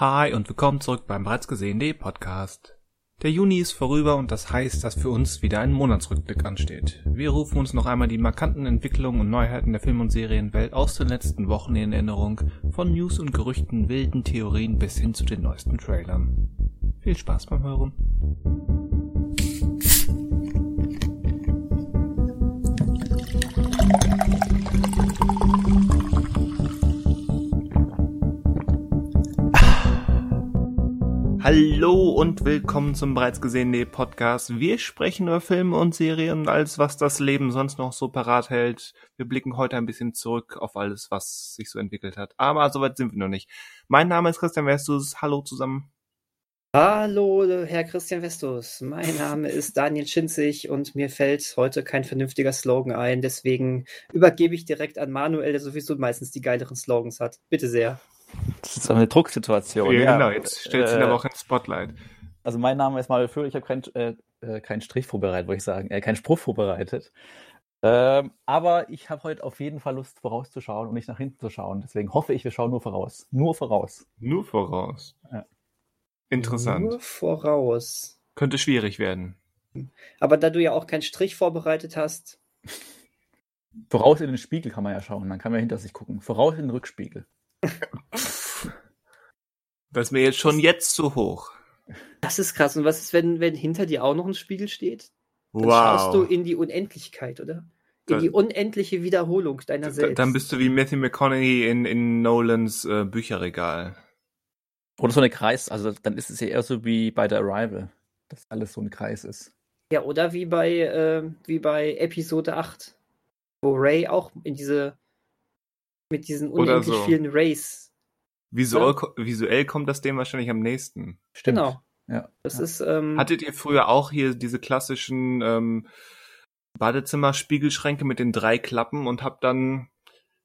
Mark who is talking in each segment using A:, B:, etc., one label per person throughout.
A: Hi und willkommen zurück beim bereits gesehenen Podcast. Der Juni ist vorüber und das heißt, dass für uns wieder ein Monatsrückblick ansteht. Wir rufen uns noch einmal die markanten Entwicklungen und Neuheiten der Film- und Serienwelt aus den letzten Wochen in Erinnerung, von News und Gerüchten, wilden Theorien bis hin zu den neuesten Trailern. Viel Spaß beim Hören. Hallo und willkommen zum bereits gesehenen Podcast. Wir sprechen über Filme und Serien und alles, was das Leben sonst noch so parat hält. Wir blicken heute ein bisschen zurück auf alles, was sich so entwickelt hat. Aber soweit sind wir noch nicht. Mein Name ist Christian Westus. Hallo zusammen.
B: Hallo, Herr Christian Westus. Mein Name ist Daniel Schinzig und mir fällt heute kein vernünftiger Slogan ein. Deswegen übergebe ich direkt an Manuel, der sowieso meistens die geileren Slogans hat. Bitte sehr.
C: Das ist eine Drucksituation.
A: Ja, genau, jetzt stellt sich äh, aber auch ins Spotlight.
C: Also mein Name ist Manuel Föhr, ich habe keinen äh, äh, kein Strich vorbereitet, wollte ich sagen, äh, keinen Spruch vorbereitet. Ähm, aber ich habe heute auf jeden Fall Lust, vorauszuschauen und nicht nach hinten zu schauen. Deswegen hoffe ich, wir schauen nur voraus. Nur voraus.
A: Nur voraus. Ja. Interessant.
B: Nur voraus.
A: Könnte schwierig werden.
B: Aber da du ja auch keinen Strich vorbereitet hast.
C: Voraus in den Spiegel kann man ja schauen, dann kann man hinter sich gucken. Voraus in den Rückspiegel.
A: Das ist mir jetzt schon jetzt zu hoch.
B: Das ist krass. Und was ist, wenn, wenn hinter dir auch noch ein Spiegel steht? Dann
A: wow.
B: schaust du in die Unendlichkeit, oder? In dann, die unendliche Wiederholung deiner selbst.
A: Dann bist du wie Matthew McConaughey in, in Nolans äh, Bücherregal.
C: Oder so eine Kreis, also dann ist es ja eher so wie bei The Arrival, dass alles so ein Kreis ist.
B: Ja, oder wie bei, äh, wie bei Episode 8, wo Ray auch in diese mit diesen unendlich so. vielen Rays.
A: Visuell, ja? visuell kommt das dem wahrscheinlich am nächsten.
B: Stimmt. Genau.
C: Ja.
B: Das ja. ist. Ähm,
A: Hattet ihr früher auch hier diese klassischen ähm, Badezimmer-Spiegelschränke mit den drei Klappen und habt dann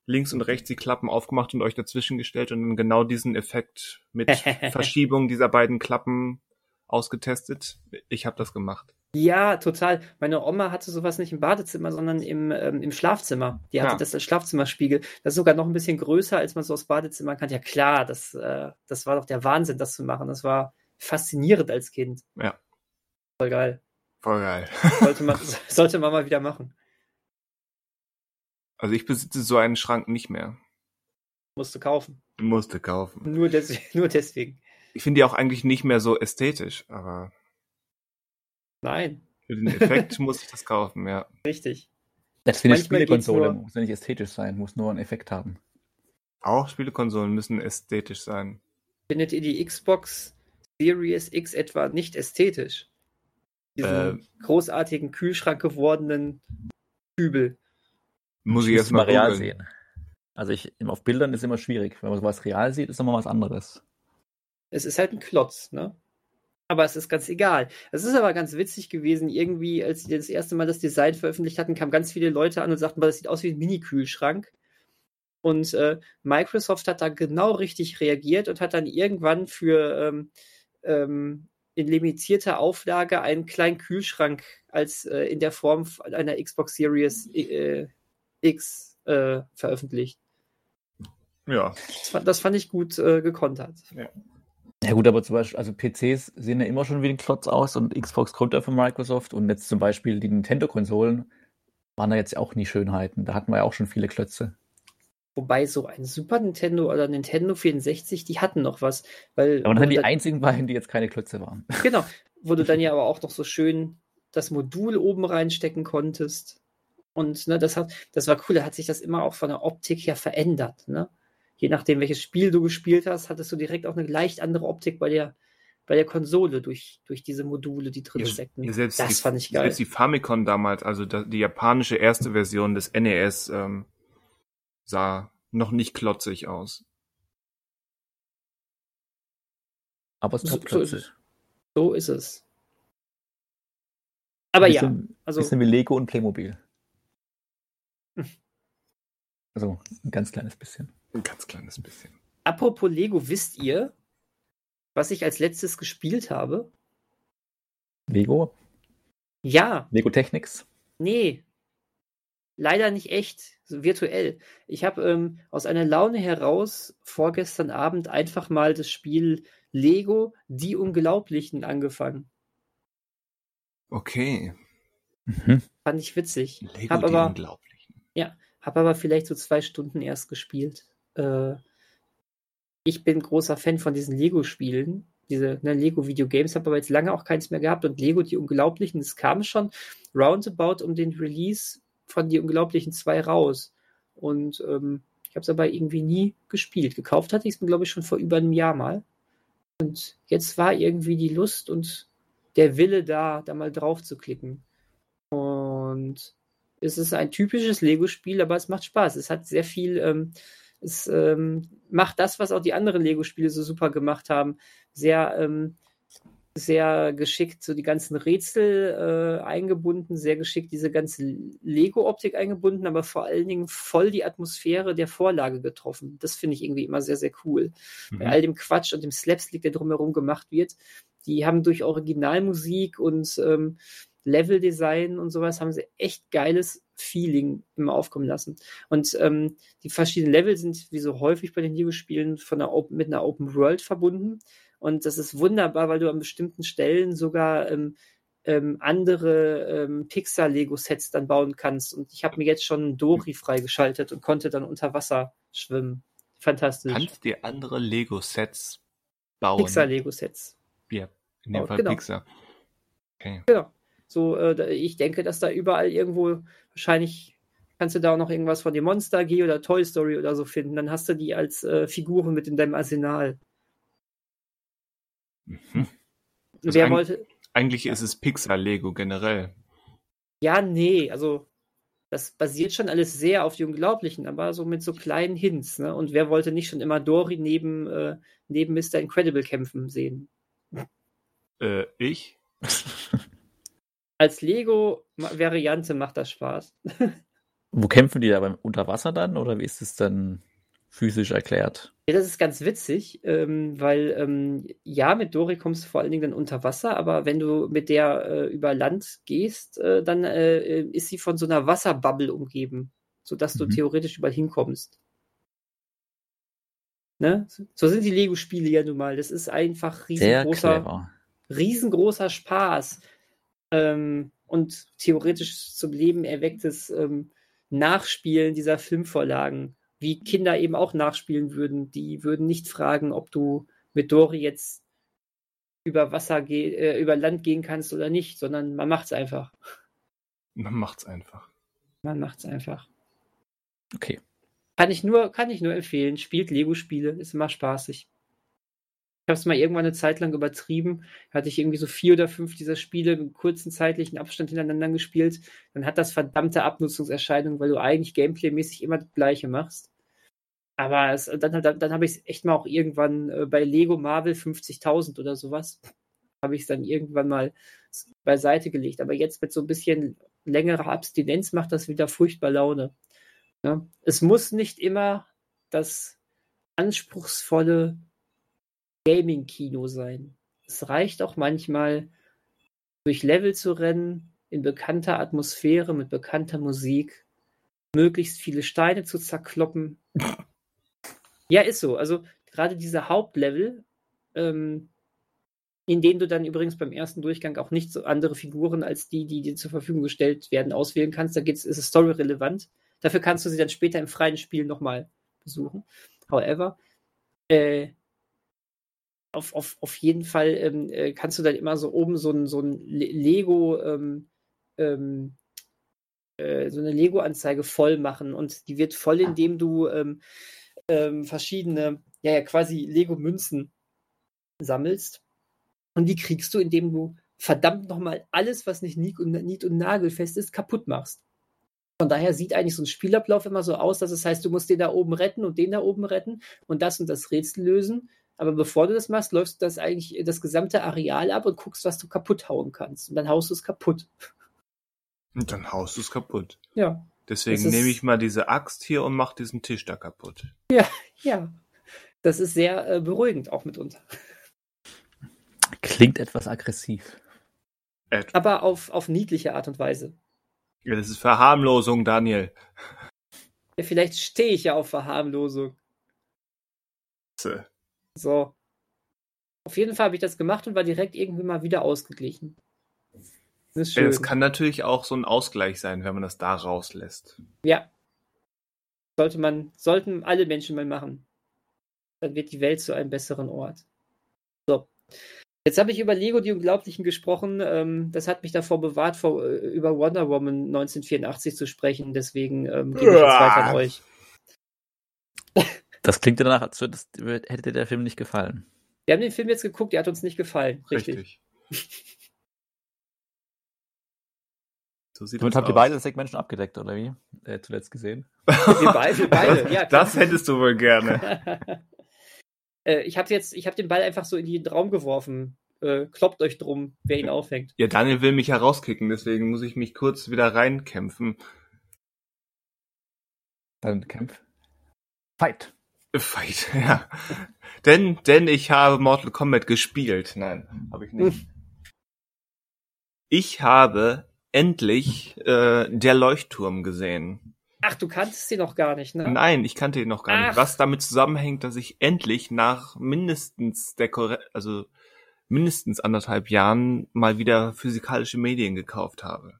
A: links und rechts die Klappen aufgemacht und euch dazwischen gestellt und dann genau diesen Effekt mit Verschiebung dieser beiden Klappen ausgetestet? Ich habe das gemacht.
B: Ja, total. Meine Oma hatte sowas nicht im Badezimmer, sondern im, ähm, im Schlafzimmer. Die hatte ja. das als Schlafzimmerspiegel. Das ist sogar noch ein bisschen größer, als man so aus Badezimmer kann. Ja klar, das, äh, das war doch der Wahnsinn, das zu machen. Das war faszinierend als Kind.
A: Ja.
B: Voll geil.
A: Voll geil.
B: Sollte man, sollte man mal wieder machen.
A: Also ich besitze so einen Schrank nicht mehr.
B: Musste kaufen.
A: Musste kaufen.
B: Nur, des nur deswegen.
A: Ich finde die auch eigentlich nicht mehr so ästhetisch, aber.
B: Nein.
A: Für den Effekt muss ich das kaufen, ja.
B: Richtig.
C: Das für eine Spielekonsole muss ja nicht ästhetisch sein, muss nur einen Effekt haben.
A: Auch Spielekonsolen müssen ästhetisch sein.
B: Findet ihr die Xbox Series X etwa nicht ästhetisch? Diesen äh, großartigen Kühlschrank gewordenen Kübel.
A: Muss ich erst mal
C: real sehen. Also ich, auf Bildern ist immer schwierig. Wenn man sowas real sieht, ist immer was anderes.
B: Es ist halt ein Klotz, ne? Aber es ist ganz egal. Es ist aber ganz witzig gewesen, irgendwie, als sie das erste Mal das Design veröffentlicht hatten, kamen ganz viele Leute an und sagten, das sieht aus wie ein Mini-Kühlschrank. Und äh, Microsoft hat da genau richtig reagiert und hat dann irgendwann für ähm, ähm, in limitierter Auflage einen kleinen Kühlschrank als äh, in der Form einer Xbox Series äh, X äh, veröffentlicht.
A: Ja.
B: Das, das, fand ich gut äh, gekontert.
C: Ja. Ja gut, aber zum Beispiel, also PCs sehen ja immer schon wie ein Klotz aus und Xbox kommt ja von Microsoft und jetzt zum Beispiel die Nintendo-Konsolen waren da jetzt auch nie Schönheiten. Da hatten wir ja auch schon viele Klötze.
B: Wobei so ein Super Nintendo oder Nintendo 64, die hatten noch was. Weil,
C: aber dann die da, einzigen beiden, die jetzt keine Klötze waren.
B: Genau, wo du dann ja aber auch noch so schön das Modul oben reinstecken konntest. Und ne, das, hat, das war cool, da hat sich das immer auch von der Optik her verändert. Ne? Je nachdem, welches Spiel du gespielt hast, hattest du direkt auch eine leicht andere Optik bei der, bei der Konsole durch, durch diese Module, die drin steckten.
A: Ja, das die, fand ich geil. Selbst die Famicom damals, also die japanische erste Version des NES, ähm, sah noch nicht klotzig aus.
C: Aber es
B: so, so ist es. So ist es. Aber bisschen, ja,
C: also. Bisschen wie Lego und Playmobil. Also ein ganz kleines bisschen.
A: Ein ganz kleines bisschen.
B: Apropos Lego, wisst ihr, was ich als letztes gespielt habe?
C: Lego?
B: Ja.
C: Lego Technics?
B: Nee. leider nicht echt, so virtuell. Ich habe ähm, aus einer Laune heraus vorgestern Abend einfach mal das Spiel Lego Die Unglaublichen angefangen.
A: Okay.
C: Mhm.
B: Fand ich witzig.
A: Lego
B: Hab
A: die
B: aber-
A: Unglaublichen.
B: Habe aber vielleicht so zwei Stunden erst gespielt. Äh, ich bin großer Fan von diesen Lego-Spielen. Diese ne, Lego-Videogames habe aber jetzt lange auch keins mehr gehabt. Und Lego, die Unglaublichen, das kam schon roundabout um den Release von Die Unglaublichen 2 raus. Und ähm, ich habe es aber irgendwie nie gespielt. Gekauft hatte ich es mir, glaube ich, schon vor über einem Jahr mal. Und jetzt war irgendwie die Lust und der Wille da, da mal drauf zu klicken. Und es ist ein typisches Lego-Spiel, aber es macht Spaß. Es hat sehr viel, ähm, es ähm, macht das, was auch die anderen Lego-Spiele so super gemacht haben. Sehr, ähm, sehr geschickt so die ganzen Rätsel äh, eingebunden, sehr geschickt diese ganze Lego-Optik eingebunden, aber vor allen Dingen voll die Atmosphäre der Vorlage getroffen. Das finde ich irgendwie immer sehr, sehr cool. Bei
A: Mhm.
B: all dem Quatsch und dem Slapstick, der drumherum gemacht wird, die haben durch Originalmusik und ähm, Leveldesign und sowas haben sie echt geiles Feeling immer aufkommen lassen. Und ähm, die verschiedenen Level sind wie so häufig bei den Lego-Spielen von einer Open, mit einer Open World verbunden. Und das ist wunderbar, weil du an bestimmten Stellen sogar ähm, ähm, andere ähm, Pixar-Lego-Sets dann bauen kannst. Und ich habe mir jetzt schon Dori freigeschaltet und konnte dann unter Wasser schwimmen. Fantastisch.
A: Kannst dir andere Lego-Sets bauen?
B: Pixar-Lego-Sets.
A: Ja, in dem
B: Oh,
A: Fall
B: genau.
A: Pixar. Okay.
B: So, äh, ich denke, dass da überall irgendwo wahrscheinlich kannst du da auch noch irgendwas von dem Monster AG oder Toy Story oder so finden. Dann hast du die als äh, Figuren mit in deinem Arsenal.
A: Mhm. Also
B: Wer wollte.
A: Eigentlich ist es Pixar-Lego generell.
B: Ja, nee, also das basiert schon alles sehr auf die Unglaublichen, aber so mit so kleinen Hints. Ne? Und wer wollte nicht schon immer Dory neben, äh, neben Mr. Incredible kämpfen sehen?
A: Äh, ich?
B: Als Lego-Variante macht das Spaß.
C: Wo kämpfen die da beim Unterwasser dann oder wie ist es dann physisch erklärt?
B: Ja, das ist ganz witzig, ähm, weil ähm, ja, mit Dory kommst du vor allen Dingen dann unter Wasser, aber wenn du mit der äh, über Land gehst, äh, dann äh, ist sie von so einer Wasserbubble umgeben, sodass du
C: Mhm.
B: theoretisch überall hinkommst. Ne? So sind die Lego-Spiele ja nun mal. Das ist einfach riesengroßer, riesengroßer Spaß. Ähm, und theoretisch zum Leben erwecktes ähm, Nachspielen dieser Filmvorlagen, wie Kinder eben auch nachspielen würden. Die würden nicht fragen, ob du mit Dory jetzt über Wasser äh, über Land gehen kannst oder nicht, sondern man macht's einfach.
A: Man macht's einfach.
B: Man macht's einfach.
C: Okay.
B: Kann ich nur, kann ich nur empfehlen. Spielt Lego-Spiele, ist immer spaßig. Ich habe es mal irgendwann eine Zeit lang übertrieben. Hatte ich irgendwie so vier oder fünf dieser Spiele mit kurzen zeitlichen Abstand hintereinander gespielt. Dann hat das verdammte Abnutzungserscheinungen, weil du eigentlich gameplaymäßig immer das Gleiche machst. Aber es, dann, dann, dann habe ich es echt mal auch irgendwann äh, bei Lego Marvel 50.000 oder sowas, habe ich es dann irgendwann mal beiseite gelegt. Aber jetzt mit so ein bisschen längerer Abstinenz macht das wieder furchtbar Laune. Ja? Es muss nicht immer das anspruchsvolle Gaming-Kino sein. Es reicht auch manchmal, durch Level zu rennen, in bekannter Atmosphäre, mit bekannter Musik, möglichst viele Steine zu zerkloppen. ja, ist so. Also gerade diese Hauptlevel, ähm, in denen du dann übrigens beim ersten Durchgang auch nicht so andere Figuren als die, die dir zur Verfügung gestellt werden, auswählen kannst. Da geht's, ist es storyrelevant. Dafür kannst du sie dann später im freien Spiel nochmal besuchen. However, äh, auf, auf, auf jeden Fall ähm, äh, kannst du dann immer so oben so ein, so ein Le- Lego, ähm, ähm, äh, so eine Lego-Anzeige voll machen und die wird voll, indem du ähm, ähm, verschiedene, ja, ja, quasi Lego-Münzen sammelst. Und die kriegst du, indem du verdammt nochmal alles, was nicht nied- und, nied und nagelfest ist, kaputt machst. Von daher sieht eigentlich so ein Spielablauf immer so aus, dass es heißt, du musst den da oben retten und den da oben retten und das und das Rätsel lösen. Aber bevor du das machst, läufst du das eigentlich das gesamte Areal ab und guckst, was du kaputt hauen kannst. Und dann haust du es kaputt.
A: Und dann haust du es kaputt.
B: Ja.
A: Deswegen nehme ich mal diese Axt hier und mach diesen Tisch da kaputt.
B: Ja. Das ist sehr äh, beruhigend auch mitunter.
C: Klingt etwas aggressiv.
A: Äh,
B: Aber auf, auf niedliche Art und Weise.
A: Ja, das ist Verharmlosung, Daniel.
B: Ja, vielleicht stehe ich ja auf Verharmlosung. So. Auf jeden Fall habe ich das gemacht und war direkt irgendwie mal wieder ausgeglichen.
A: Das ist schön. Das kann natürlich auch so ein Ausgleich sein, wenn man das da rauslässt.
B: Ja. Sollte man, sollten alle Menschen mal machen. Dann wird die Welt zu einem besseren Ort. So. Jetzt habe ich über Lego die Unglaublichen gesprochen. Ähm, das hat mich davor bewahrt, vor, äh, über Wonder Woman 1984 zu sprechen. Deswegen ähm, gebe ich jetzt weiter an euch.
C: Das klingt danach, als hätte der Film nicht gefallen.
B: Wir haben den Film jetzt geguckt, der hat uns nicht gefallen. Richtig. Richtig.
C: So Damit habt ihr beide das Segment schon abgedeckt, oder wie? Äh, zuletzt gesehen.
B: wir beide, beide, ja.
A: Das hättest du wohl gerne.
B: äh, ich habe jetzt, ich habe den Ball einfach so in den Raum geworfen. Äh, kloppt euch drum, wer ihn auffängt.
A: Ja, Daniel will mich herauskicken, deswegen muss ich mich kurz wieder reinkämpfen.
C: Dann kämpf. Fight.
A: Fight, ja. denn, denn ich habe Mortal Kombat gespielt. Nein, habe ich nicht. Ich habe endlich äh, der Leuchtturm gesehen.
B: Ach, du kanntest sie noch gar nicht, ne?
A: Nein, ich kannte ihn noch gar Ach. nicht. Was damit zusammenhängt, dass ich endlich nach mindestens der Korre also mindestens anderthalb Jahren mal wieder physikalische Medien gekauft habe.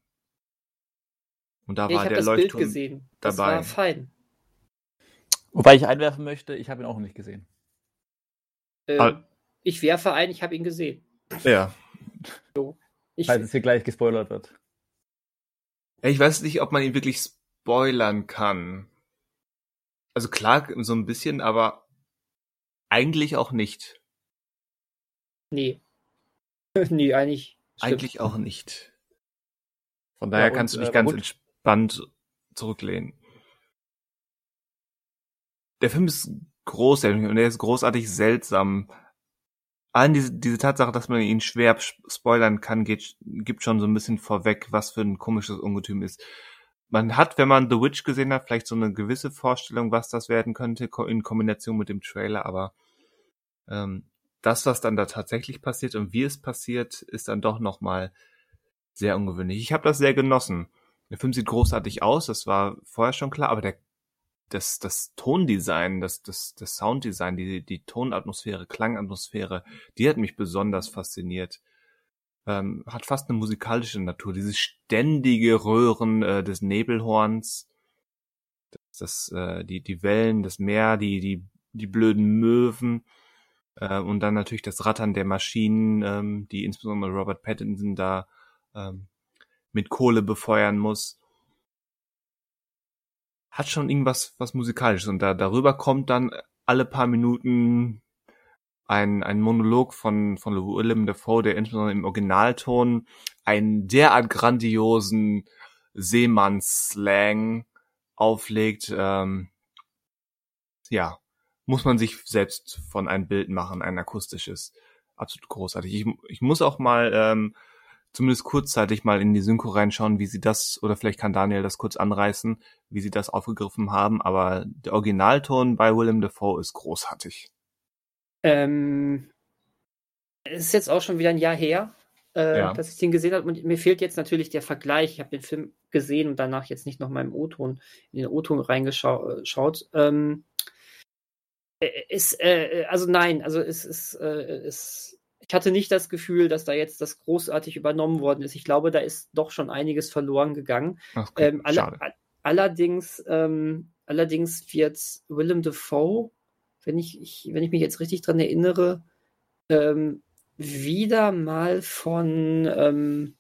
A: Und da ja, war der das Leuchtturm Bild gesehen. Das dabei. war
B: fein.
C: Wobei ich einwerfen möchte, ich habe ihn auch nicht gesehen.
B: Ähm, ich werfe ein, ich habe ihn gesehen.
A: Ja.
C: So. Ich, Falls es hier gleich gespoilert wird.
A: Ich weiß nicht, ob man ihn wirklich spoilern kann. Also klar, so ein bisschen, aber eigentlich auch nicht.
B: Nee. nee, eigentlich.
A: Stimmt. Eigentlich auch nicht. Von daher ja, und, kannst du dich äh, ganz gut. entspannt zurücklehnen. Der Film ist großartig und er ist großartig seltsam. Allen diese, diese Tatsache, dass man ihn schwer spoilern kann, geht, gibt schon so ein bisschen vorweg, was für ein komisches Ungetüm ist. Man hat, wenn man The Witch gesehen hat, vielleicht so eine gewisse Vorstellung, was das werden könnte in Kombination mit dem Trailer, aber ähm, das, was dann da tatsächlich passiert und wie es passiert, ist dann doch nochmal sehr ungewöhnlich. Ich habe das sehr genossen. Der Film sieht großartig aus, das war vorher schon klar, aber der das, das Tondesign, das, das, das Sounddesign, die, die Tonatmosphäre, Klangatmosphäre, die hat mich besonders fasziniert. Ähm, hat fast eine musikalische Natur. Dieses ständige Röhren äh, des Nebelhorns, das, das, äh, die, die Wellen, das Meer, die, die, die blöden Möwen äh, und dann natürlich das Rattern der Maschinen, ähm, die insbesondere Robert Pattinson da ähm, mit Kohle befeuern muss hat schon irgendwas was musikalisches und da darüber kommt dann alle paar Minuten ein, ein Monolog von, von Willem Dafoe, der insbesondere im Originalton einen derart grandiosen Seemannsslang auflegt, ähm, ja, muss man sich selbst von ein Bild machen, ein akustisches. Absolut großartig. Ich, ich muss auch mal ähm, zumindest kurzzeitig mal in die Synchro reinschauen, wie sie das, oder vielleicht kann Daniel das kurz anreißen, wie sie das aufgegriffen haben, aber der Originalton bei Willem Dafoe ist großartig.
B: Ähm, es ist jetzt auch schon wieder ein Jahr her, äh, ja. dass ich den gesehen habe und mir fehlt jetzt natürlich der Vergleich. Ich habe den Film gesehen und danach jetzt nicht noch mal im O-Ton, in den O-Ton reingeschaut. Ähm, ist, äh, also nein, also es ist, äh, es ich hatte nicht das Gefühl, dass da jetzt das großartig übernommen worden ist. Ich glaube, da ist doch schon einiges verloren gegangen. Okay, ähm, alle, allerdings, ähm, allerdings wird Willem Dafoe, wenn ich, ich, wenn ich mich jetzt richtig dran erinnere, ähm, wieder mal von ähm,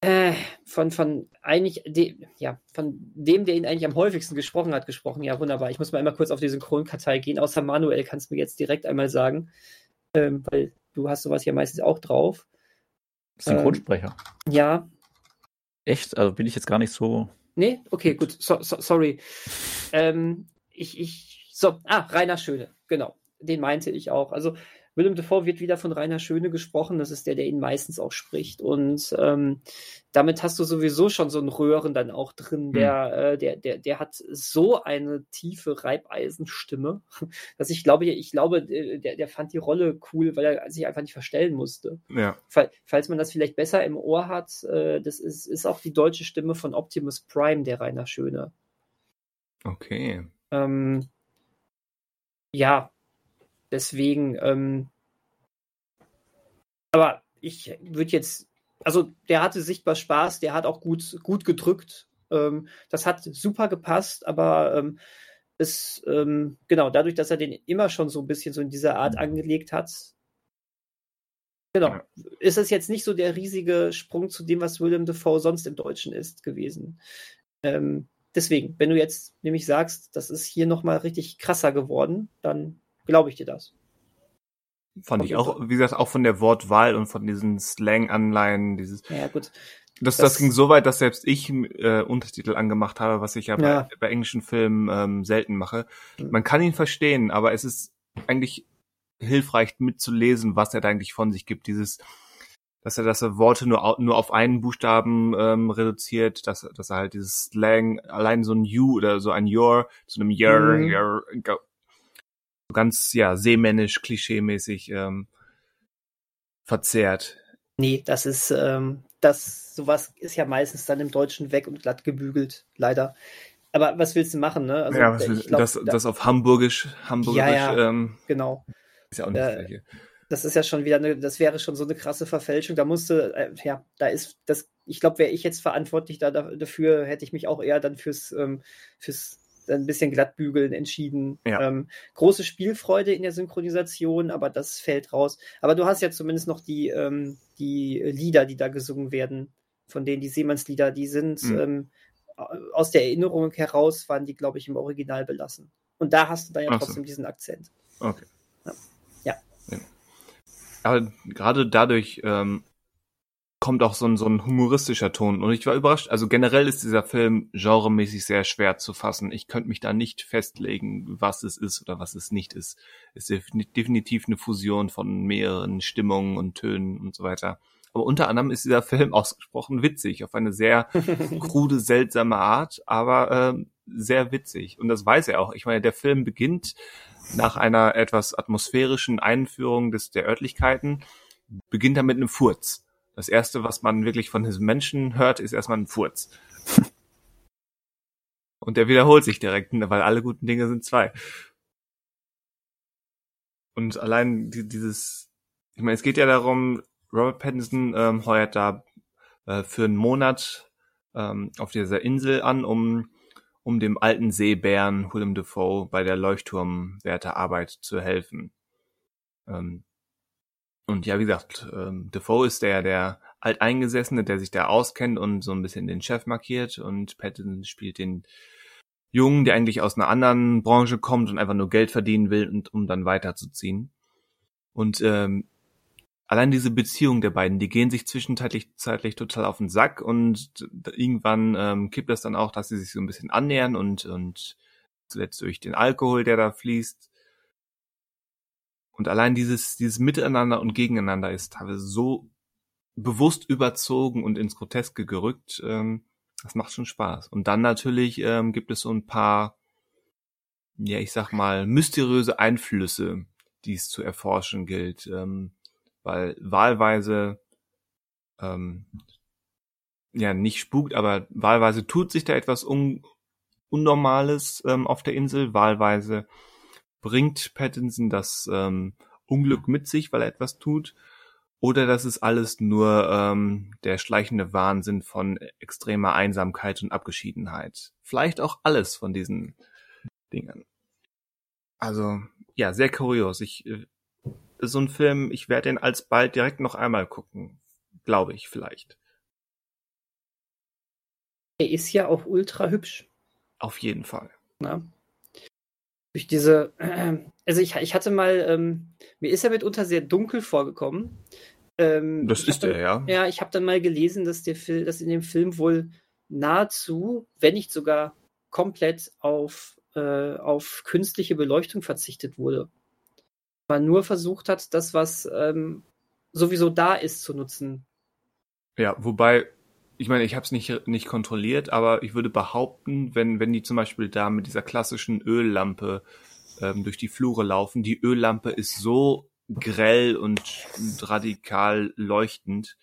B: äh, von, von eigentlich de, ja, von dem, der ihn eigentlich am häufigsten gesprochen hat, gesprochen. Ja, wunderbar. Ich muss mal einmal kurz auf die Synchronkartei gehen. Außer Manuel kannst du mir jetzt direkt einmal sagen, ähm, weil Du hast sowas ja meistens auch drauf.
C: Synchronsprecher.
B: Ähm, ja.
C: Echt? Also bin ich jetzt gar nicht so.
B: Nee, okay, gut. So, so, sorry. Ähm, ich, ich, so, ah, Rainer Schöne, genau. den meinte ich auch. Also Willem Dafoe wird wieder von Rainer Schöne gesprochen. Das ist der, der ihn meistens auch spricht. Und ähm, damit hast du sowieso schon so einen Röhren dann auch drin. Der, hm. äh, der, der, der hat so eine tiefe Reibeisenstimme, dass ich glaube, ich glaube, der, der fand die Rolle cool, weil er sich einfach nicht verstellen musste.
A: Ja.
B: Falls man das vielleicht besser im Ohr hat, äh, das ist, ist auch die deutsche Stimme von Optimus Prime, der Rainer Schöne.
A: Okay.
B: Ähm, ja, Deswegen, ähm, aber ich würde jetzt, also der hatte sichtbar Spaß, der hat auch gut, gut gedrückt. Ähm, das hat super gepasst, aber ähm, es, ähm, genau, dadurch, dass er den immer schon so ein bisschen so in dieser Art mhm. angelegt hat, genau, ja. ist es jetzt nicht so der riesige Sprung zu dem, was William Defoe sonst im Deutschen ist, gewesen. Ähm, deswegen, wenn du jetzt nämlich sagst, das ist hier nochmal richtig krasser geworden, dann glaube ich dir das.
A: Fand ich auch, wie gesagt, auch von der Wortwahl und von diesen Slang-Anleihen, dieses.
B: Ja, gut.
A: Das, das, das, ging so weit, dass selbst ich äh, Untertitel angemacht habe, was ich ja, ja. Bei, bei, englischen Filmen ähm, selten mache. Hm. Man kann ihn verstehen, aber es ist eigentlich hilfreich mitzulesen, was er da eigentlich von sich gibt. Dieses, dass er, dass er Worte nur, nur auf einen Buchstaben ähm, reduziert, dass, dass er halt dieses Slang, allein so ein You oder so ein Your zu einem Your, mhm. Your ganz, ja, seemännisch, klischeemäßig ähm, verzerrt.
B: Nee, das ist, ähm, das, sowas ist ja meistens dann im Deutschen weg und glatt gebügelt, leider. Aber was willst du machen, ne?
A: Also, ja, was glaub, das, das auf Hamburgisch, Hamburgisch,
B: ja, ja, ähm, genau.
A: Ist ja auch nicht
B: das Gleiche. Das ist ja schon wieder eine, das wäre schon so eine krasse Verfälschung. Da musste, äh, ja, da ist das, ich glaube, wäre ich jetzt verantwortlich da, dafür, hätte ich mich auch eher dann fürs, ähm, fürs ein bisschen glattbügeln entschieden. Ja. Ähm, große Spielfreude in der Synchronisation, aber das fällt raus. Aber du hast ja zumindest noch die, ähm, die Lieder, die da gesungen werden, von denen die Seemannslieder, die sind mhm. ähm, aus der Erinnerung heraus, waren die, glaube ich, im Original belassen. Und da hast du da ja Ach trotzdem so. diesen Akzent.
A: Okay.
B: Ja. ja. ja.
A: Aber gerade dadurch ähm, kommt auch so ein, so ein humoristischer Ton. Und ich war überrascht. Also generell ist dieser Film genremäßig sehr schwer zu fassen. Ich könnte mich da nicht festlegen, was es ist oder was es nicht ist. Es ist definitiv eine Fusion von mehreren Stimmungen und Tönen und so weiter. Aber unter anderem ist dieser Film ausgesprochen witzig, auf eine sehr krude, seltsame Art, aber äh, sehr witzig. Und das weiß er auch. Ich meine, der Film beginnt nach einer etwas atmosphärischen Einführung des, der Örtlichkeiten, beginnt er mit einem Furz. Das erste, was man wirklich von diesem Menschen hört, ist erstmal ein Furz. Und der wiederholt sich direkt, weil alle guten Dinge sind zwei. Und allein dieses, ich meine, es geht ja darum, Robert Pattinson ähm, heuert da äh, für einen Monat ähm, auf dieser Insel an, um, um dem alten Seebären Willem Dafoe bei der Leuchtturmwärterarbeit zu helfen. Ähm, und ja, wie gesagt, ähm, Defoe ist der, der Alteingesessene, der sich da auskennt und so ein bisschen den Chef markiert und Pattinson spielt den Jungen, der eigentlich aus einer anderen Branche kommt und einfach nur Geld verdienen will und um dann weiterzuziehen. Und ähm, allein diese Beziehung der beiden, die gehen sich zwischenzeitlich zeitlich total auf den Sack und irgendwann ähm, kippt das dann auch, dass sie sich so ein bisschen annähern und und zuletzt durch den Alkohol, der da fließt, und allein dieses, dieses Miteinander und Gegeneinander ist teilweise so bewusst überzogen und ins Groteske gerückt. Ähm, das macht schon Spaß. Und dann natürlich ähm, gibt es so ein paar, ja, ich sag mal, mysteriöse Einflüsse, die es zu erforschen gilt. Ähm, weil wahlweise, ähm, ja, nicht spukt, aber wahlweise tut sich da etwas Un Unnormales ähm, auf der Insel. Wahlweise bringt Pattinson das ähm, Unglück mit sich, weil er etwas tut, oder das ist alles nur ähm, der schleichende Wahnsinn von extremer Einsamkeit und Abgeschiedenheit. Vielleicht auch alles von diesen Dingen. Also, ja, sehr kurios. Ich, äh, so ein Film, ich werde ihn alsbald direkt noch einmal gucken. Glaube ich, vielleicht.
B: Er ist ja auch ultra hübsch.
A: Auf jeden Fall.
B: Na? Durch diese, also ich, ich hatte mal, ähm, mir ist er mitunter sehr dunkel vorgekommen.
A: Ähm, das ist er, ja.
B: Ja, ich habe dann mal gelesen, dass, der Film, dass in dem Film wohl nahezu, wenn nicht sogar komplett auf, äh, auf künstliche Beleuchtung verzichtet wurde. man nur versucht hat, das, was ähm, sowieso da ist, zu nutzen.
A: Ja, wobei, ich meine, ich habe es nicht, nicht kontrolliert, aber ich würde behaupten, wenn, wenn die zum Beispiel da mit dieser klassischen Öllampe ähm, durch die Flure laufen, die Öllampe ist so grell und, radikal leuchtend.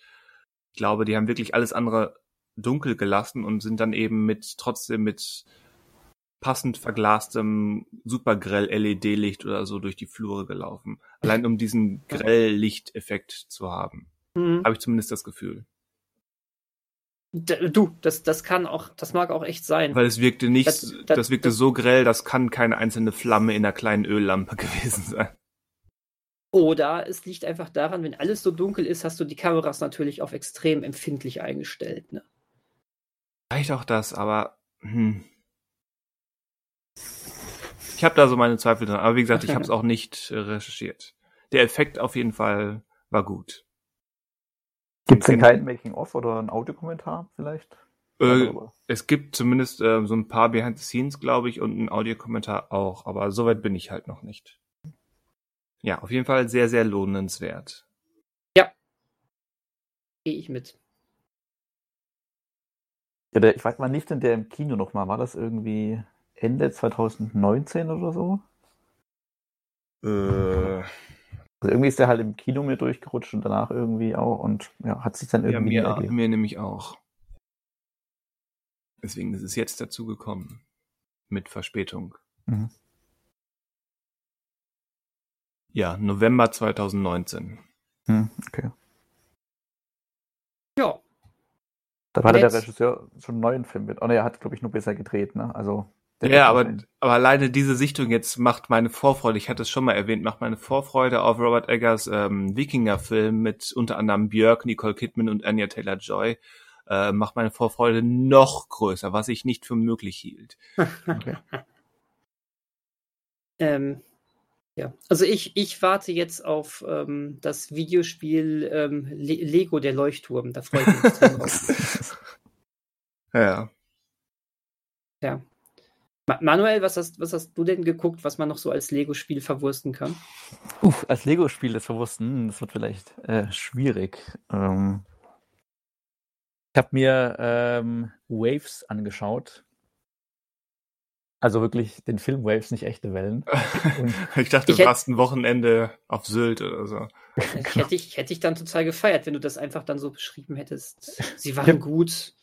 A: Ich glaube, die haben wirklich alles andere dunkel gelassen und sind dann eben mit trotzdem mit passend verglastem supergrell LED-Licht oder so durch die Flure gelaufen. Allein um diesen grell Lichteffekt zu haben.
B: Mhm.
A: Habe ich zumindest das Gefühl.
B: Du, das, das kann auch, das mag auch echt sein.
A: Weil es wirkte nicht,
B: Das-
A: das,
B: das-
A: wirkte
B: das-
A: so grell, das kann keine einzelne Flamme in einer kleinen Öllampe gewesen sein.
B: Oder es liegt einfach daran, wenn alles so dunkel ist, hast du die Kameras natürlich auf extrem empfindlich eingestellt. Ne?
A: Vielleicht auch das, aber hm. ich habe da so meine Zweifel dran. Aber wie gesagt, ich habe es auch nicht äh, recherchiert. Der Effekt auf jeden Fall war gut.
C: Gibt es denn kein Making-of oder ein Audiokommentar vielleicht?
A: Äh, es gibt zumindest äh, so ein paar Behind the Scenes, glaube ich, und einen Audiokommentar auch, aber soweit bin ich halt noch nicht. Ja, auf jeden Fall sehr, sehr lohnenswert.
B: Gehe ich mit.
C: Ja, der, ich weiß, wann lief denn der im Kino nochmal? War das irgendwie Ende 2019 oder so?
A: Äh,
C: Also irgendwie ist der halt im Kino mir durchgerutscht und danach irgendwie auch und ja, hat sich dann
A: ja,
C: irgendwie
A: mir,
C: nie ergeben.
A: mir nämlich auch. Deswegen ist es jetzt dazu gekommen. Mit Verspätung.
C: Mhm.
A: Ja, November 2019.
C: Hm, okay.
B: Ja,
C: Da hatte der. Regisseur schon einen neuen Film mit. Oh ne, er hat, glaube ich, nur besser gedreht, ne? Also.
A: Ja, aber, aber alleine diese Sichtung jetzt macht meine Vorfreude, ich hatte es schon mal erwähnt, macht meine Vorfreude auf Robert Eggers ähm, Wikinger-Film mit unter anderem Björk, Nicole Kidman und Anya Taylor-Joy, äh, macht meine Vorfreude noch größer, was ich nicht für möglich hielt.
C: Okay.
B: ähm, ja. Also ich, ich warte jetzt auf ähm, das Videospiel ähm, Le Lego der Leuchtturm. Da freue ich mich drauf.
A: Ja,
B: Ja. Ma Manuel, was hast, was hast du denn geguckt, was man noch so als Lego-Spiel verwursten kann?
C: Uff, als Lego-Spiel das verwussten, hm, das wird vielleicht äh, schwierig. Ähm, ich habe mir ähm, Waves angeschaut. Also wirklich den Film Waves, nicht echte Wellen. Und
A: ich dachte,
B: Ich
A: du warst ein Wochenende auf Sylt oder so.
B: Ich hätte, ich, hätte ich dann total gefeiert, wenn du das einfach dann so beschrieben hättest. Sie waren
C: Ja.
B: gut.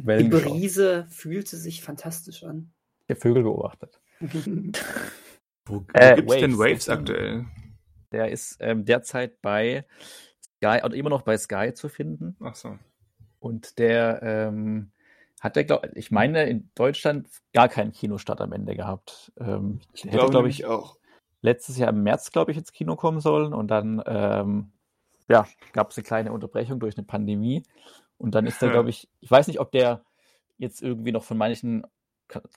B: Die
C: Wellen geschaut.
B: Brise fühlte sich fantastisch an.
C: Hab Vögel beobachtet.
A: Wo, wo
C: Äh,
A: gibt's denn
C: Waves, das-
A: aktuell?
C: Der ist ähm, derzeit bei Sky oder immer noch bei Sky zu finden.
A: Ach so.
C: Und der ähm, hat der, glaub, ich meine, in Deutschland gar keinen Kinostart am Ende gehabt. Ähm,
A: Ich
C: der hätte,
A: glaube nämlich
C: ich,
A: auch.
C: letztes Jahr im März, glaube ich, ins Kino kommen sollen. Und dann ähm, ja, gab es eine kleine Unterbrechung durch eine Pandemie. Und dann ist der, glaube ich, ich weiß nicht, ob der jetzt irgendwie noch von manchen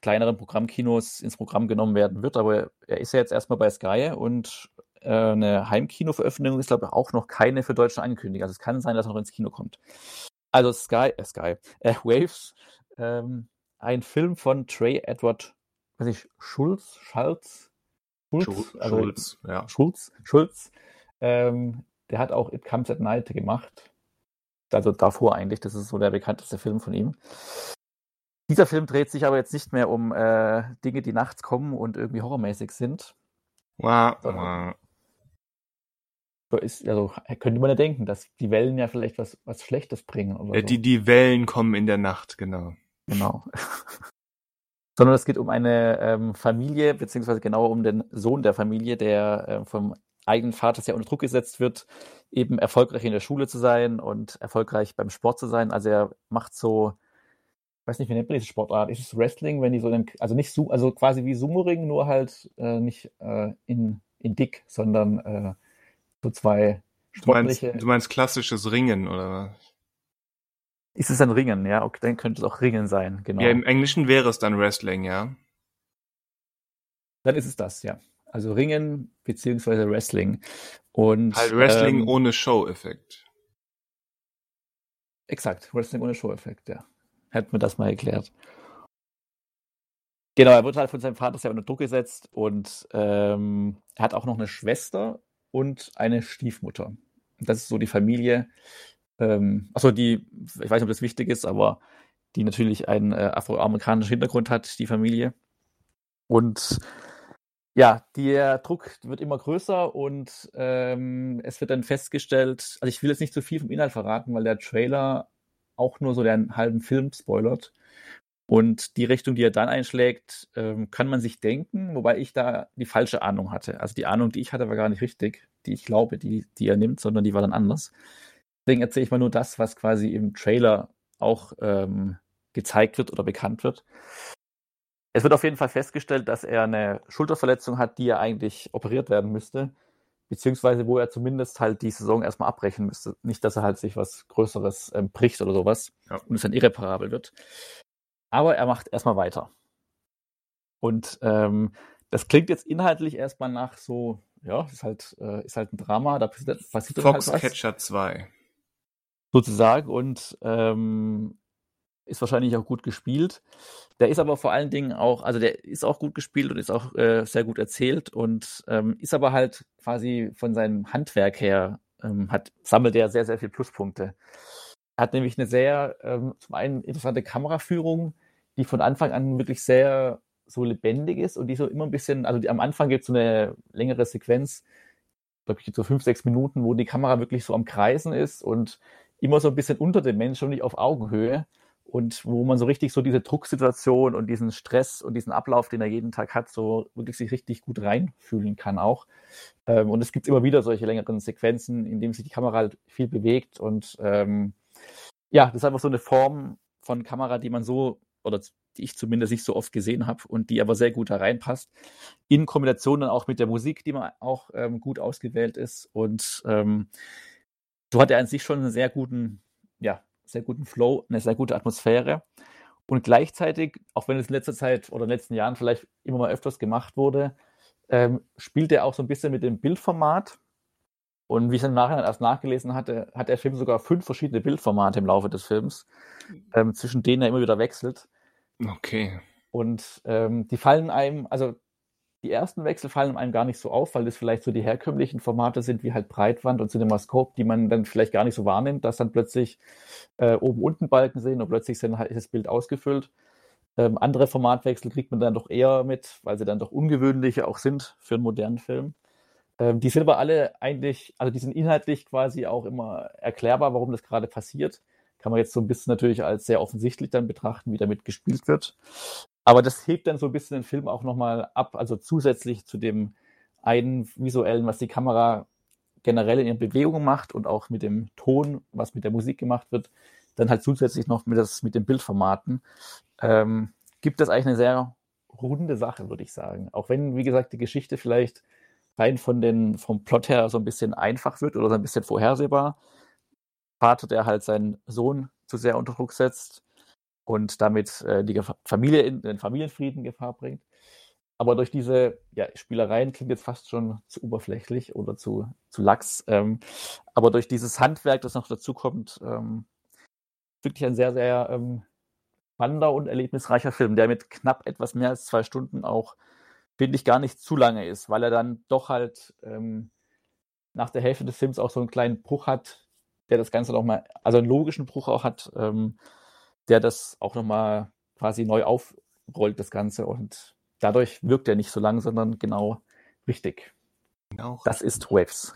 C: kleineren Programmkinos ins Programm genommen werden wird, aber er ist ja jetzt erstmal bei Sky und äh, eine Heimkino-Veröffentlichung ist, glaube ich, auch noch keine für Deutschland angekündigt. Also es kann sein, dass er noch ins Kino kommt. Also Sky, äh, Sky, äh, Waves, ähm, ein Film von Trey Edward, weiß ich, Schulz, Schalz, Schulz,
A: Schul-
C: also-
A: Schulz, ja.
C: Schulz, Schulz, ähm, der hat auch It Comes at Night gemacht. Also davor eigentlich, das ist so der bekannteste Film von ihm. Dieser Film dreht sich aber jetzt nicht mehr um äh, Dinge, die nachts kommen und irgendwie horrormäßig sind.
A: Wah.
C: So Ist, also könnte man ja denken, dass die Wellen ja vielleicht was, was Schlechtes bringen. Oder
A: Äh,
C: so.
A: Die, die Wellen kommen in der Nacht, genau.
C: Genau. Sondern es geht um eine ähm, Familie, beziehungsweise genauer um den Sohn der Familie, der äh, vom eigenen Vater sehr unter Druck gesetzt wird, eben erfolgreich in der Schule zu sein und erfolgreich beim Sport zu sein. Also er macht so, weiß nicht, wie nennt man diese Sportart? Ist es Wrestling, wenn die so einen, also nicht also quasi wie Sumo-Ring, nur halt äh, nicht äh, in, in dick, sondern äh, so zwei
A: Du meinst,
C: sportliche.
A: du meinst klassisches Ringen, oder was?
C: Ist es ein Ringen, ja? Okay, dann könnte es auch Ringen sein, genau.
A: Ja, im Englischen wäre es dann Wrestling, ja.
C: Dann ist es das, ja. Also Ringen beziehungsweise Wrestling. Und
A: Halt Wrestling
C: ähm,
A: ohne Show-Effekt.
C: Exakt, Wrestling ohne Show-Effekt, ja. Hätten wir das mal erklärt. Genau, er wird halt von seinem Vater sehr unter Druck gesetzt und ähm, er hat auch noch eine Schwester, und eine Stiefmutter. Das ist so die Familie. Ähm, also die, ich weiß nicht, ob das wichtig ist, aber die natürlich einen äh, afroamerikanischen Hintergrund hat, die Familie. Und ja, der Druck wird immer größer und ähm, es wird dann festgestellt, also ich will jetzt nicht zu viel vom Inhalt verraten, weil der Trailer auch nur so den halben Film spoilert. Und die Richtung, die er dann einschlägt, ähm, kann man sich denken, wobei ich da die falsche Ahnung hatte. Also die Ahnung, die ich hatte, war gar nicht richtig, die ich glaube, die, die er nimmt, sondern die war dann anders. Deswegen erzähle ich mal nur das, was quasi im Trailer auch ähm, gezeigt wird oder bekannt wird. Es wird auf jeden Fall festgestellt, dass er eine Schulterverletzung hat, die ja eigentlich operiert werden müsste, beziehungsweise wo er zumindest halt die Saison erstmal abbrechen müsste. Nicht, dass er halt sich was Größeres ähm, bricht oder sowas ja. und es dann irreparabel wird. Aber er macht erstmal weiter. Und ähm, das klingt jetzt inhaltlich erstmal nach so, ja, ist halt, äh, ist halt ein Drama, da passiert, passiert
A: Foxcatcher halt 2.
C: Sozusagen. Und ähm, ist wahrscheinlich auch gut gespielt. Der ist aber vor allen Dingen auch, also der ist auch gut gespielt und ist auch äh, sehr gut erzählt und ähm, ist aber halt quasi von seinem Handwerk her, ähm, hat, sammelt er sehr, sehr viele Pluspunkte. Er hat nämlich eine sehr, ähm, zum einen interessante Kameraführung, die von Anfang an wirklich sehr so lebendig ist und die so immer ein bisschen, also die, am Anfang gibt es so eine längere Sequenz, glaube ich, so fünf, sechs Minuten, wo die Kamera wirklich so am Kreisen ist und immer so ein bisschen unter dem Menschen und nicht auf Augenhöhe und wo man so richtig so diese Drucksituation und diesen Stress und diesen Ablauf, den er jeden Tag hat, so wirklich sich richtig gut reinfühlen kann auch. Ähm, und es gibt immer wieder solche längeren Sequenzen, in denen sich die Kamera halt viel bewegt und ähm, ja, das ist einfach so eine Form von Kamera, die man so oder die ich zumindest nicht so oft gesehen habe und die aber sehr gut da reinpasst. In Kombination dann auch mit der Musik, die man auch ähm, gut ausgewählt ist. Und ähm, so hat er an sich schon einen sehr guten, ja, sehr guten Flow, eine sehr gute Atmosphäre. Und gleichzeitig, auch wenn es in letzter Zeit oder in den letzten Jahren vielleicht immer mal öfters gemacht wurde, ähm, spielt er auch so ein bisschen mit dem Bildformat. Und wie ich dann nachher erst nachgelesen hatte, hat der Film sogar fünf verschiedene Bildformate im Laufe des Films, ähm, zwischen denen er immer wieder wechselt.
A: Okay.
C: Und ähm, die fallen einem, also die ersten Wechsel fallen einem gar nicht so auf, weil das vielleicht so die herkömmlichen Formate sind, wie halt Breitwand und CinemaScope, die man dann vielleicht gar nicht so wahrnimmt, dass dann plötzlich äh, oben unten Balken sehen und plötzlich sind halt das Bild ausgefüllt. Ähm, andere Formatwechsel kriegt man dann doch eher mit, weil sie dann doch ungewöhnlicher auch sind für einen modernen Film. Ähm, die sind aber alle eigentlich, also die sind inhaltlich quasi auch immer erklärbar, warum das gerade passiert. Kann man jetzt so ein bisschen natürlich als sehr offensichtlich dann betrachten, wie damit gespielt wird. Aber das hebt dann so ein bisschen den Film auch nochmal ab, also zusätzlich zu dem einen visuellen, was die Kamera generell in ihren Bewegungen macht und auch mit dem Ton, was mit der Musik gemacht wird, dann halt zusätzlich noch mit, das, mit den Bildformaten, ähm, gibt das eigentlich eine sehr runde Sache, würde ich sagen. Auch wenn, wie gesagt, die Geschichte vielleicht rein von den, vom Plot her so ein bisschen einfach wird oder so ein bisschen vorhersehbar. Vater, der halt seinen Sohn zu sehr unter Druck setzt, und damit äh, die Familie in den Familienfrieden Gefahr bringt. Aber durch diese ja, Spielereien klingt jetzt fast schon zu oberflächlich oder zu, zu lax. Ähm, aber durch dieses Handwerk, das noch dazu kommt, ähm, wirklich ein sehr, sehr ähm, spannender und erlebnisreicher Film, der mit knapp etwas mehr als zwei Stunden auch, finde ich, gar nicht zu lange ist, weil er dann doch halt ähm, nach der Hälfte des Films auch so einen kleinen Bruch hat, der das Ganze nochmal, also einen logischen Bruch auch hat, ähm, der das auch nochmal quasi neu aufrollt, das Ganze. Und dadurch wirkt er nicht so lang, sondern genau richtig. Genau. Das ist Waves.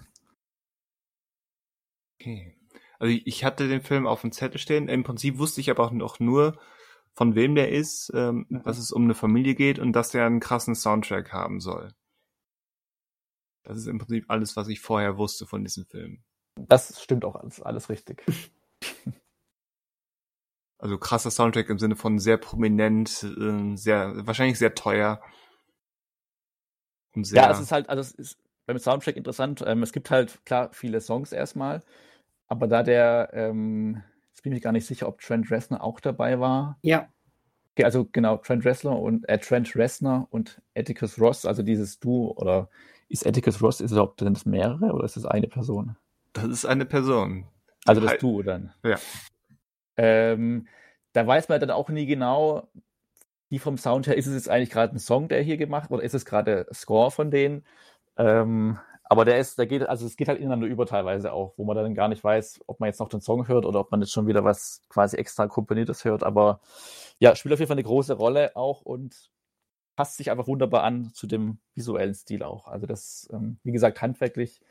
A: Okay. Also ich hatte den Film auf dem Zettel stehen. Im Prinzip wusste ich aber auch noch nur, von wem der ist, ähm, mhm. dass es um eine Familie geht und dass der einen krassen Soundtrack haben soll. Das ist im Prinzip alles, was ich vorher wusste von diesem Film.
C: Das stimmt auch alles, alles richtig.
A: Also krasser Soundtrack im Sinne von sehr prominent, äh, sehr, wahrscheinlich sehr teuer.
C: Und sehr ja, es ist halt, also es ist beim Soundtrack interessant. Ähm, es gibt halt klar viele Songs erstmal, aber da der, ähm, jetzt bin ich gar nicht sicher, ob Trent Reznor auch dabei war.
B: Ja.
C: Okay, also genau, Trent Reznor und äh, Trent Reznor und Atticus Ross, also dieses Duo oder ist Atticus Ross, ist es überhaupt sind das mehrere oder ist es eine Person?
A: Das ist eine Person.
C: Also das Duo dann.
A: Ja.
C: Ähm, da weiß man dann auch nie genau, wie vom Sound her, ist es jetzt eigentlich gerade ein Song, der hier gemacht oder ist es gerade Score von denen? Ähm, Aber der ist, der geht, also es geht halt ineinander über teilweise auch, wo man dann gar nicht weiß, ob man jetzt noch den Song hört oder ob man jetzt schon wieder was quasi extra komponiertes hört. Aber ja, spielt auf jeden Fall eine große Rolle auch und passt sich einfach wunderbar an zu dem visuellen Stil auch. Also das, ähm, wie gesagt, handwerklich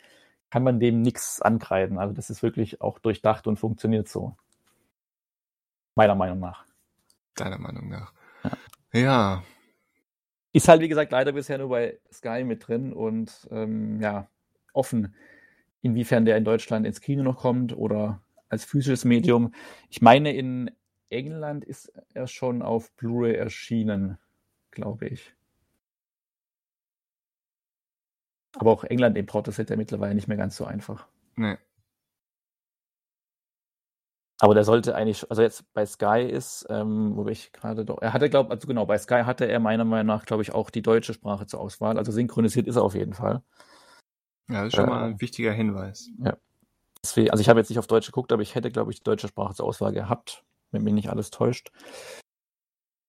C: kann man dem nichts ankreiden. Also das ist wirklich auch durchdacht und funktioniert so. Meiner Meinung nach.
A: Deiner Meinung nach. Ja. ja.
C: Ist halt, wie gesagt, leider bisher nur bei Sky mit drin und ähm, ja, offen, inwiefern der in Deutschland ins Kino noch kommt oder als physisches Medium. Ich meine, in England ist er schon auf Blu-ray erschienen, glaube ich. Aber auch England importet ist ja mittlerweile nicht mehr ganz so einfach.
A: Nee.
C: Aber der sollte eigentlich, also jetzt bei Sky ist, ähm, wo ich gerade doch, er hatte, glaube also genau, bei Sky hatte er meiner Meinung nach, glaube ich, auch die deutsche Sprache zur Auswahl. Also synchronisiert ist er auf jeden Fall.
A: Ja, das ist schon äh, mal ein wichtiger Hinweis.
C: Ja. Deswegen, also ich habe jetzt nicht auf Deutsch geguckt, aber ich hätte, glaube ich, die deutsche Sprache zur Auswahl gehabt, wenn mich nicht alles täuscht.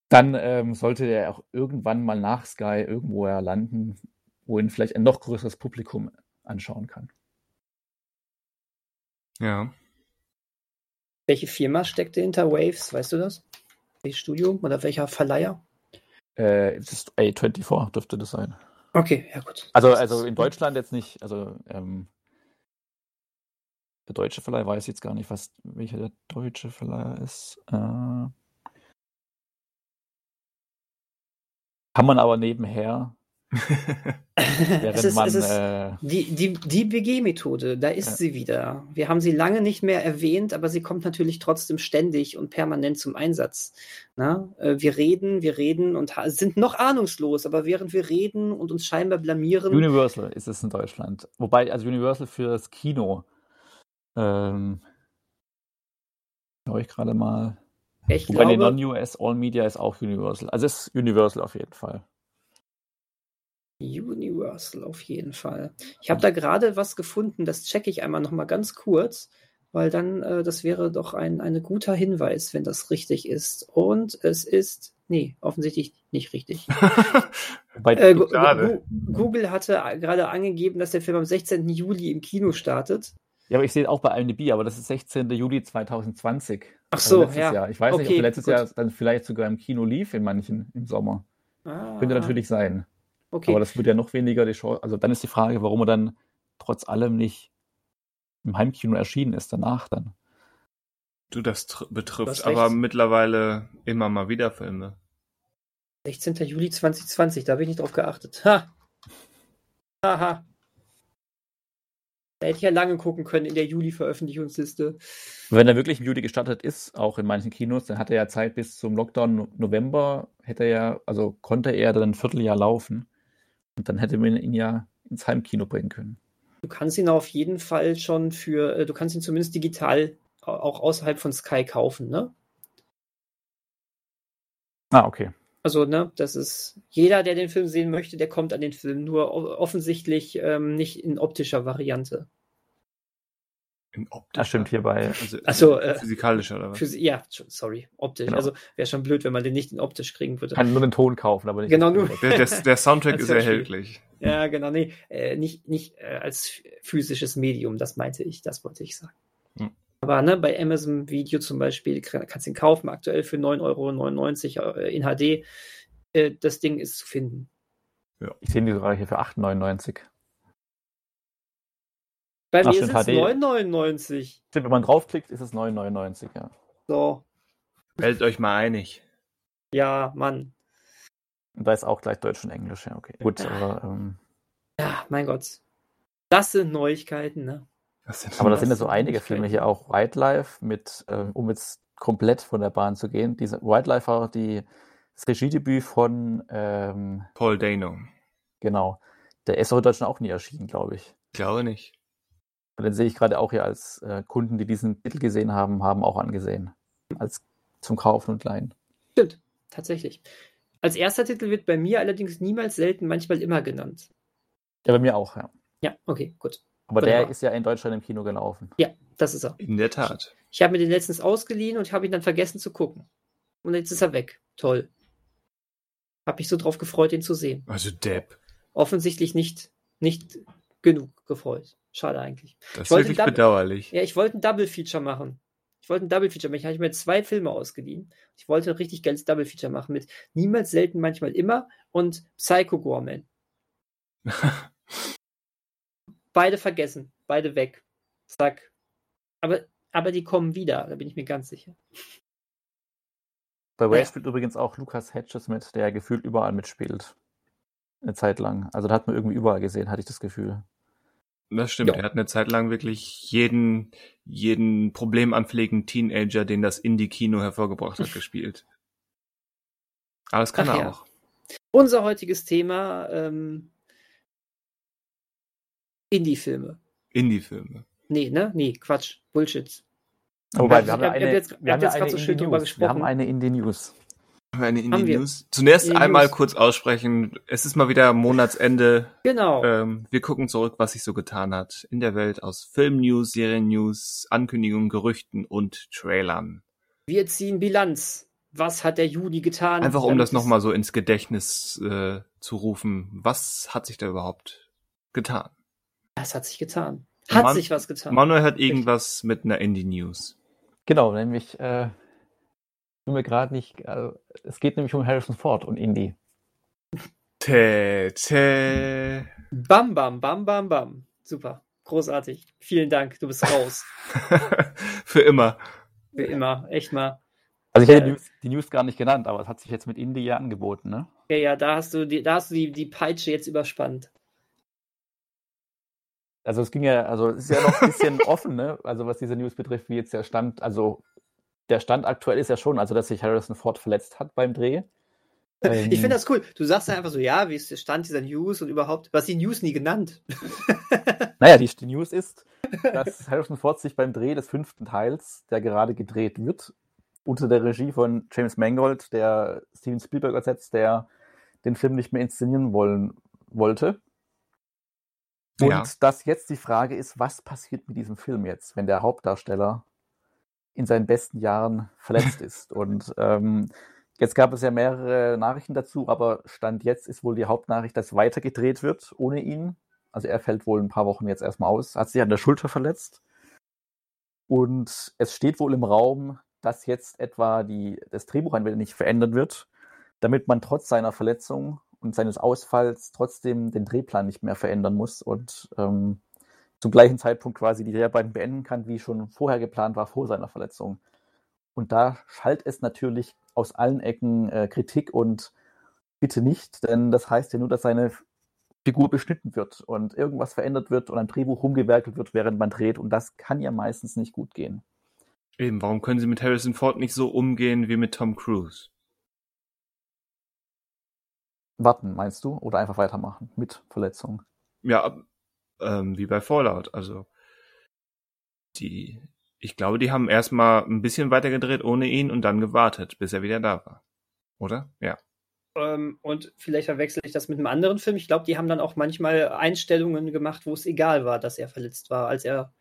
C: Dann ähm, sollte der auch irgendwann mal nach Sky irgendwo landen, wo ihn vielleicht ein noch größeres Publikum anschauen kann.
A: Ja.
B: Welche Firma steckte hinter Waves? Weißt du das? Welches Studio oder welcher Verleiher?
C: Äh, es ist A24, dürfte das sein.
B: Okay, ja gut.
C: Also, also in Deutschland jetzt nicht, also ähm, der deutsche Verleih weiß jetzt gar nicht, was welcher der deutsche Verleiher ist. Äh, kann man aber nebenher
B: es ist, man, es ist äh, die, die, die BG-Methode, da ist ja. sie wieder. Wir haben sie lange nicht mehr erwähnt, aber sie kommt natürlich trotzdem ständig und permanent zum Einsatz. Na? Äh, wir reden, wir reden und sind noch ahnungslos, aber während wir reden und uns scheinbar blamieren.
C: Universal ist es in Deutschland. Wobei, also Universal für das Kino. Ähm, Schau ich gerade mal.
B: Ich
C: Wobei glaube, Non-US All Media ist auch Universal. Also es ist Universal auf jeden Fall.
B: Universal auf jeden Fall. Ich habe da gerade was gefunden, das checke ich einmal noch mal ganz kurz, weil dann äh, das wäre doch ein ein guter Hinweis, wenn das richtig ist. Und es ist nee, offensichtlich nicht richtig. äh, Google hatte gerade angegeben, dass der Film am 16. Juli im Kino startet.
C: Ja, aber ich sehe auch bei IMDb, aber das ist 16. Juli 2020.
B: Ach also so, also
C: ja.
B: Jahr.
C: Ich weiß okay, nicht, ob letztes gut. Jahr dann vielleicht sogar im Kino lief in manchen im Sommer. Ah. Könnte natürlich sein. Okay. Aber das wird ja noch weniger die Chance. Also dann ist die Frage, warum er dann trotz allem nicht im Heimkino erschienen ist danach dann.
A: Du, das betrifft aber mittlerweile immer mal wieder Filme.
B: 16. Juli 2020, da habe ich nicht drauf geachtet. Ha! Haha. Da hätte ich ja lange gucken können in der Juli-Veröffentlichungsliste.
C: Wenn er wirklich im Juli gestartet ist, auch in manchen Kinos, dann hat er ja Zeit bis zum Lockdown November, hätte er ja, also konnte er dann ein Vierteljahr laufen. Und dann hätte man ihn ja ins Heimkino bringen können.
B: Du kannst ihn auf jeden Fall schon für, äh, du kannst ihn zumindest digital auch außerhalb von Sky kaufen, ne?
C: Ah, okay.
B: Also, ne, das ist jeder, der den Film sehen möchte, der kommt an den Film, nur offensichtlich ähm, nicht in optischer Variante.
C: In optischer? Das stimmt hierbei.
B: Also, also äh,
A: physikalischer oder was?
B: Physi ja, sorry, optisch. Genau. Also wäre schon blöd, wenn man den nicht in optisch kriegen würde.
C: Kann nur den Ton kaufen, aber nicht.
B: Genau, nur.
A: Der, der, der Soundtrack ist erhältlich.
B: Ja, genau, nee, äh, nicht, nicht äh, als physisches Medium, das meinte ich, das wollte ich sagen. Hm. Aber ne, bei Amazon Video zum Beispiel kannst du ihn kaufen, aktuell für 9,99 Euro äh, in HD. Äh, das Ding ist zu finden.
C: Ja. Ich sehe die hier für 8,99.
B: Bei Ach, mir ist es 9,99.
C: Stimmt, wenn man draufklickt, ist es 9,99, ja.
B: So.
A: Meldet euch mal einig.
B: Ja, Mann.
C: Und da ist auch gleich Deutsch und Englisch, ja, okay. Gut, ja. aber. Ähm,
B: ja, mein Gott. Das sind Neuigkeiten, ne?
C: Das aber da sind ja so einige Filme hier auch. Wildlife mit, äh, um jetzt komplett von der Bahn zu gehen. Diese Wildlife war die, das Regiedebüt von ähm,
A: Paul Dano.
C: Genau. Der ist auch in Deutschland auch nie erschienen, glaube ich.
A: Ich glaube nicht.
C: Und den sehe ich gerade auch hier als äh, Kunden, die diesen Titel gesehen haben, haben auch angesehen. Als zum Kaufen und Leihen.
B: Stimmt, tatsächlich. Als erster Titel wird bei mir allerdings niemals selten, manchmal immer genannt.
C: Ja, bei mir auch, ja.
B: Ja, okay, gut.
C: Aber Wunderbar. der ist ja in Deutschland im Kino gelaufen.
B: Ja, das ist er.
A: In der Tat.
B: Ich, ich habe mir den letztens ausgeliehen und habe ihn dann vergessen zu gucken. Und jetzt ist er weg. Toll. Hab mich so drauf gefreut, ihn zu sehen.
A: Also Depp.
B: Offensichtlich nicht, nicht genug gefreut. Schade eigentlich.
A: Das
B: Ich
A: ist
B: wollte
A: wirklich bedauerlich.
B: Ja, ich wollte ein Double Feature machen. Ich wollte ein Double Feature machen. Ich habe mir zwei Filme ausgeliehen. Ich wollte ein richtig geiles Double Feature machen mit Niemals, selten, manchmal immer und Psycho Gorman. Beide vergessen, beide weg. Zack. Aber, aber die kommen wieder, da bin ich mir ganz sicher.
C: Bei
B: Ja.
C: Waze spielt übrigens auch Lukas Hedges mit, der gefühlt überall mitspielt. Eine Zeit lang. Also da hat man irgendwie überall gesehen, hatte ich das Gefühl.
A: Das stimmt.
B: Ja.
A: Er hat eine Zeit lang wirklich jeden, jeden problemanfälligen Teenager, den das Indie-Kino hervorgebracht hat, gespielt. Aber das kann
B: Ach
A: er
B: ja.
A: auch.
B: Unser heutiges Thema, ähm, Indie-Filme.
A: Indie-Filme.
B: Nee, ne? Nee, Quatsch. Bullshit.
C: Wobei, wir haben eine,
B: jetzt-
C: wir haben eine
B: so schön drüber
C: Indie-News. Wir haben
B: gesprochen.
C: eine Indie-News.
A: Haben wir eine
B: Haben wir.
A: Indie-News? Zunächst
B: Indie
A: einmal
B: News.
A: kurz aussprechen. Es ist mal wieder Monatsende.
B: Genau.
A: Ähm, wir gucken zurück, was sich so getan hat in der Welt aus Film-News, Serien-News, Ankündigungen, Gerüchten und Trailern.
B: Wir ziehen Bilanz. Was hat der Juni getan?
A: Einfach um das nochmal so ins Gedächtnis äh, zu rufen. Was hat sich da überhaupt getan?
B: Es hat sich getan. Hat
A: Man-
B: sich was getan.
A: Manuel hat irgendwas mit einer Indie-News.
C: Genau, nämlich, äh, bin mir gerade nicht, äh, es geht nämlich um Harrison Ford und Indie.
A: Tä, tä.
B: Bam, bam, bam, bam, bam. Super. Großartig. Vielen Dank. Du bist raus.
A: Für immer.
B: Wie immer. Echt mal.
C: Also ich hätte
B: Äh.
C: die News, die News gar nicht genannt, aber es hat sich jetzt mit Indie ja angeboten, ne?
B: Ja, ja, da hast du die, da hast du die, die Peitsche jetzt überspannt.
C: Also es ging ja, also es ist ja noch ein bisschen offen, ne? Also was diese News betrifft, wie jetzt der Stand, also der Stand aktuell ist ja schon, also dass sich Harrison Ford verletzt hat beim Dreh. Ähm,
B: Ich finde das cool. Du sagst dann einfach so, ja, wie ist der Stand dieser News und überhaupt, du hast die News nie genannt.
C: Naja, die, die News ist, dass Harrison Ford sich beim Dreh des fünften Teils, der gerade gedreht wird, unter der Regie von James Mangold, der Steven Spielberg ersetzt, der den Film nicht mehr inszenieren wollen wollte. Und
A: Ja.
C: dass jetzt die Frage ist, was passiert mit diesem Film jetzt, wenn der Hauptdarsteller in seinen besten Jahren verletzt ist. Und ähm, jetzt gab es ja mehrere Nachrichten dazu, aber Stand jetzt ist wohl die Hauptnachricht, dass weiter gedreht wird ohne ihn. Also er fällt wohl ein paar Wochen jetzt erstmal aus, hat sich an der Schulter verletzt. Und es steht wohl im Raum, dass jetzt etwa die, das Drehbuch ein wenig verändert wird, damit man trotz seiner Verletzung und seines Ausfalls trotzdem den Drehplan nicht mehr verändern muss und ähm, zum gleichen Zeitpunkt quasi die Dreharbeiten beenden kann, wie schon vorher geplant war, vor seiner Verletzung. Und da schallt es natürlich aus allen Ecken äh, Kritik und bitte nicht, denn das heißt ja nur, dass seine Figur beschnitten wird und irgendwas verändert wird und am Drehbuch rumgewerkelt wird, während man dreht. Und das kann ja meistens nicht gut gehen.
A: Eben, warum können sie mit Harrison Ford nicht so umgehen wie mit Tom Cruise?
C: Warten, meinst du? Oder einfach weitermachen mit Verletzung?
A: Ja, ähm, wie bei Fallout. Also die, ich glaube, die haben erstmal ein bisschen weiter gedreht ohne ihn und dann gewartet, bis er wieder da war. Oder? Ja.
B: Ähm, und vielleicht verwechsel ich das mit einem anderen Film. Ich glaube, die haben dann auch manchmal Einstellungen gemacht, wo es egal war, dass er verletzt war. Als er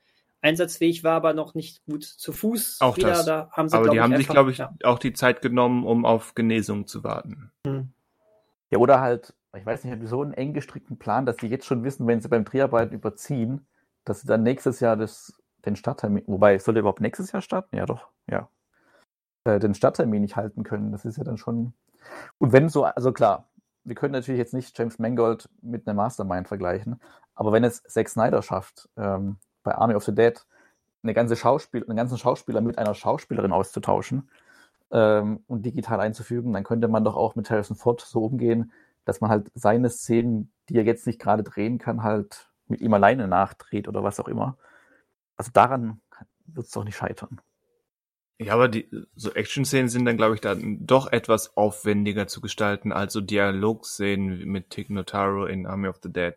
B: einsatzfähig war, aber noch nicht gut zu Fuß
A: Auch
B: wieder,
A: das.
B: da haben sie,
A: Aber die haben sich, glaube ich,
B: ja.
A: auch die Zeit genommen, um auf Genesung zu warten.
B: Hm.
C: Ja, oder halt, ich weiß nicht, haben die so einen eng gestrickten Plan, dass sie jetzt schon wissen, wenn sie beim Dreharbeiten überziehen, dass sie dann nächstes Jahr das, den Starttermin, wobei, soll der überhaupt nächstes Jahr starten? Ja, doch, ja. Äh, den Starttermin nicht halten können. Das ist ja dann schon. Und wenn so, also klar, wir können natürlich jetzt nicht James Mangold mit einem Mastermind vergleichen, aber wenn es Zack Snyder schafft, ähm, bei Army of the Dead eine ganze Schauspiel, einen ganzen Schauspieler mit einer Schauspielerin auszutauschen ähm, und digital einzufügen, dann könnte man doch auch mit Harrison Ford so umgehen, dass man halt seine Szenen, die er jetzt nicht gerade drehen kann, halt mit ihm alleine nachdreht oder was auch immer. Also daran wird es doch nicht scheitern.
A: Ja, aber die so Action-Szenen sind dann, glaube ich, dann doch etwas aufwendiger zu gestalten als so Dialogszenen mit Tig Notaro in Army of the Dead.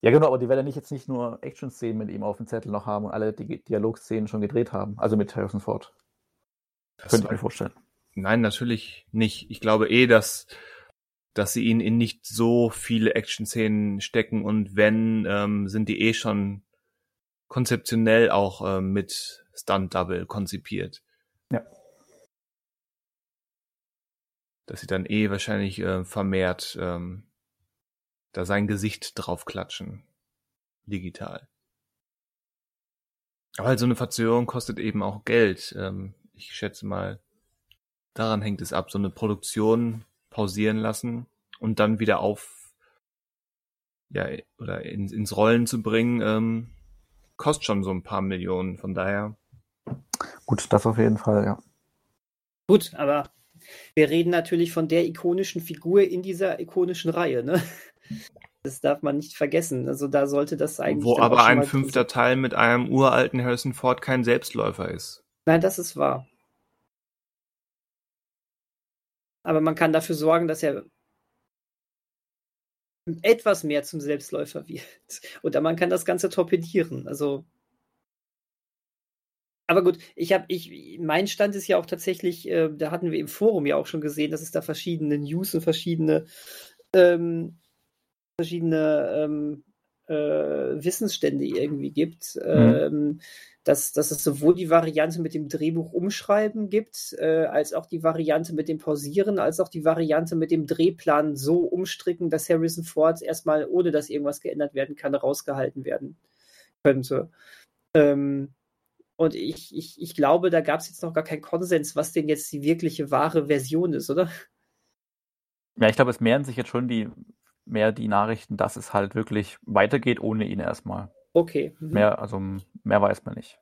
C: Ja, genau, aber die werden nicht jetzt nicht nur Action-Szenen mit ihm auf dem Zettel noch haben und alle die Dialogszenen schon gedreht haben. Also mit Harrison Ford.
A: Das
C: Könnte ich mir vorstellen.
A: Nein, natürlich nicht. Ich glaube eh, dass, dass sie ihn in nicht so viele Action-Szenen stecken und wenn, ähm, sind die eh schon konzeptionell auch ähm, mit Stunt-Double konzipiert.
C: Ja.
A: Dass sie dann eh wahrscheinlich äh, vermehrt ähm, da sein Gesicht drauf klatschen. digital. Aber halt so eine Verzögerung kostet eben auch Geld. Ähm, ich schätze mal, daran hängt es ab, so eine Produktion pausieren lassen und dann wieder auf, ja, oder in, ins Rollen zu bringen, ähm, kostet schon so ein paar Millionen. Von daher.
C: Gut, das auf jeden Fall, ja.
B: Gut, aber wir reden natürlich von der ikonischen Figur in dieser ikonischen Reihe, ne? Das darf man nicht vergessen. Also da sollte das eigentlich.
A: Wo aber ein fünfter Teil mit einem uralten Harrison Ford kein Selbstläufer ist.
B: Nein, das ist wahr. Aber man kann dafür sorgen, dass er etwas mehr zum Selbstläufer wird. Oder man kann das Ganze torpedieren. Also. Aber gut, ich habe, ich, mein Stand ist ja auch tatsächlich, äh, da hatten wir im Forum ja auch schon gesehen, dass es da verschiedene News und verschiedene, ähm, verschiedene ähm, äh, Wissensstände irgendwie gibt. Mhm. Ähm, dass, dass es sowohl die Variante mit dem Drehbuch umschreiben gibt, äh, als auch die Variante mit dem Pausieren, als auch die Variante mit dem Drehplan so umstricken, dass Harrison Ford erstmal, ohne dass irgendwas geändert werden kann, rausgehalten werden könnte. Ähm, und ich, ich, ich glaube, da gab es jetzt noch gar keinen Konsens, was denn jetzt die wirkliche wahre Version ist, oder?
C: Ja, ich glaube, es mehren sich jetzt schon die mehr die Nachrichten, dass es halt wirklich weitergeht ohne ihn erstmal.
B: Okay.
C: Mhm. Mehr, also mehr weiß man nicht.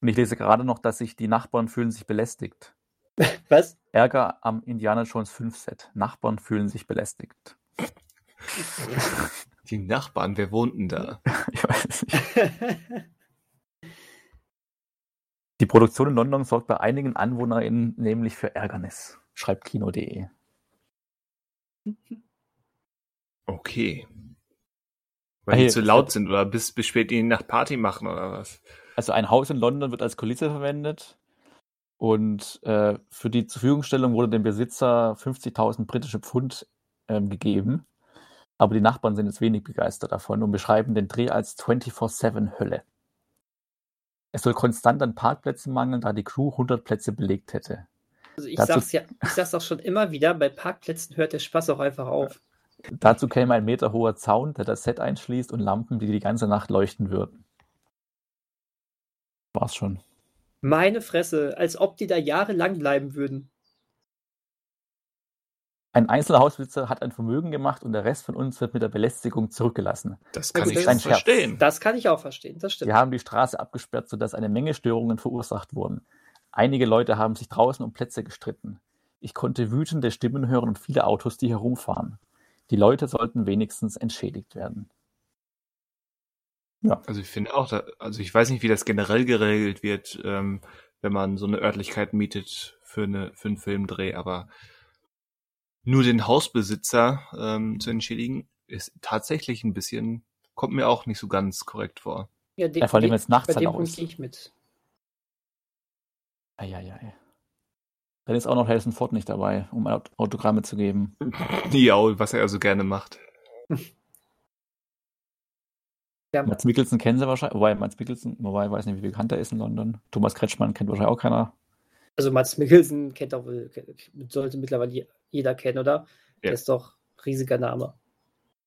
C: Und ich lese gerade noch, dass sich die Nachbarn fühlen sich belästigt.
B: Was?
C: Ärger am Indiana Jones 5 Set. Nachbarn fühlen sich belästigt.
A: Die Nachbarn, wer wohnt denn da? ich weiß
C: nicht. Die Produktion in London sorgt bei einigen AnwohnerInnen nämlich für Ärgernis, schreibt Kino.de.
A: Okay. Weil hey, die zu laut sind oder bis, bis spät die Nacht Party machen oder was?
C: Also ein Haus in London wird als Kulisse verwendet und äh, für die Zurverfügungstellung wurde dem Besitzer 50.000 britische Pfund ähm, gegeben. Aber die Nachbarn sind jetzt wenig begeistert davon und beschreiben den Dreh als 24-7-Hölle. Es soll konstant an Parkplätzen mangeln, da die Crew 100 Plätze belegt hätte.
B: Also ich Dazu, sag's ja, ich sag's auch schon immer wieder, bei Parkplätzen hört der Spaß auch einfach auf.
C: Dazu käme ein Meter hoher Zaun, der das Set einschließt und Lampen, die die ganze Nacht leuchten würden. War's schon.
B: Meine Fresse, als ob die da jahrelang bleiben würden.
C: Ein einzelner Hausbesitzer hat ein Vermögen gemacht und der Rest von uns wird mit der Belästigung zurückgelassen.
A: Das kann also, ich das verstehen.
B: Das kann ich auch verstehen, das stimmt.
C: Wir haben die Straße abgesperrt, sodass eine Menge Störungen verursacht wurden. Einige Leute haben sich draußen um Plätze gestritten. Ich konnte wütende Stimmen hören und viele Autos, die herumfahren. Die Leute sollten wenigstens entschädigt werden.
A: Ja. Also ich finde auch, da, also ich weiß nicht, wie das generell geregelt wird, ähm, wenn man so eine Örtlichkeit mietet für, eine, für einen Filmdreh, aber nur den Hausbesitzer ähm, zu entschädigen, ist tatsächlich ein bisschen, kommt mir auch nicht so ganz korrekt vor.
C: Ja, den, ja vor allem, wenn es nachts halt auch ist.
B: ich mit.
C: Eieiei. Dann ist auch noch Harrison Ford nicht dabei, um Autogramme zu geben.
A: Ja, was er so gerne macht.
C: Ja. Mats Mikkelsen kennen sie wahrscheinlich, wobei Mats Mikkelsen, wobei ich weiß nicht, wie bekannt er ist in London. Thomas Kretschmann kennt wahrscheinlich auch keiner.
B: Also Mats Mikkelsen kennt auch, sollte mittlerweile jeder kennen, oder? Ja. Der ist doch riesiger Name.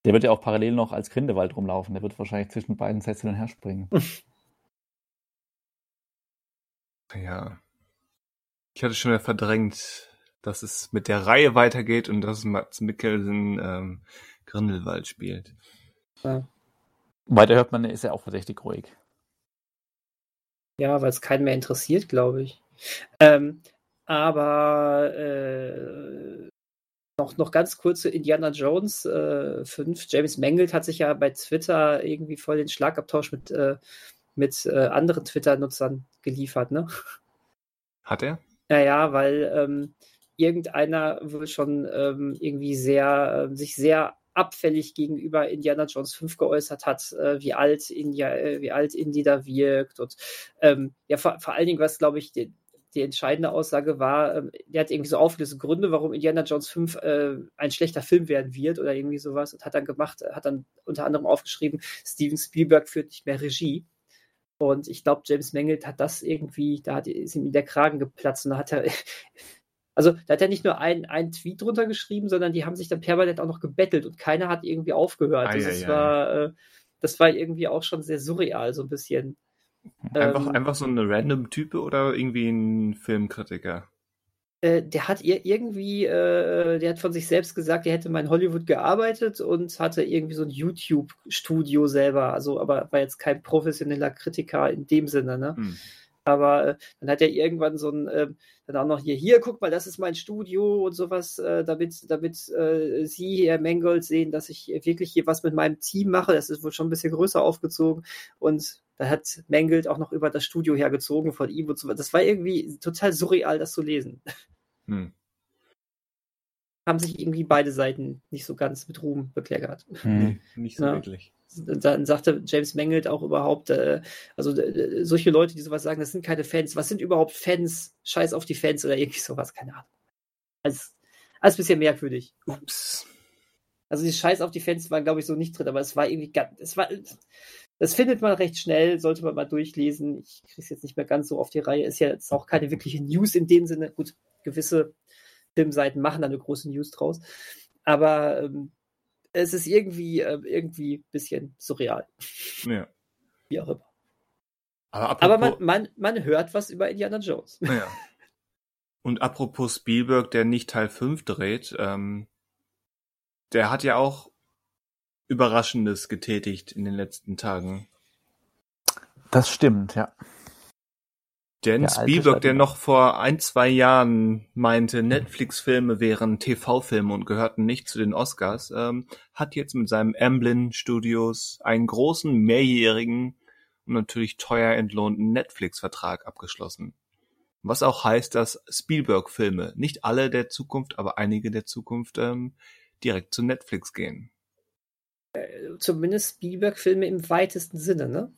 C: Der wird ja auch parallel noch als Grindewald rumlaufen. Der wird wahrscheinlich zwischen beiden Sätzen hin und her springen.
A: ja. Ich hatte schon wieder verdrängt, dass es mit der Reihe weitergeht und dass Mats Mikkelsen ähm, Grindelwald spielt.
C: Ja. Weiter hört man, ist er auch verdächtig ruhig.
B: Ja, weil es keinen mehr interessiert, glaube ich. Ähm, aber äh, noch, noch ganz kurz zu Indiana Jones äh, 5. James Mangold hat sich ja bei Twitter irgendwie voll den Schlagabtausch mit, äh, mit äh, anderen Twitter-Nutzern geliefert, ne?
A: Hat er?
B: Naja, weil ähm, irgendeiner wohl schon ähm, irgendwie sehr, äh, sich sehr abfällig gegenüber Indiana Jones 5 geäußert hat, äh, wie alt India, äh, wie alt Indy da wirkt und ähm, ja, vor, vor allen Dingen, was glaube ich, die, die entscheidende Aussage war, ähm, der hat irgendwie so aufgelöste Gründe, warum Indiana Jones 5 äh, ein schlechter Film werden wird oder irgendwie sowas und hat dann gemacht, hat dann unter anderem aufgeschrieben, Steven Spielberg führt nicht mehr Regie. Und ich glaube, James Mangold hat das irgendwie, da hat, ist ihm der Kragen geplatzt und da hat er, also da hat er nicht nur einen, einen Tweet drunter geschrieben, sondern die haben sich dann permanent auch noch gebettelt und keiner hat irgendwie aufgehört.
A: Ei,
B: das war, äh, das war irgendwie auch schon sehr surreal, so ein bisschen.
A: Einfach,
B: Ähm,
A: einfach so eine random Type oder irgendwie ein Filmkritiker?
B: Äh, der hat ir irgendwie, äh, der hat von sich selbst gesagt, er hätte mal in Hollywood gearbeitet und hatte irgendwie so ein YouTube-Studio selber. Also, aber war jetzt kein professioneller Kritiker in dem Sinne, ne?
A: Hm.
B: Aber äh, dann hat er irgendwann so ein, ähm, dann auch noch hier, hier, guck mal, das ist mein Studio und sowas, äh, damit, damit äh, Sie, Herr Mangold, sehen, dass ich wirklich hier was mit meinem Team mache. Das ist wohl schon ein bisschen größer aufgezogen. Und da hat Mangold auch noch über das Studio hergezogen von ihm und so weiter. Das war irgendwie total surreal, das zu lesen.
A: Hm.
B: Haben sich irgendwie beide Seiten nicht so ganz mit Ruhm bekleckert.
C: Hm.
A: Nee, nicht so
B: Ja.
A: wirklich.
B: Dann sagte James Mangold auch überhaupt, äh, also äh, solche Leute, die sowas sagen, das sind keine Fans. Was sind überhaupt Fans? Scheiß auf die Fans oder irgendwie sowas, keine Ahnung. Also, alles bisschen merkwürdig.
A: Ups.
B: Also die Scheiß auf die Fans waren, glaube ich, so nicht drin, aber es war irgendwie ganz, es war, das findet man recht schnell, sollte man mal durchlesen. Ich krieg's jetzt nicht mehr ganz so auf die Reihe. Ist ja jetzt auch keine wirkliche News in dem Sinne. Gut, gewisse Filmseiten machen da eine große News draus. Aber ähm, es ist irgendwie, äh, irgendwie ein bisschen surreal.
A: Ja.
B: Wie auch immer.
A: Aber apropos,
B: Aber man, man, man hört was über Indiana Jones.
A: Ja. Und apropos Spielberg, der nicht Teil 5 dreht, ähm, der hat ja auch Überraschendes getätigt in den letzten Tagen.
C: Das stimmt, ja. Alte
A: Spielberg, der noch vor ein, zwei Jahren meinte, Netflix-Filme wären TV-Filme und gehörten nicht zu den Oscars, ähm, hat jetzt mit seinem Amblin Studios einen großen, mehrjährigen und natürlich teuer entlohnten Netflix-Vertrag abgeschlossen. Was auch heißt, dass Spielberg-Filme, nicht alle der Zukunft, aber einige der Zukunft, ähm, direkt zu Netflix gehen.
B: Zumindest Spielberg-Filme im weitesten Sinne, ne?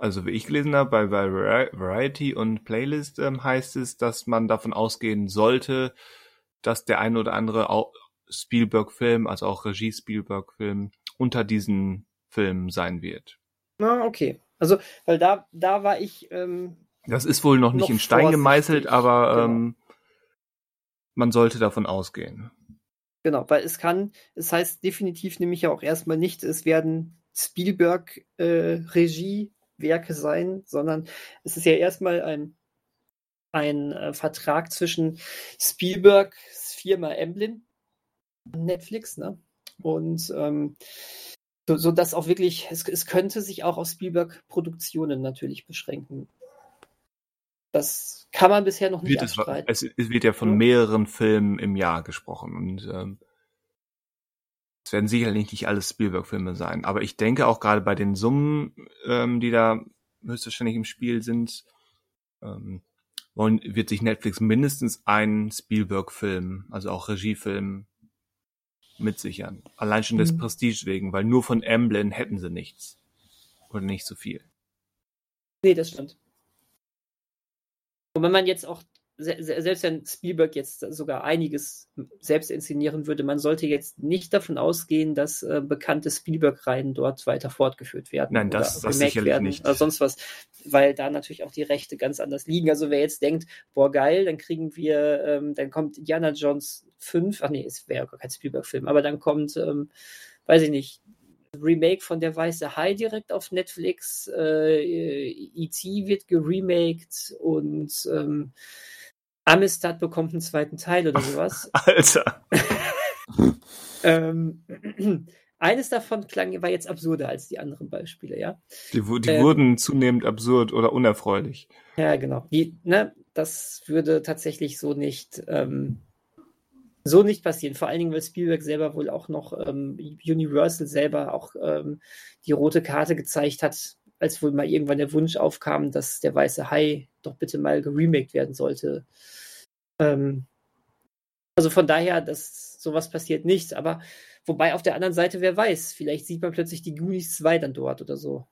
A: Also wie ich gelesen habe, bei, bei Vari- Variety und Playlist ähm, heißt es, dass man davon ausgehen sollte, dass der ein oder andere Spielberg-Film, also auch Regie-Spielberg-Film, unter diesen Filmen sein wird.
B: Na, okay. Also, weil da, da war ich, ähm,
A: Das ist wohl noch nicht
B: Noch
A: in Stein gemeißelt, aber
B: genau.
A: ähm, man sollte davon ausgehen.
B: Genau, weil es kann, es heißt definitiv nämlich ja auch erstmal nicht, es werden Spielberg-Regiewerke sein, sondern es ist ja erstmal ein, ein äh, Vertrag zwischen Spielbergs Firma Emblem und Netflix, ne? Und ähm, so, so dass auch wirklich, es, es könnte sich auch auf Spielberg-Produktionen natürlich beschränken. Das kann man bisher noch nicht
A: Wird es, es, wird ja von mehreren Filmen im Jahr gesprochen und ähm, es werden sicherlich nicht alles Spielberg-Filme sein, aber ich denke auch gerade bei den Summen, ähm, die da höchstwahrscheinlich im Spiel sind, ähm, wollen, wird sich Netflix mindestens einen Spielberg-Film, also auch Regiefilm, mitsichern. Allein schon des
B: Mhm.
A: Prestige wegen, weil nur von Amblin hätten sie nichts. Oder nicht so viel.
B: Nee, das stimmt. Und wenn man jetzt auch, selbst wenn Spielberg jetzt sogar einiges selbst inszenieren würde, man sollte jetzt nicht davon ausgehen, dass äh, bekannte Spielberg-Reihen dort weiter fortgeführt werden.
A: Nein, das- das sicherlich
B: werden
A: nicht.
B: Oder sonst was, weil da natürlich auch die Rechte ganz anders liegen. Also wer jetzt denkt, boah, geil, dann kriegen wir, ähm, dann kommt Indiana Jones 5, ach nee, es wäre gar kein Spielberg-Film, aber dann kommt, ähm, weiß ich nicht, Remake von Der Weiße Hai direkt auf Netflix. Äh, E.T. wird geremaked und ähm, Amistad bekommt einen zweiten Teil oder sowas.
A: Alter.
B: ähm, eines davon klang, war jetzt absurder als die anderen Beispiele, ja.
A: Die, die
B: Ähm.
A: wurden zunehmend absurd oder unerfreulich.
B: Ja, genau. Die, ne, das würde tatsächlich so nicht, ähm, so nicht passieren. Vor allen Dingen, weil Spielberg selber wohl auch noch ähm, Universal selber auch ähm, die rote Karte gezeigt hat, als wohl mal irgendwann der Wunsch aufkam, dass der weiße Hai doch bitte mal geremaked werden sollte. Ähm, also von daher, dass sowas passiert nicht. Aber wobei auf der anderen Seite, wer weiß, vielleicht sieht man plötzlich die Goonies 2 dann dort oder so.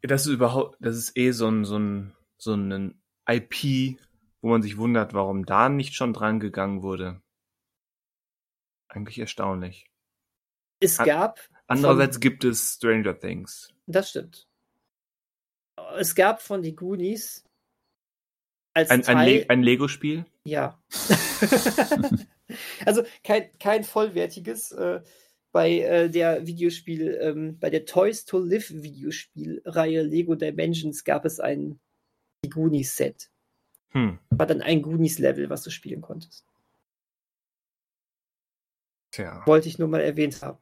A: Das ist überhaupt, das ist eh so ein, so ein, so ein IP, wo man sich wundert, warum da nicht schon dran gegangen wurde. Eigentlich erstaunlich.
B: Es gab
A: Andererseits gibt es Stranger Things.
B: Das stimmt. Es gab von die Goonies als
A: Ein, ein, Le ein Lego-Spiel?
B: ja. also kein, kein vollwertiges, äh, bei äh, der Videospiel, ähm, bei der Toys to Live Videospielreihe Lego Dimensions gab es ein Goonies-Set.
A: Hm.
B: War dann ein Goonies-Level, was du spielen konntest.
A: Tja.
B: Wollte ich nur mal erwähnt haben.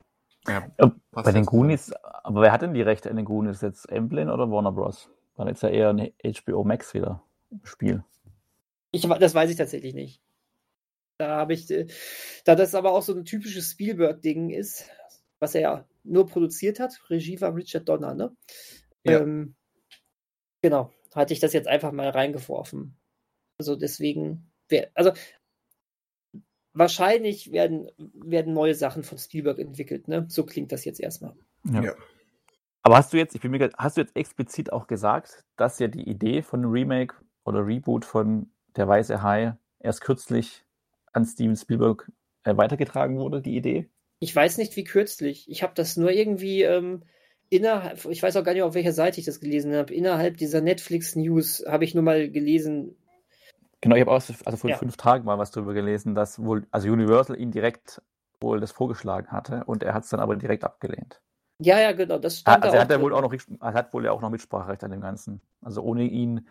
A: Ja,
C: Äh, Bei den
A: jetzt.
C: Goonies, aber wer hat denn die Rechte an den Goonies? Jetzt Amblin oder Warner Bros? Dann ist ja eher ein HBO Max wieder im Spiel.
B: Ich, das weiß ich tatsächlich nicht. Da habe ich, äh, da das aber auch so ein typisches Spielberg-Ding ist, was er ja nur produziert hat, Regie war Richard Donner, ne?
A: Ja.
B: Ähm, genau, hatte ich das jetzt einfach mal reingeworfen. Also deswegen, wär, also wahrscheinlich werden, werden neue Sachen von Spielberg entwickelt, ne? So klingt das jetzt erstmal.
A: Ja.
C: Aber hast du jetzt, ich bin mir, hast du jetzt explizit auch gesagt, dass ja die Idee von einem Remake oder Reboot von Der Weiße Hai erst kürzlich an Steven Spielberg äh, weitergetragen wurde, die Idee?
B: Ich weiß nicht, wie kürzlich. Ich habe das nur irgendwie ähm, innerhalb, ich weiß auch gar nicht, auf welcher Seite ich das gelesen habe. Innerhalb dieser Netflix-News habe ich nur mal gelesen.
C: Genau, ich habe auch so- also vor
B: Ja.
C: fünf Tagen mal was drüber gelesen, dass wohl, also Universal ihn direkt wohl das vorgeschlagen hatte und er hat es dann aber direkt abgelehnt.
B: Ja, ja, genau, das stand
C: Also
B: da
C: er hat ja wohl auch noch, er hat wohl ja auch noch Mitspracherecht an dem Ganzen. Also ohne ihn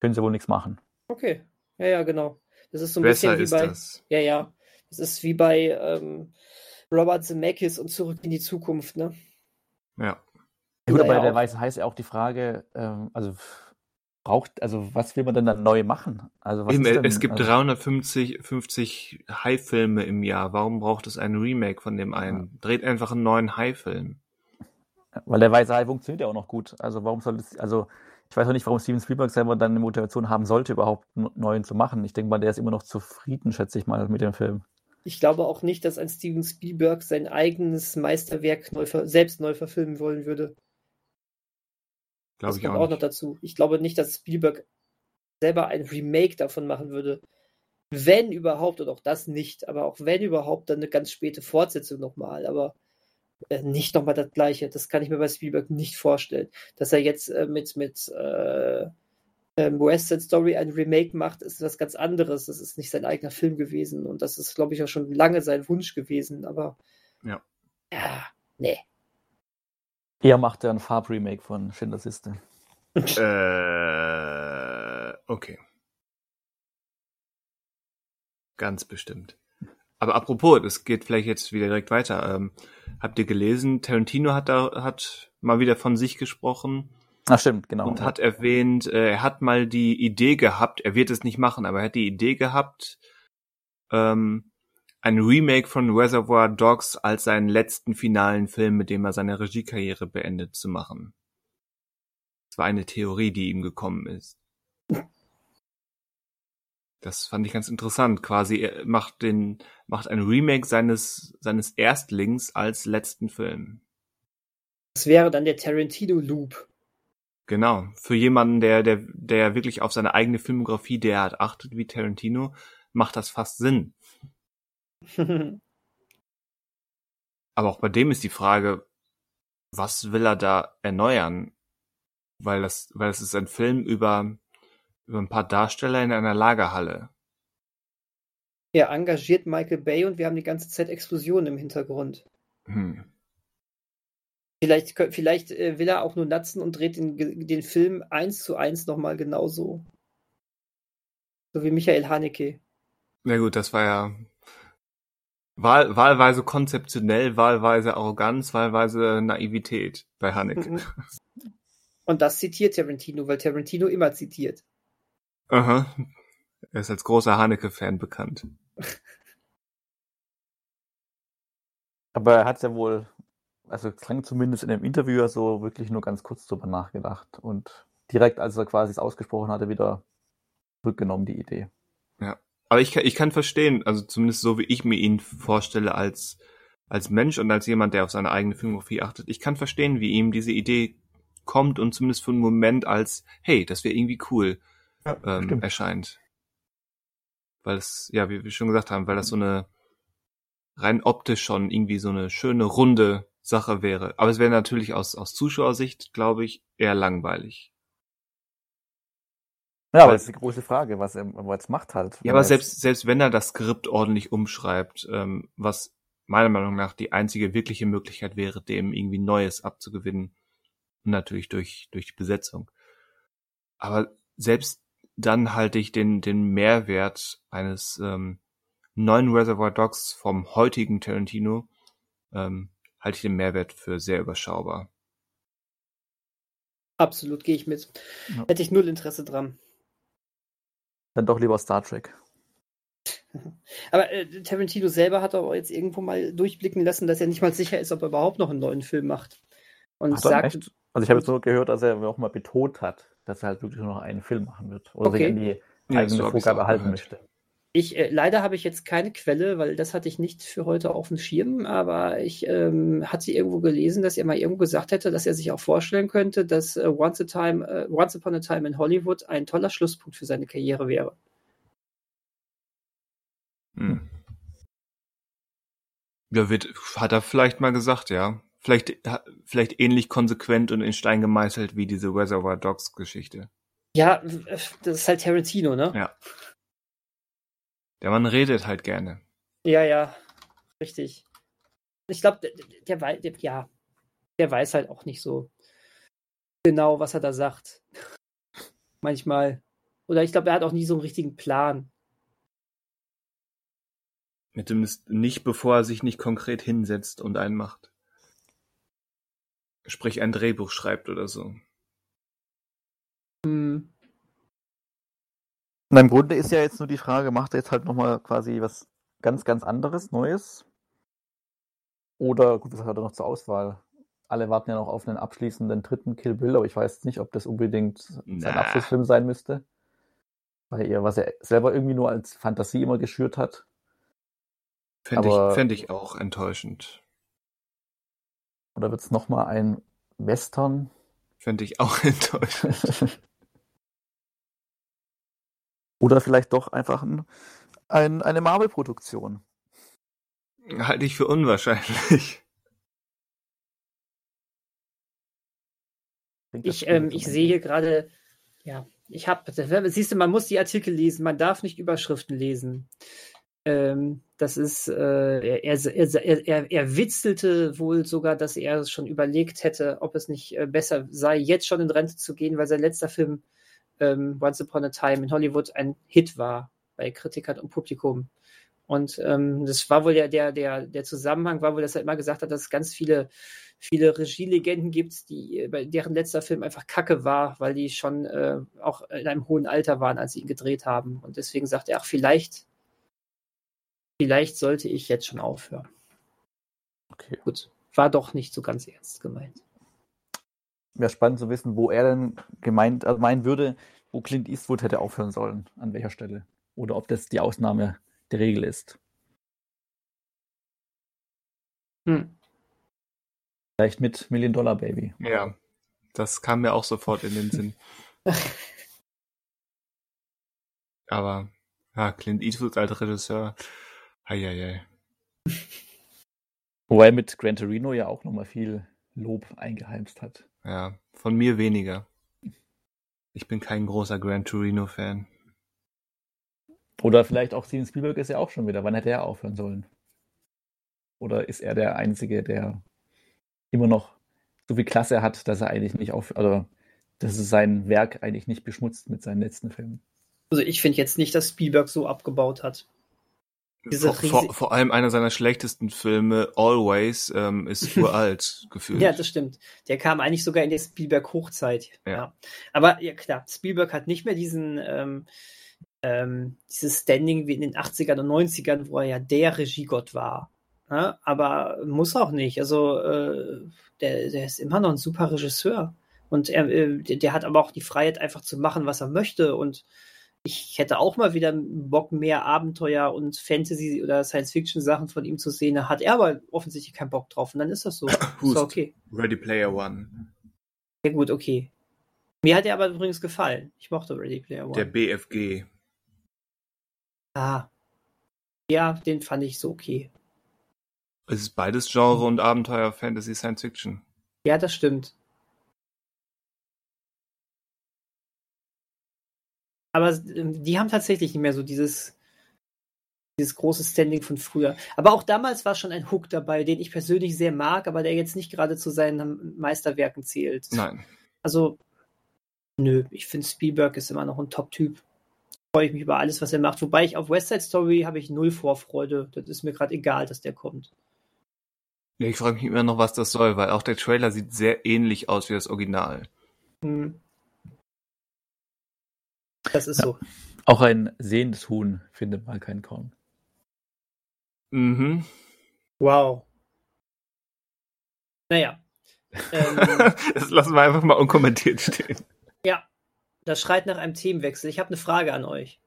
C: können sie wohl nichts machen.
B: Okay, ja, ja, genau. Das ist so ein
A: Besser
B: bisschen wie
A: ist
B: bei,
A: das.
B: ja, ja, das ist wie bei ähm, Robert Zemeckis und Zurück in die Zukunft, ne?
A: Ja.
C: Gut, aber
B: ja,
C: der. Weiße heißt ja auch die Frage, ähm, also braucht, also was will man denn dann neu machen? Also was
A: Eben,
C: ist denn,
A: es gibt
C: also,
A: 350 50 Hai-Filme im Jahr. Warum braucht es ein Remake von dem einen? Dreht einfach einen neuen Hai-Film.
C: Weil der Weiße Hai funktioniert ja auch noch gut. Also warum soll es, also ich weiß auch nicht, warum Steven Spielberg selber dann eine Motivation haben sollte, überhaupt einen neuen zu machen. Ich denke mal, der ist immer noch zufrieden, schätze ich mal, mit dem Film.
B: Ich glaube auch nicht, dass ein Steven Spielberg sein eigenes Meisterwerk neu selbst neu verfilmen wollen würde.
A: Glaube
B: Das
A: ich
B: kommt
A: auch
B: auch noch dazu. Ich glaube nicht, dass Spielberg selber ein Remake davon machen würde. Wenn überhaupt, und auch das nicht, aber auch wenn überhaupt, dann eine ganz späte Fortsetzung nochmal, aber äh, nicht nochmal das gleiche. Das kann ich mir bei Spielberg nicht vorstellen. Dass er jetzt äh, mit, mit äh, ähm, West Side Story ein Remake macht, ist was ganz anderes. Das ist nicht sein eigener Film gewesen und das ist, glaube ich, auch schon lange sein Wunsch gewesen, aber
A: Ja.
B: ja, nee.
C: Er macht ja ein Farb-Remake von Schindlers Liste.
A: Äh, okay. Ganz bestimmt. Aber apropos, das geht vielleicht jetzt wieder direkt weiter. Ähm, habt ihr gelesen, Tarantino hat da hat mal wieder von sich gesprochen
C: Ach stimmt, genau.
A: und hat erwähnt, äh, er hat mal die Idee gehabt, er wird es nicht machen, aber er hat die Idee gehabt, ähm, ein Remake von Reservoir Dogs als seinen letzten finalen Film, mit dem er seine Regiekarriere beendet, zu machen. Das war eine Theorie, die ihm gekommen ist. Das fand ich ganz interessant. Quasi er macht den macht ein Remake seines seines Erstlings als letzten Film.
B: Das wäre dann der Tarantino Loop.
A: Genau. Für jemanden, der der der wirklich auf seine eigene Filmografie derart achtet wie Tarantino, macht das fast Sinn. Aber auch bei dem ist die Frage, was will er da erneuern? Weil das, weil es ist ein Film über, über ein paar Darsteller in einer Lagerhalle.
B: er engagiert Michael Bay und wir haben die ganze Zeit Explosionen im Hintergrund.
A: Hm.
B: Vielleicht, vielleicht äh, will er auch nur natzen und dreht den, den Film eins zu eins nochmal genauso. So wie Michael Haneke.
A: Na gut, das war ja wahl, wahlweise konzeptionell, wahlweise Arroganz, wahlweise Naivität bei Haneke.
B: Mhm. Und das zitiert Tarantino, weil Tarantino immer zitiert.
A: Aha. Er ist als großer Haneke-Fan bekannt.
C: Aber er hat ja wohl, also es klang zumindest in dem Interview ja so wirklich nur ganz kurz drüber nachgedacht und direkt, als er quasi es ausgesprochen hatte, wieder zurückgenommen, die Idee.
A: Aber ich kann, ich kann verstehen, also zumindest so wie ich mir ihn vorstelle als, als Mensch und als jemand, der auf seine eigene Filmografie achtet, ich kann verstehen, wie ihm diese Idee kommt und zumindest für einen Moment als, hey, das wäre irgendwie cool, ähm,
C: stimmt.
A: erscheint. Weil es, ja, wie wir schon gesagt haben, weil das so eine rein optisch schon irgendwie so eine schöne, runde Sache wäre. Aber es wäre natürlich aus, aus Zuschauersicht, glaube ich, eher langweilig.
C: Ja, aber das ist die große Frage, was er was macht halt.
A: Ja, aber
C: er
A: selbst, selbst wenn er das Skript ordentlich umschreibt, ähm, was meiner Meinung nach die einzige wirkliche Möglichkeit wäre, dem irgendwie Neues abzugewinnen. Und natürlich durch, durch die Besetzung. Aber selbst dann halte ich den, den Mehrwert eines ähm, neuen Reservoir Dogs vom heutigen Tarantino, ähm, halte ich den Mehrwert für sehr überschaubar.
B: Absolut, gehe ich mit. Ja. Hätte ich null Interesse dran.
C: Dann doch lieber Star Trek.
B: Aber äh, Tarantino selber hat auch jetzt irgendwo mal durchblicken lassen, dass er nicht mal sicher ist, ob er überhaupt noch einen neuen Film macht.
C: Und Ach, sagt. Echt? Also ich habe jetzt nur gehört, dass er auch mal betont hat, dass er halt wirklich nur noch einen Film machen wird. Oder okay. sich an die ja, eigene so Vorgabe halten möchte.
B: Ich, äh, leider habe ich jetzt keine Quelle, weil das hatte ich nicht für heute auf dem Schirm, aber ich ähm, hatte irgendwo gelesen, dass er mal irgendwo gesagt hätte, dass er sich auch vorstellen könnte, dass äh, Once, a Time, äh, Once Upon a Time in Hollywood ein toller Schlusspunkt für seine Karriere wäre.
A: Hm. Ja, wird, hat er vielleicht mal gesagt, ja. Vielleicht, vielleicht ähnlich konsequent und in Stein gemeißelt wie diese Reservoir Dogs Geschichte.
B: Ja, das ist halt Tarantino, ne?
A: Ja. Der Mann redet halt gerne.
B: Ja, ja, richtig. Ich glaube, der, der, der, ja, der weiß halt auch nicht so genau, was er da sagt. Manchmal. Oder ich glaube, er hat auch nie so einen richtigen Plan.
A: Zumindest nicht, bevor er sich nicht konkret hinsetzt und einen macht. Sprich, ein Drehbuch schreibt oder so.
C: Hm. Und im Grunde ist ja jetzt nur die Frage, macht er jetzt halt nochmal quasi was ganz, ganz anderes, Neues? Oder, gut, was hat er noch zur Auswahl? Alle warten ja noch auf einen abschließenden dritten Kill Bill, aber ich weiß nicht, ob das unbedingt sein Na. Abschlussfilm sein müsste. Weil er, was er selber irgendwie nur als Fantasie immer geschürt hat.
A: Fände ich, fänd ich auch enttäuschend.
C: Oder wird es nochmal ein Western?
A: Fände ich auch enttäuschend.
C: Oder vielleicht doch einfach ein, ein, eine Marvel-Produktion.
A: Halte ich für unwahrscheinlich.
B: Ich, ähm, ich sehe hier gerade, ja, ich habe, siehst du, man muss die Artikel lesen, man darf nicht Überschriften lesen. Ähm, das ist, äh, er, er, er, er witzelte wohl sogar, dass er schon überlegt hätte, ob es nicht äh, besser sei, jetzt schon in Rente zu gehen, weil sein letzter Film ähm, Once Upon a Time in Hollywood ein Hit war bei Kritikern und Publikum. Und ähm, das war wohl der, der, der, der Zusammenhang, war wohl, dass er immer gesagt hat, dass es ganz viele, viele Regielegenden gibt, die, bei deren letzter Film einfach Kacke war, weil die schon äh, auch in einem hohen Alter waren, als sie ihn gedreht haben. Und deswegen sagt er, ach, vielleicht, vielleicht sollte ich jetzt schon aufhören. Okay. Gut. War doch nicht so ganz ernst gemeint
C: wäre spannend zu wissen, wo er denn gemeint, also meinen würde, wo Clint Eastwood hätte aufhören sollen, an welcher Stelle. Oder ob das die Ausnahme der Regel ist. Hm. Vielleicht mit Million Dollar Baby.
A: Ja, das kam mir auch sofort in den Sinn. Aber ja, Clint Eastwood als Regisseur, heieiei.
C: Wobei mit Gran Torino ja auch nochmal viel Lob eingeheimst hat.
A: Ja, von mir weniger. Ich bin kein großer Gran Torino-Fan.
C: Oder vielleicht auch Steven Spielberg ist ja auch schon wieder. Wann hätte er aufhören sollen? Oder ist er der Einzige, der immer noch so viel Klasse hat, dass er eigentlich nicht auf, oder dass es sein Werk eigentlich nicht beschmutzt mit seinen letzten Filmen?
B: Also ich finde jetzt nicht, dass Spielberg so abgebaut hat.
A: Vor, vor, vor, allem einer seiner schlechtesten Filme, Always, ähm, ist uralt gefühlt.
B: Ja, das stimmt. Der kam eigentlich sogar in der Spielberg-Hochzeit. Ja. ja. Aber ja klar, Spielberg hat nicht mehr diesen ähm, ähm, dieses Standing wie in den 80ern und 90ern, wo er ja der Regiegott war. Ja? Ne? Aber muss auch nicht. Also äh, der, der ist immer noch ein super Regisseur. Und er, äh, der hat aber auch die Freiheit, einfach zu machen, was er möchte. Und ich hätte auch mal wieder Bock, mehr Abenteuer und Fantasy oder Science-Fiction-Sachen von ihm zu sehen. Da hat er aber offensichtlich keinen Bock drauf und dann ist das so. ist
A: okay. Ready Player One.
B: Ja, gut, okay. Mir hat er aber übrigens gefallen. Ich mochte Ready Player One.
A: Der BFG.
B: Ah. Ja, den fand ich so okay.
A: Es ist beides Genre und Abenteuer, Fantasy, Science Fiction.
B: Ja, das stimmt. Aber ähm, die haben tatsächlich nicht mehr so dieses dieses große Standing von früher. Aber auch damals war schon ein Hook dabei, den ich persönlich sehr mag, aber der jetzt nicht gerade zu seinen Meisterwerken zählt.
A: Nein.
B: Also, nö, ich finde Spielberg ist immer noch ein Top-Typ. Freue ich mich über alles, was er macht. Wobei ich auf West Side Story habe ich null Vorfreude. Das ist mir gerade egal, dass der kommt.
A: Ja, ich frage mich immer noch, was das soll, weil auch der Trailer sieht sehr ähnlich aus wie das Original.
B: Hm. Das ist
C: Ja.
B: so.
C: Auch ein sehendes Huhn findet mal kein Korn.
A: Mhm.
B: Wow. Naja. ähm,
A: Das lassen wir einfach mal unkommentiert stehen.
B: ja, das schreit nach einem Themenwechsel. Ich habe eine Frage an euch.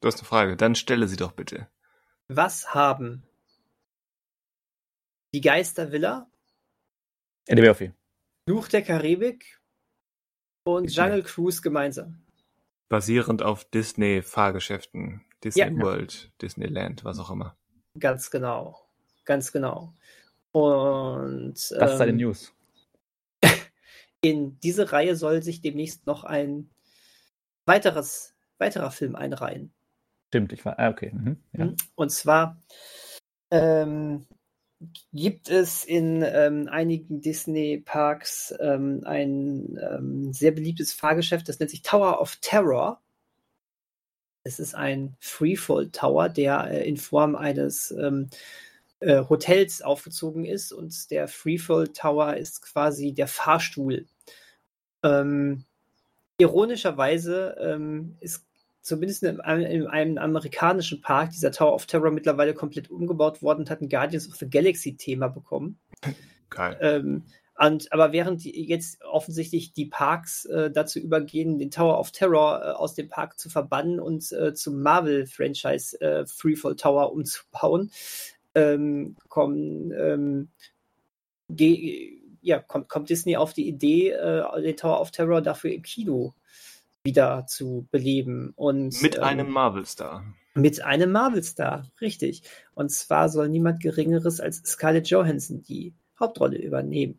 A: Du hast eine Frage, dann stelle sie doch bitte.
B: Was haben die Geistervilla,
C: Eddie Murphy.
B: Fluch der Karibik und. Jungle Cruise gemeinsam?
A: Basierend auf Disney-Fahrgeschäften, Disney
B: Ja.
A: World, Disneyland, was auch immer.
B: Ganz genau. Ganz genau. Und
C: Das sei
B: ähm,
C: die News.
B: in diese Reihe soll sich demnächst noch ein weiteres, weiterer Film einreihen.
C: Stimmt, ich war. Ah, okay. Mhm. Ja.
B: Und zwar ähm, gibt es in ähm, einigen Disney-Parks ähm, ein ähm, sehr beliebtes Fahrgeschäft, das nennt sich Tower of Terror. Es ist ein Freefall Tower, der äh, in Form eines ähm, äh, Hotels aufgezogen ist und der Freefall Tower ist quasi der Fahrstuhl. Ähm, ironischerweise ähm, ist zumindest in einem, in einem amerikanischen Park dieser Tower of Terror mittlerweile komplett umgebaut worden und hat ein Guardians of the Galaxy Thema bekommen.
A: Geil.
B: Ähm, und, aber während jetzt offensichtlich die Parks äh, dazu übergehen, den Tower of Terror äh, aus dem Park zu verbannen und äh, zum Marvel-Franchise äh, Freefall Tower umzubauen, ähm, kommen, ähm, ja, kommt, kommt Disney auf die Idee, äh, den Tower of Terror dafür im Kino wieder zu beleben. Und,
A: Mit
B: ähm,
A: einem Marvel-Star.
B: mit einem Marvel-Star, richtig. Und zwar soll niemand Geringeres als Scarlett Johansson die Hauptrolle übernehmen.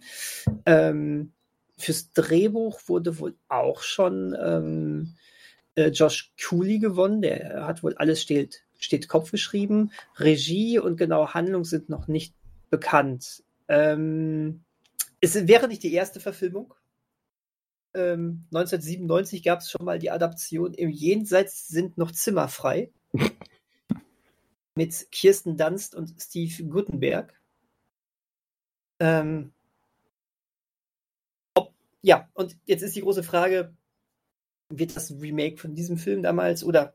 B: Ähm, fürs Drehbuch wurde wohl auch schon ähm, äh, Josh Cooley gewonnen. Der hat wohl alles steht, steht Kopf geschrieben. Regie und genaue Handlung sind noch nicht bekannt. Ähm, es wäre nicht die erste Verfilmung. Ähm, 1997 gab es schon mal die Adaption Im Jenseits sind noch Zimmer frei. mit Kirsten Dunst und Steve Guttenberg. Ähm, ob, ja, und jetzt ist die große Frage, wird das Remake von diesem Film damals oder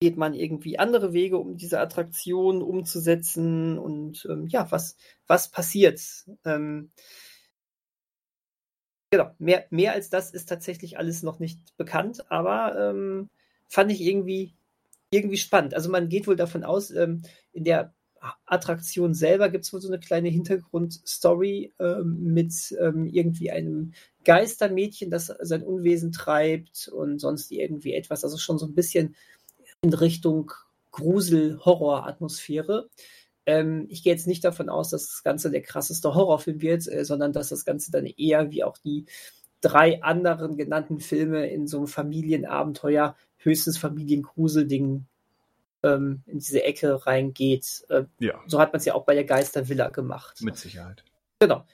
B: geht man irgendwie andere Wege, um diese Attraktion umzusetzen und ähm, ja, was, was passiert? Ähm, genau, mehr, mehr als das ist tatsächlich alles noch nicht bekannt, aber ähm, fand ich irgendwie, irgendwie spannend. Also man geht wohl davon aus, ähm, in der Attraktion selber gibt es wohl so eine kleine Hintergrundstory ähm, mit ähm, irgendwie einem Geistermädchen, das sein Unwesen treibt und sonst irgendwie etwas. Also schon so ein bisschen in Richtung Grusel-Horror-Atmosphäre. Ähm, ich gehe jetzt nicht davon aus, dass das Ganze der krasseste Horrorfilm wird, äh, sondern dass das Ganze dann eher wie auch die drei anderen genannten Filme in so einem Familienabenteuer, höchstens Familiengruselding ähm, in diese Ecke reingeht. Äh,
A: Ja,
B: so hat man es ja auch bei der Geistervilla gemacht.
A: mit Sicherheit.
B: Genau.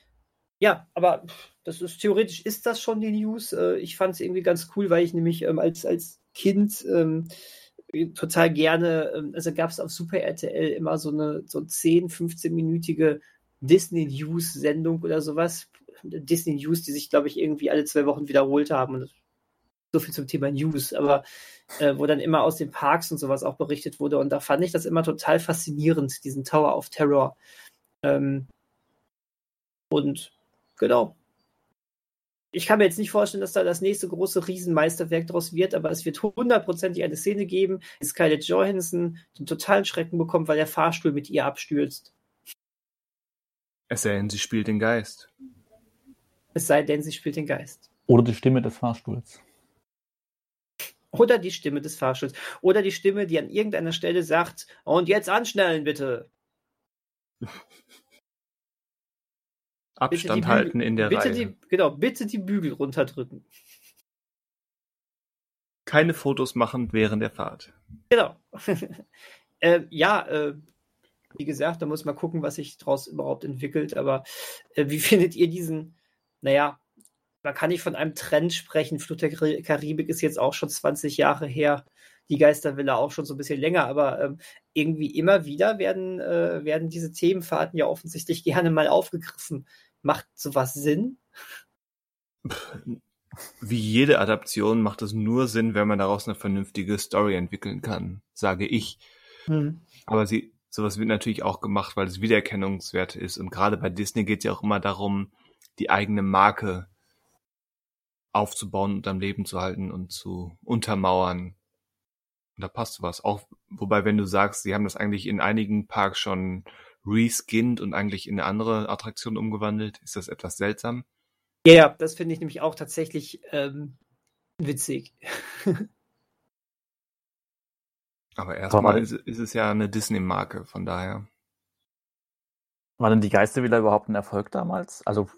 B: Ja, aber das ist theoretisch ist das schon die News. Äh, ich fand es irgendwie ganz cool, weil ich nämlich ähm, als, als Kind ähm, total gerne, ähm, also gab es auf Super RTL immer so eine so 10, 15-minütige Disney News Sendung oder sowas. Disney News, die sich, glaube ich, irgendwie alle zwei Wochen wiederholt haben. Und so viel zum Thema News, aber äh, wo dann immer aus den Parks und sowas auch berichtet wurde. Und da fand ich das immer total faszinierend, diesen Tower of Terror. Ähm, und genau. Ich kann mir jetzt nicht vorstellen, dass da das nächste große Riesenmeisterwerk draus wird, aber es wird hundertprozentig eine Szene geben, die Scarlett Johansson den totalen Schrecken bekommt, weil der Fahrstuhl mit ihr abstürzt.
A: Es sei denn, sie spielt den Geist.
B: Es sei denn, sie spielt den Geist.
C: Oder die Stimme des Fahrstuhls.
B: Oder die Stimme des Fahrstuhls. Oder die Stimme, die an irgendeiner Stelle sagt, und jetzt anschnallen bitte.
A: Abstand halten
B: Bügel-
A: in der
B: bitte
A: Reihe.
B: Die, genau, bitte die Bügel runterdrücken.
A: Keine Fotos machen während der Fahrt.
B: Genau. Äh, ja, äh, wie gesagt, da muss man gucken, was sich daraus überhaupt entwickelt. Aber äh, wie findet ihr diesen, naja, man kann nicht von einem Trend sprechen. Flut der Karibik ist jetzt auch schon 20 Jahre her. Die Geistervilla auch schon so ein bisschen länger, aber ähm, irgendwie immer wieder werden, äh, werden diese Themenfahrten ja offensichtlich gerne mal aufgegriffen. Macht sowas Sinn?
A: Wie jede Adaption macht es nur Sinn, wenn man daraus eine vernünftige Story entwickeln kann, sage ich. Hm. Aber sie, sowas wird natürlich auch gemacht, weil es Wiedererkennungswert ist. Und gerade bei Disney geht es ja auch immer darum, die eigene Marke aufzubauen und am Leben zu halten und zu untermauern. Und da passt was. Auch, wobei, wenn du sagst, sie haben das eigentlich in einigen Parks schon reskinned und eigentlich in eine andere Attraktion umgewandelt, ist das etwas seltsam.
B: Ja, ja, das finde ich nämlich auch tatsächlich ähm, witzig.
A: Aber erstmal ist, ist, es ja eine Disney-Marke, von daher.
C: War denn die Geistervilla überhaupt ein Erfolg damals? Also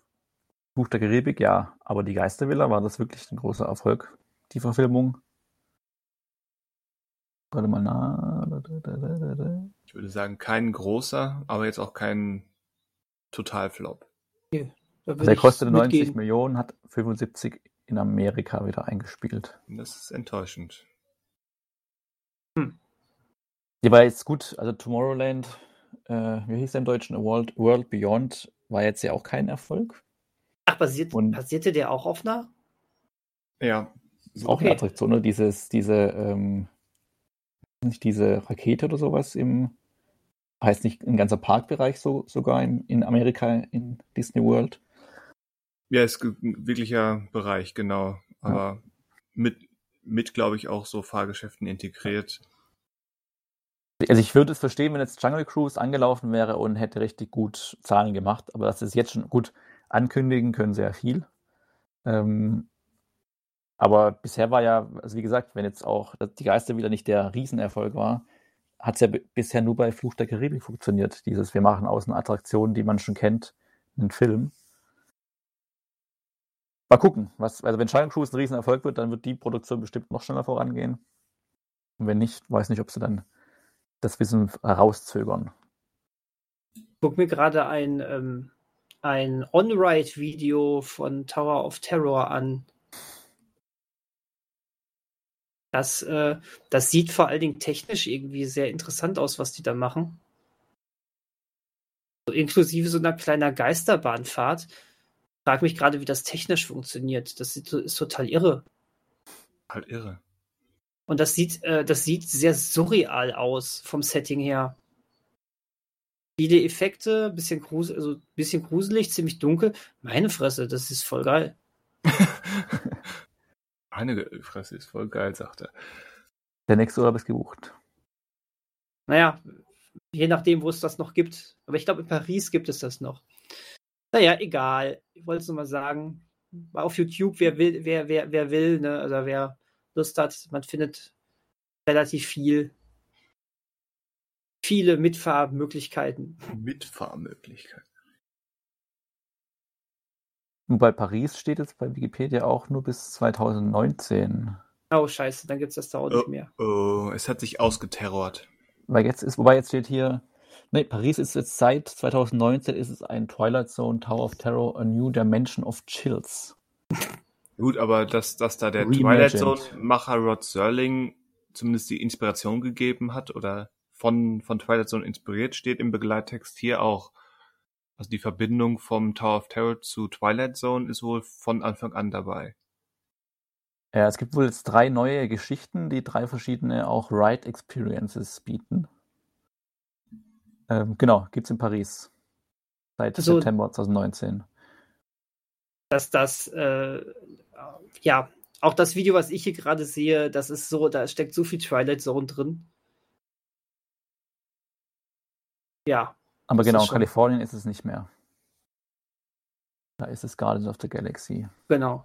C: Buch der Karibik, ja, aber die Geistervilla, war das wirklich ein großer Erfolg, die Verfilmung? Warte mal na.
A: Ich würde sagen, kein großer, aber jetzt auch kein Totalflop.
C: Okay. Also der kostete 90 Millionen, hat 75 in Amerika wieder eingespielt.
A: Das ist enttäuschend.
C: Hm. Die war jetzt gut, also Tomorrowland, äh, wie hieß der im Deutschen? World, World Beyond war jetzt ja auch kein Erfolg.
B: Ach, basiert, Und basierte der auch auf einer?
A: Ja.
C: Ist auch okay. eine Attraktion, ne? Dieses, diese, ähm, nicht diese Rakete oder sowas im, heißt nicht ein ganzer Parkbereich so, sogar in, in Amerika in Disney World.
A: Ja, ist ein wirklicher Bereich, genau. Aber ja. mit, mit glaube ich, auch so Fahrgeschäften integriert.
C: Also ich würde es verstehen, wenn jetzt Jungle Cruise angelaufen wäre und hätte richtig gut Zahlen gemacht, aber das ist jetzt schon gut. Ankündigen können sehr viel. Ähm, aber bisher war ja, also wie gesagt, wenn jetzt auch die Geister wieder nicht der Riesenerfolg war, hat es ja bisher nur bei Fluch der Karibik funktioniert. Dieses, wir machen aus einer Attraktion, die man schon kennt, einen Film. Mal gucken. Was, also wenn Shining Cruise ein Riesenerfolg wird, dann wird die Produktion bestimmt noch schneller vorangehen. Und wenn nicht, weiß nicht, ob sie dann das Wissen herauszögern.
B: Guck mir gerade ein, ähm, ein On-Ride-Video von Tower of Terror an. Das, äh, das sieht vor allen Dingen technisch irgendwie sehr interessant aus, was die da machen. So, inklusive so einer kleiner Geisterbahnfahrt. Frag mich gerade, wie das technisch funktioniert. Das ist total irre.
A: Halt irre.
B: Und das sieht, äh, das sieht sehr surreal aus vom Setting her. Viele Effekte, bisschen, grus also bisschen gruselig, ziemlich dunkel. Meine Fresse, das ist voll geil.
A: Meine Fresse ist voll geil, sagt er.
C: Der nächste Urlaub ist gebucht.
B: Naja, je nachdem, wo es das noch gibt. Aber ich glaube, in Paris gibt es das noch. Naja, egal. Ich wollte es nur mal sagen. Auf YouTube, wer will, wer, wer, wer will, ne? also wer Lust hat, man findet relativ viel. Viele Mitfahrmöglichkeiten.
A: Mitfahrmöglichkeiten.
C: Und bei Paris steht jetzt bei Wikipedia auch nur bis 2019.
B: Oh, scheiße, dann gibt es das da auch
A: oh,
B: nicht mehr.
A: Oh, es hat sich ausgeterrort.
C: Weil jetzt ist, wobei jetzt steht hier, nee, Paris ist jetzt seit 2019 ist es ein Twilight Zone Tower of Terror, a new dimension of chills.
A: Gut, aber dass, dass da der Twilight Zone-Macher Rod Serling zumindest die Inspiration gegeben hat oder von, von Twilight Zone inspiriert, steht im Begleittext hier auch. Also die Verbindung vom Tower of Terror zu Twilight Zone ist wohl von Anfang an dabei.
C: Ja, es gibt wohl jetzt drei neue Geschichten, die drei verschiedene auch Ride Experiences bieten. Ähm, genau, gibt's in Paris. Seit also, September 2019.
B: Dass das, äh, ja, auch das Video, was ich hier gerade sehe, das ist so, da steckt so viel Twilight Zone drin. Ja.
C: Aber genau, in Kalifornien ist es nicht mehr. Da ist es Guardians of the Galaxy.
B: Genau.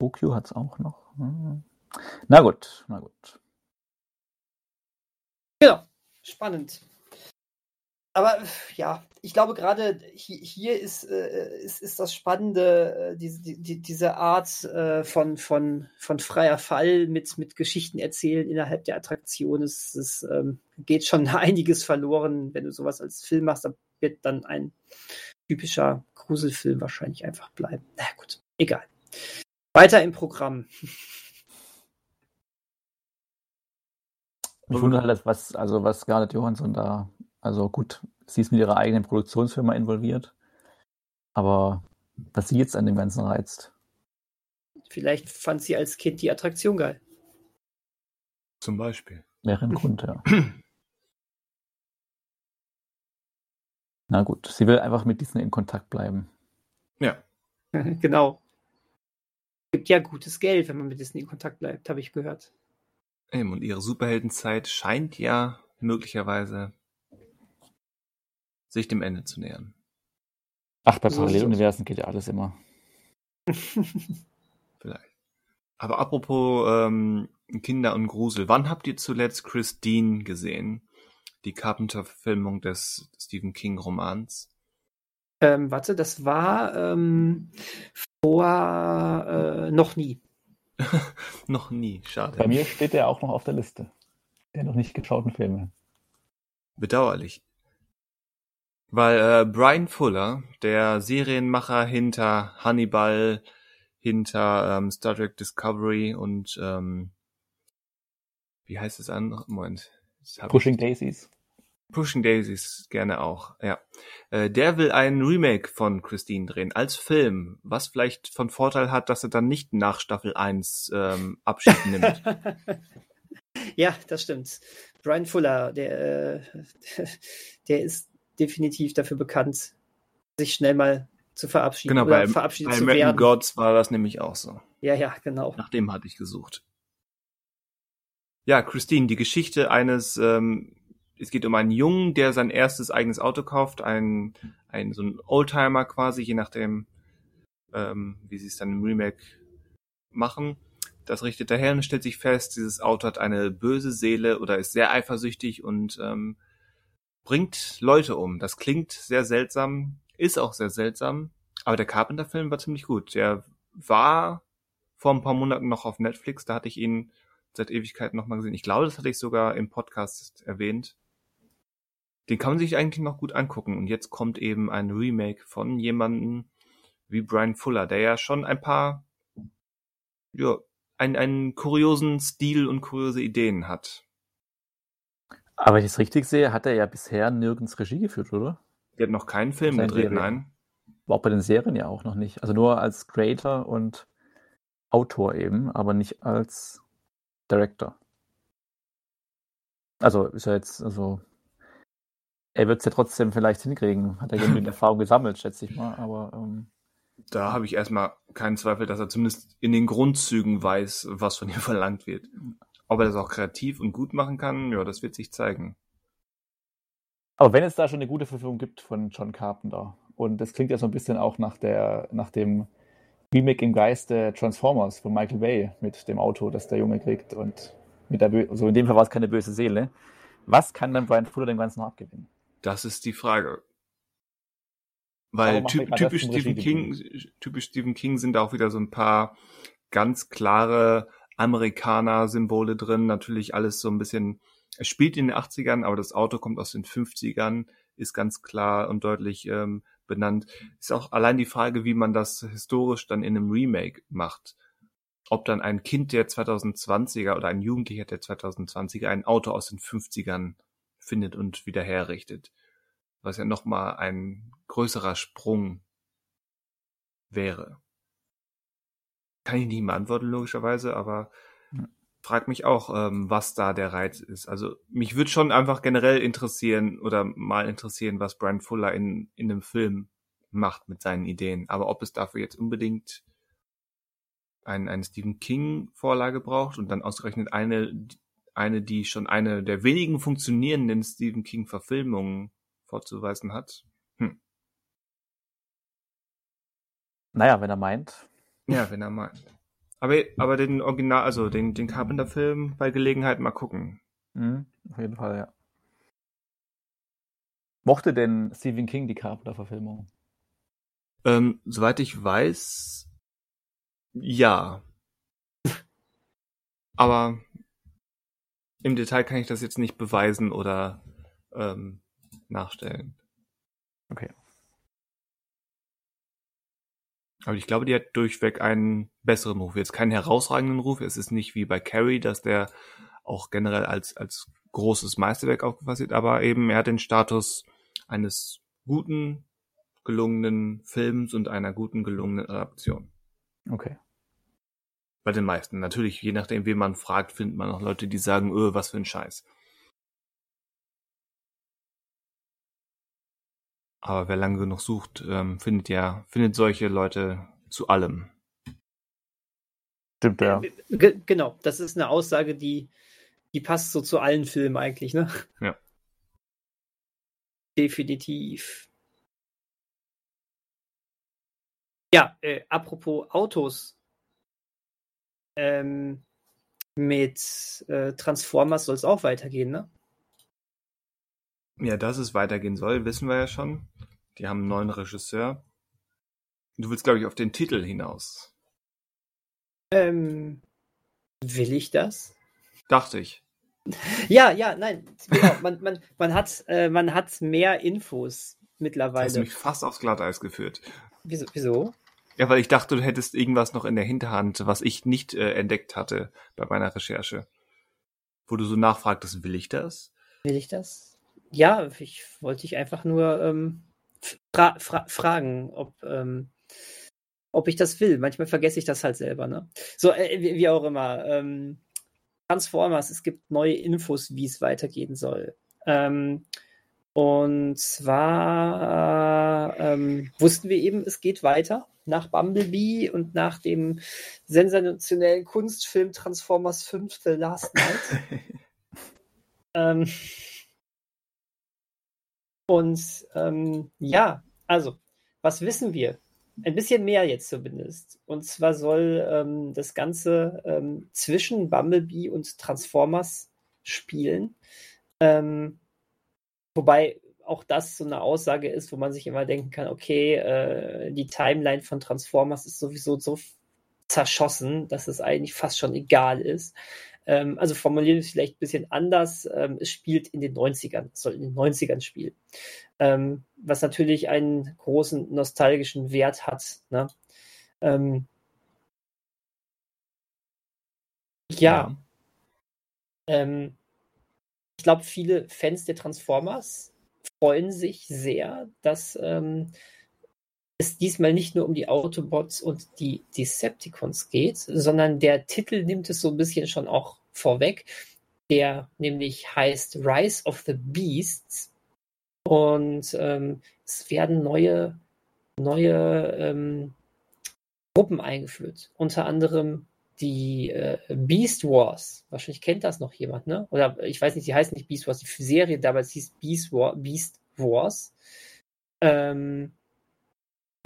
C: Tokio hat es auch noch. Hm. Na gut, na gut.
B: Ja, spannend. Aber ja, ich glaube gerade hier, ist, äh, ist, ist das Spannende, äh, diese, die, diese Art äh, von, von, von freier Fall mit, mit Geschichten erzählen innerhalb der Attraktion. Es, es ähm, geht schon einiges verloren, wenn du sowas als Film machst. Da wird dann ein typischer Gruselfilm wahrscheinlich einfach bleiben. Na gut, egal. Weiter im Programm.
C: Ich wundere halt, was, also was Scarlett Johansson da also gut, sie ist mit ihrer eigenen Produktionsfirma involviert, aber was sie jetzt an dem Ganzen reizt.
B: Vielleicht fand sie als Kind die Attraktion geil.
A: Zum Beispiel.
C: Wäre ein Grund, ja. Na gut, sie will einfach mit Disney in Kontakt bleiben.
A: Ja.
B: genau. Gibt ja gutes Geld, wenn man mit Disney in Kontakt bleibt, habe ich gehört.
A: Eben, und ihre Superheldenzeit scheint ja möglicherweise sich dem Ende zu nähern.
C: Ach, bei Paralleluniversen geht ja alles immer.
A: Vielleicht. Aber apropos ähm, Kinder und Grusel, wann habt ihr zuletzt Christine gesehen? Die Carpenter-Verfilmung des Stephen King-Romans.
B: Ähm, warte, das war ähm, vor äh, noch nie.
A: noch nie, schade.
C: Bei mir steht der auch noch auf der Liste. Der noch nicht geschauten Filme.
A: Bedauerlich. Weil äh, Brian Fuller, der Serienmacher hinter Hannibal, hinter ähm, Star Trek Discovery und ähm, wie heißt es an? Moment.
C: Pushing Daisies.
A: Pushing Daisies gerne auch, ja. Äh, der will ein Remake von Christine drehen als Film, was vielleicht von Vorteil hat, dass er dann nicht nach Staffel 1 ähm, Abschied nimmt.
B: ja, das stimmt. Brian Fuller, der, äh, der ist definitiv dafür bekannt, sich schnell mal zu verabschieden.
A: Genau, bei,
B: verabschiedet
A: bei
B: zu
A: American
B: werden.
A: Gods war das nämlich auch so.
B: Ja, ja, genau.
A: Nach dem hatte ich gesucht. Ja, Christine, die Geschichte eines, ähm, es geht um einen Jungen, der sein erstes eigenes Auto kauft, ein, ein so ein Oldtimer quasi, je nachdem, ähm, wie sie es dann im Remake machen. Das richtet er her und stellt sich fest, dieses Auto hat eine böse Seele oder ist sehr eifersüchtig und ähm, bringt Leute um. Das klingt sehr seltsam, ist auch sehr seltsam, aber der Carpenter-Film war ziemlich gut. Der war vor ein paar Monaten noch auf Netflix, da hatte ich ihn seit Ewigkeiten nochmal gesehen. Ich glaube, das hatte ich sogar im Podcast erwähnt. Den kann man sich eigentlich noch gut angucken. Und jetzt kommt eben ein Remake von jemandem wie Brian Fuller, der ja schon ein paar, ja, einen, einen kuriosen Stil und kuriose Ideen hat.
C: Aber wenn ich es richtig sehe, hat er ja bisher nirgends Regie geführt, oder?
A: Der hat noch keinen Film
C: Seine
A: gedreht,
C: Serie.
A: nein.
C: War auch bei den Serien ja auch noch nicht. Also nur als Creator und Autor eben, aber nicht als Director. Also ist er jetzt, also er wird es ja trotzdem vielleicht hinkriegen. Hat er genügend Erfahrung gesammelt, schätze ich mal. Aber ähm,
A: Da habe ich erstmal keinen Zweifel, dass er zumindest in den Grundzügen weiß, was von ihm verlangt wird. Ob er das auch kreativ und gut machen kann, ja, das wird sich zeigen.
C: Aber wenn es da schon eine gute Verfügung gibt von John Carpenter, und das klingt ja so ein bisschen auch nach, der, nach dem Remake im Geiste Transformers von Michael Bay mit dem Auto, das der Junge kriegt und mit der Bö also in dem Fall war es keine böse Seele. Was kann dann Brian Fuller dem Ganzen noch abgewinnen?
A: Das ist die Frage. Weil typ, typisch Stephen King, typisch Stephen King sind da auch wieder so ein paar ganz klare Amerikaner-Symbole drin. Natürlich alles so ein bisschen, es spielt in den 80ern, aber das Auto kommt aus den 50ern, ist ganz klar und deutlich ähm, benannt. Ist auch allein die Frage, wie man das historisch dann in einem Remake macht. Ob dann ein Kind der 2020er oder ein Jugendlicher der 2020er ein Auto aus den 50ern findet und wieder herrichtet. Was ja nochmal ein größerer Sprung wäre. Kann ich nicht beantworten, logischerweise, aber
C: Ja.
A: frag mich auch, ähm, was da der Reiz ist. Also mich würde schon einfach generell interessieren oder mal interessieren, was Brian Fuller in, in einem Film macht mit seinen Ideen. Aber ob es dafür jetzt unbedingt ein, eine Stephen King Vorlage braucht und dann ausgerechnet eine, eine, die schon eine der wenigen funktionierenden Stephen King Verfilmungen vorzuweisen hat. Hm.
C: Naja, wenn er meint.
A: Ja, wenn er meint. Aber, aber den Original, also den, den Carpenter-Film bei Gelegenheit mal gucken.
C: Mhm, auf jeden Fall, ja. Mochte denn Stephen King die Carpenter-Verfilmung?
A: Ähm, soweit ich weiß, ja. Aber im Detail kann ich das jetzt nicht beweisen oder ähm, nachstellen.
C: Okay.
A: Aber ich glaube, die hat durchweg einen besseren Ruf. Jetzt keinen herausragenden Ruf. Es ist nicht wie bei Carrie, dass der auch generell als, als großes Meisterwerk aufgefasst wird, aber eben er hat den Status eines guten, gelungenen Films und einer guten, gelungenen Adaption.
C: Okay.
A: Bei den meisten. Natürlich, je nachdem, wen man fragt, findet man auch Leute, die sagen, öh, was für ein Scheiß. Aber wer lange genug sucht, ähm, findet ja, findet solche Leute zu allem.
C: Stimmt, ja.
B: G genau, das ist eine Aussage, die, die passt so zu allen Filmen eigentlich, ne?
A: Ja.
B: Definitiv. Ja, äh, apropos Autos. Ähm, mit äh, Transformers soll es auch weitergehen, ne?
A: Ja, dass es weitergehen soll, wissen wir ja schon. Die haben einen neuen Regisseur. Du willst, glaube ich, auf den Titel hinaus.
B: Ähm, will ich das?
A: Dachte ich.
B: Ja, ja, nein, genau. Man, man, man, hat, äh, man hat mehr Infos
A: Du hast
B: mittlerweile.
A: mich fast aufs Glatteis geführt.
B: Wieso? wieso?
A: Ja, weil ich dachte, du hättest irgendwas noch in der Hinterhand, was ich nicht äh, entdeckt hatte bei meiner Recherche. Wo du so nachfragtest, will ich das?
B: Will ich das? Ja, ich wollte dich einfach nur ähm, fra fra fragen, ob, ähm, ob ich das will. Manchmal vergesse ich das halt selber, ne? So, äh, wie, wie auch immer. Ähm, Transformers, es gibt neue Infos, wie es weitergehen soll. Ähm, und zwar ähm, wussten wir eben, es geht weiter nach Bumblebee und nach dem sensationellen Kunstfilm Transformers 5 The Last Night. ähm, und ähm, ja, also, was wissen wir? Ein bisschen mehr jetzt zumindest. Und zwar soll ähm, das Ganze ähm, zwischen Bumblebee und Transformers spielen. Ähm, wobei auch das so eine Aussage ist, wo man sich immer denken kann, okay, äh, die Timeline von Transformers ist sowieso so zerschossen, dass es eigentlich fast schon egal ist. Ähm, also formulieren wir es vielleicht ein bisschen anders. Ähm, es spielt in den 90ern, es soll in den 90ern spielen. Ähm, was natürlich einen großen nostalgischen Wert hat. Ne? Ähm, ja. Ähm, ich glaube, viele Fans der Transformers freuen sich sehr, dass ähm, es diesmal nicht nur um die Autobots und die Decepticons geht, sondern der Titel nimmt es so ein bisschen schon auch vorweg, der nämlich heißt Rise of the Beasts. Und ähm, es werden neue, neue ähm, Gruppen eingeführt. Unter anderem die äh, Beast Wars. Wahrscheinlich kennt das noch jemand, ne? Oder ich weiß nicht, die heißt nicht Beast Wars, die Serie damals hieß Beast, War, Beast Wars. Ähm,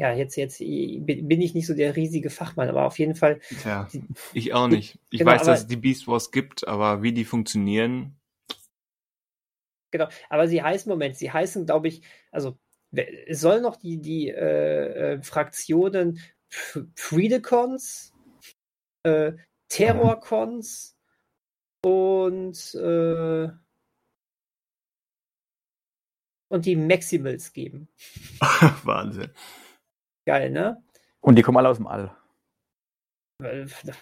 B: ja, jetzt, jetzt bin ich nicht so der riesige Fachmann, aber auf jeden Fall.
A: Tja, ich auch nicht. Ich
B: Genau,
A: weiß,
B: aber-
A: dass es die Beast Wars gibt, aber wie die funktionieren,
B: Genau, aber sie heißen, Moment, sie heißen, glaube ich, also es soll noch die, die äh, äh, Fraktionen Predacons, äh, Terrorcons und, äh, und die Maximals geben.
A: Wahnsinn.
B: Geil, ne?
C: Und die kommen alle aus dem All.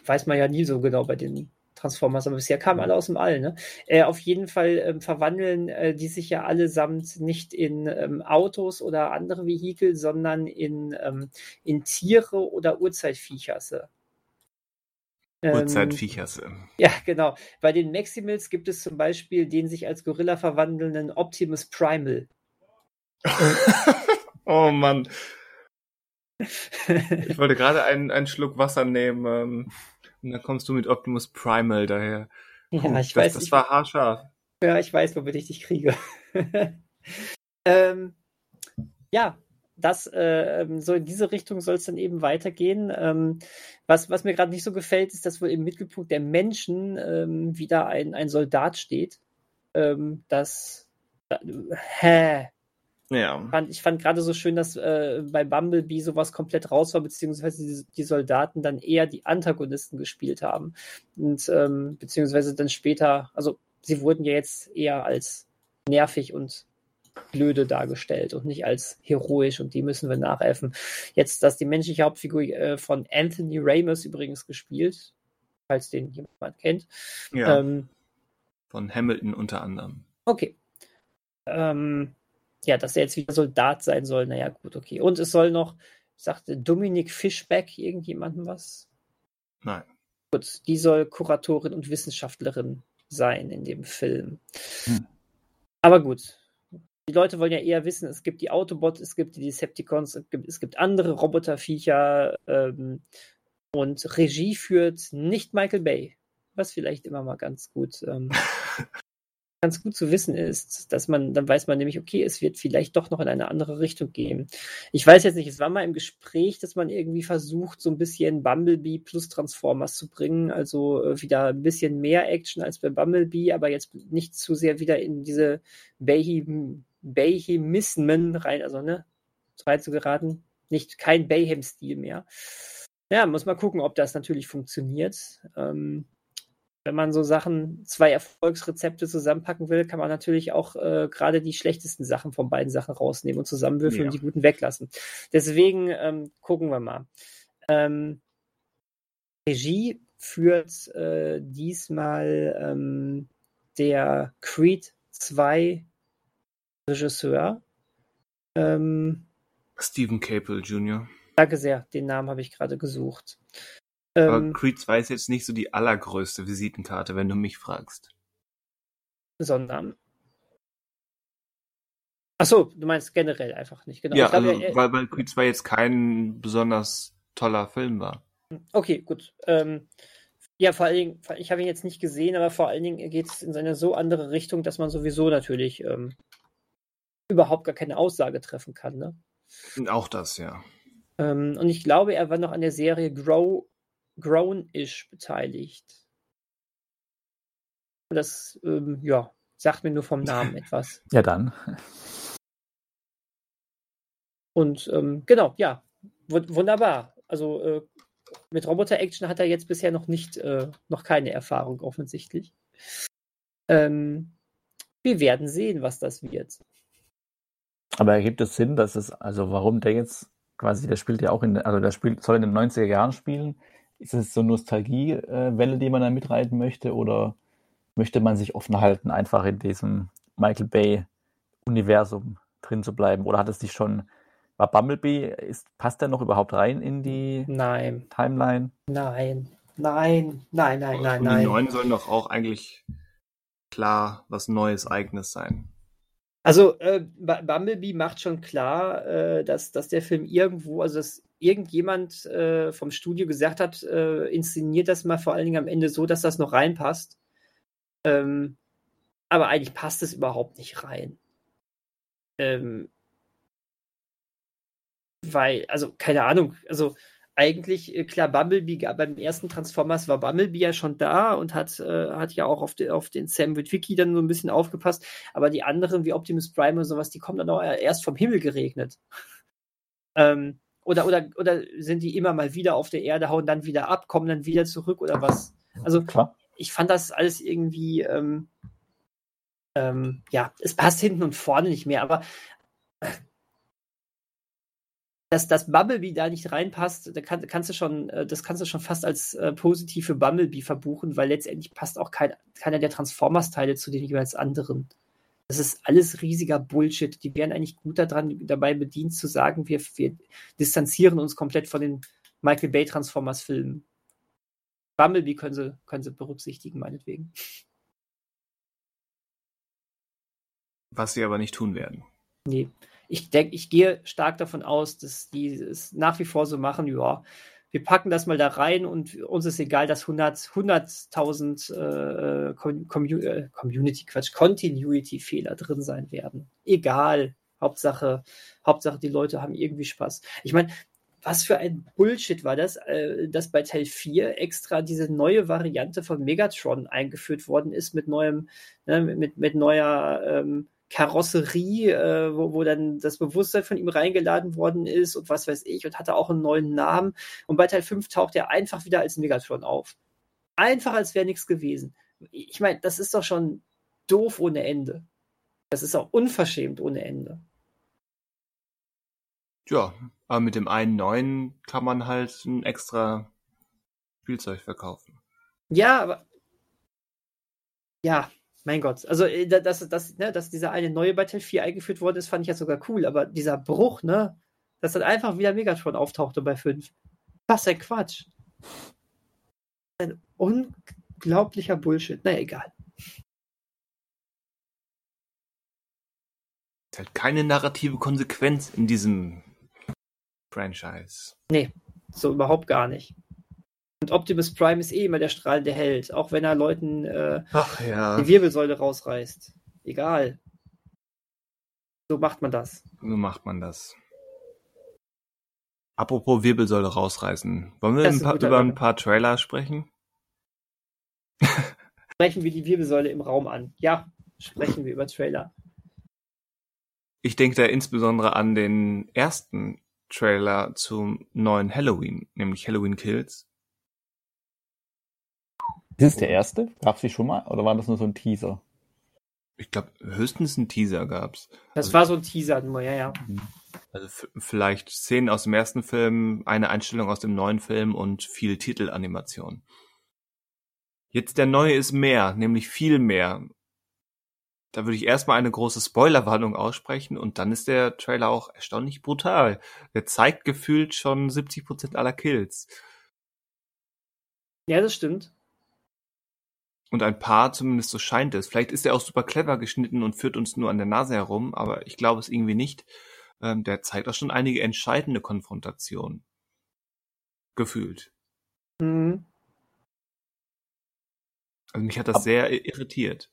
B: Weiß man ja nie so genau bei den Transformers, aber bisher kamen alle aus dem All. Ne? Äh, auf jeden Fall ähm, verwandeln äh, die sich ja allesamt nicht in ähm, Autos oder andere Vehikel, sondern in, ähm, in Tiere oder Urzeitviecher. Ähm,
A: Urzeitviechers.
B: Ja, genau. Bei den Maximals gibt es zum Beispiel den sich als Gorilla verwandelnden Optimus Primal.
A: oh Mann. Ich wollte gerade einen, einen Schluck Wasser nehmen. Ähm, und dann kommst du mit Optimus Primal daher.
B: ja,
A: Puh,
B: ich
A: das,
B: weiß,
A: Das
B: ich,
A: war haarscharf.
B: Ja, ich weiß, womit ich dich kriege. ähm, ja, das äh, ähm, so in diese Richtung soll es dann eben weitergehen. Ähm, was, was mir gerade nicht so gefällt, ist, dass wohl im Mittelpunkt der Menschen ähm, wieder ein, ein Soldat steht. Ähm, das äh, hä?
A: Ja.
B: Fand, ich fand gerade so schön, dass äh, bei Bumblebee sowas komplett raus war, beziehungsweise die, die Soldaten dann eher die Antagonisten gespielt haben. Und ähm, beziehungsweise dann später, also sie wurden ja jetzt eher als nervig und blöde dargestellt und nicht als heroisch und die müssen wir nachhelfen. Jetzt, dass die menschliche Hauptfigur äh, von Anthony Ramos übrigens gespielt, falls den jemand kennt.
A: ja.
B: Ähm,
A: Von Hamilton unter anderem.
B: okay. Ähm, ja, dass er jetzt wieder Soldat sein soll, naja, gut, okay. Und es soll noch, sagte Dominik Fischbeck irgendjemandem was?
A: Nein.
B: Gut, die soll Kuratorin und Wissenschaftlerin sein in dem Film.
C: Hm.
B: Aber gut. Die Leute wollen ja eher wissen, es gibt die Autobots, es gibt die Decepticons, es gibt, es gibt andere Roboterviecher ähm, und Regie führt nicht Michael Bay, was vielleicht immer mal ganz gut ähm, ganz gut zu wissen ist, dass man, dann weiß man nämlich, okay, es wird vielleicht doch noch in eine andere Richtung gehen. Ich weiß jetzt nicht, es war mal im Gespräch, dass man irgendwie versucht, so ein bisschen Bumblebee plus Transformers zu bringen, also äh, wieder ein bisschen mehr Action als bei Bumblebee, aber jetzt nicht zu sehr wieder in diese Bayhem, Bayhemismen rein, also ne, rein zu geraten. Nicht kein Bayhem-Stil mehr. Ja, muss man gucken, ob das natürlich funktioniert. Ähm, wenn man so Sachen, zwei Erfolgsrezepte zusammenpacken will, kann man natürlich auch äh, gerade die schlechtesten Sachen von beiden Sachen rausnehmen und zusammenwürfeln
A: Ja.
B: und die guten weglassen. Deswegen ähm, gucken wir mal. Ähm, Regie führt äh, diesmal ähm, der Creed 2 Regisseur. Ähm,
A: Stephen Capel Jr.
B: danke sehr, den Namen habe ich gerade gesucht.
A: Aber
B: Ähm,
A: Creed 2 ist jetzt nicht so die allergrößte Visitenkarte, wenn du mich fragst.
B: sondern. Achso, du meinst generell einfach nicht, genau.
A: ja,
B: Ich glaube,
A: also,
B: er-
A: weil, weil Creed 2 jetzt kein besonders toller Film war.
B: Okay, gut. Ähm, ja, vor allen Dingen, ich habe ihn jetzt nicht gesehen, aber vor allen Dingen geht es in seine so andere Richtung, dass man sowieso natürlich ähm, überhaupt gar keine Aussage treffen kann. Ne?
A: Auch das, ja.
B: Ähm, und ich glaube, er war noch an der Serie Grow, Grown-ish beteiligt. Das, ähm, ja, sagt mir nur vom Namen etwas.
C: Ja, dann.
B: Und ähm, genau, ja, wu- wunderbar. Also äh, mit Roboter-Action hat er jetzt bisher noch nicht, äh, noch keine Erfahrung offensichtlich. Ähm, wir werden sehen, was das wird.
C: Aber ergibt es Sinn, dass es, also warum der jetzt quasi, der spielt ja auch in, also der spielt, soll in den 90er Jahren spielen. Ist es so Nostalgie-Welle, die man da mitreiten möchte, oder möchte man sich offen halten, einfach in diesem Michael Bay-Universum drin zu bleiben? Oder hat es dich schon, war Bumblebee, ist, passt der noch überhaupt rein in die
B: Nein,
C: Timeline?
B: nein, nein, nein, nein, nein,
A: Und die
B: nein.
A: neuen sollen doch auch eigentlich klar was Neues, Eigenes sein.
B: Also äh, Bu- Bumblebee macht schon klar, äh, dass, dass der Film irgendwo, also dass irgendjemand äh, vom Studio gesagt hat, äh, inszeniert das mal vor allen Dingen am Ende so, dass das noch reinpasst. Ähm, aber eigentlich passt es überhaupt nicht rein. Ähm, weil, also keine Ahnung, also eigentlich, äh, klar, Bumblebee, beim ersten Transformers war Bumblebee ja schon da und hat, äh, hat ja auch auf, de, auf den Sam Witwicky dann so ein bisschen aufgepasst, aber die anderen wie Optimus Prime und sowas, die kommen dann auch erst vom Himmel geregnet. ähm, oder, oder, oder sind die immer mal wieder auf der Erde, hauen dann wieder ab, kommen dann wieder zurück oder was? Also
C: Klar.
B: ich fand das alles irgendwie, ähm, ähm, ja, es passt hinten und vorne nicht mehr, aber äh, dass das Bumblebee da nicht reinpasst, da kann, kannst du schon, äh, das kannst du schon fast als äh, positiv für Bumblebee verbuchen, weil letztendlich passt auch kein, keiner der Transformers-Teile zu den jeweils anderen. Das ist alles riesiger Bullshit. Die wären eigentlich gut daran, dabei bedient zu sagen, wir, wir distanzieren uns komplett von den Michael Bay Transformers-Filmen. Bumblebee können sie, können sie berücksichtigen, meinetwegen.
A: Was sie aber nicht tun werden.
B: Nee. Ich denke, ich gehe stark davon aus, dass die es nach wie vor so machen, ja, wir packen das mal da rein und uns ist egal, dass 100 100.000 äh, Com Commu äh, Community Quatsch, Continuity Fehler drin sein werden. Egal. Hauptsache, Hauptsache die Leute haben irgendwie Spaß. Ich meine, was für ein Bullshit war das, äh, dass bei Teil 4 extra diese neue Variante von Megatron eingeführt worden ist mit neuem, ne, mit, mit neuer ähm, Karosserie, äh, wo, wo dann das Bewusstsein von ihm reingeladen worden ist und was weiß ich und hatte auch einen neuen Namen. Und bei Teil 5 taucht er einfach wieder als Megatron auf. Einfach als wäre nichts gewesen. Ich meine, das ist doch schon doof ohne Ende. Das ist auch unverschämt ohne Ende.
A: Ja, aber mit dem einen neuen kann man halt ein extra Spielzeug verkaufen.
B: Ja, aber. Ja, mein Gott. Also, äh, dass, dass, ne, dass dieser eine neue bei Teil 4 eingeführt worden ist, fand ich ja sogar cool. Aber dieser Bruch, ne? Dass dann einfach wieder Megatron auftauchte bei 5. Was ein Quatsch. Ein unglaublicher Bullshit. Naja, egal.
A: Es hat keine narrative Konsequenz in diesem Franchise.
B: Nee, so überhaupt gar nicht. Und Optimus Prime ist eh immer der strahlende Held, auch wenn er Leuten äh,
A: ja.
B: die Wirbelsäule rausreißt. Egal. So macht man das.
A: So macht man das. Apropos Wirbelsäule rausreißen. Wollen wir ein paar, über ein paar Trailer sprechen?
B: Sprechen wir die Wirbelsäule im Raum an. Ja, sprechen wir über Trailer.
A: Ich denke da insbesondere an den ersten Trailer zum neuen Halloween, nämlich Halloween Kills.
C: Ist es der erste? Gab es die schon mal? Oder war das nur so ein Teaser?
A: Ich glaube, höchstens ein Teaser gab's.
B: Das also, war so ein Teaser nur, ja, ja.
A: Also vielleicht Szenen aus dem ersten Film, eine Einstellung aus dem neuen Film und viel Titelanimation. Jetzt der neue ist mehr, nämlich viel mehr. Da würde ich erstmal eine große Spoilerwarnung aussprechen und dann ist der Trailer auch erstaunlich brutal. Der zeigt gefühlt schon 70% aller Kills.
B: Ja, das stimmt.
A: Und ein paar, zumindest so scheint es. Vielleicht ist er auch super clever geschnitten und führt uns nur an der Nase herum, aber ich glaube es irgendwie nicht. Ähm, der zeigt auch schon einige entscheidende Konfrontationen. Gefühlt. Mhm. Also mich hat das Ab sehr irritiert.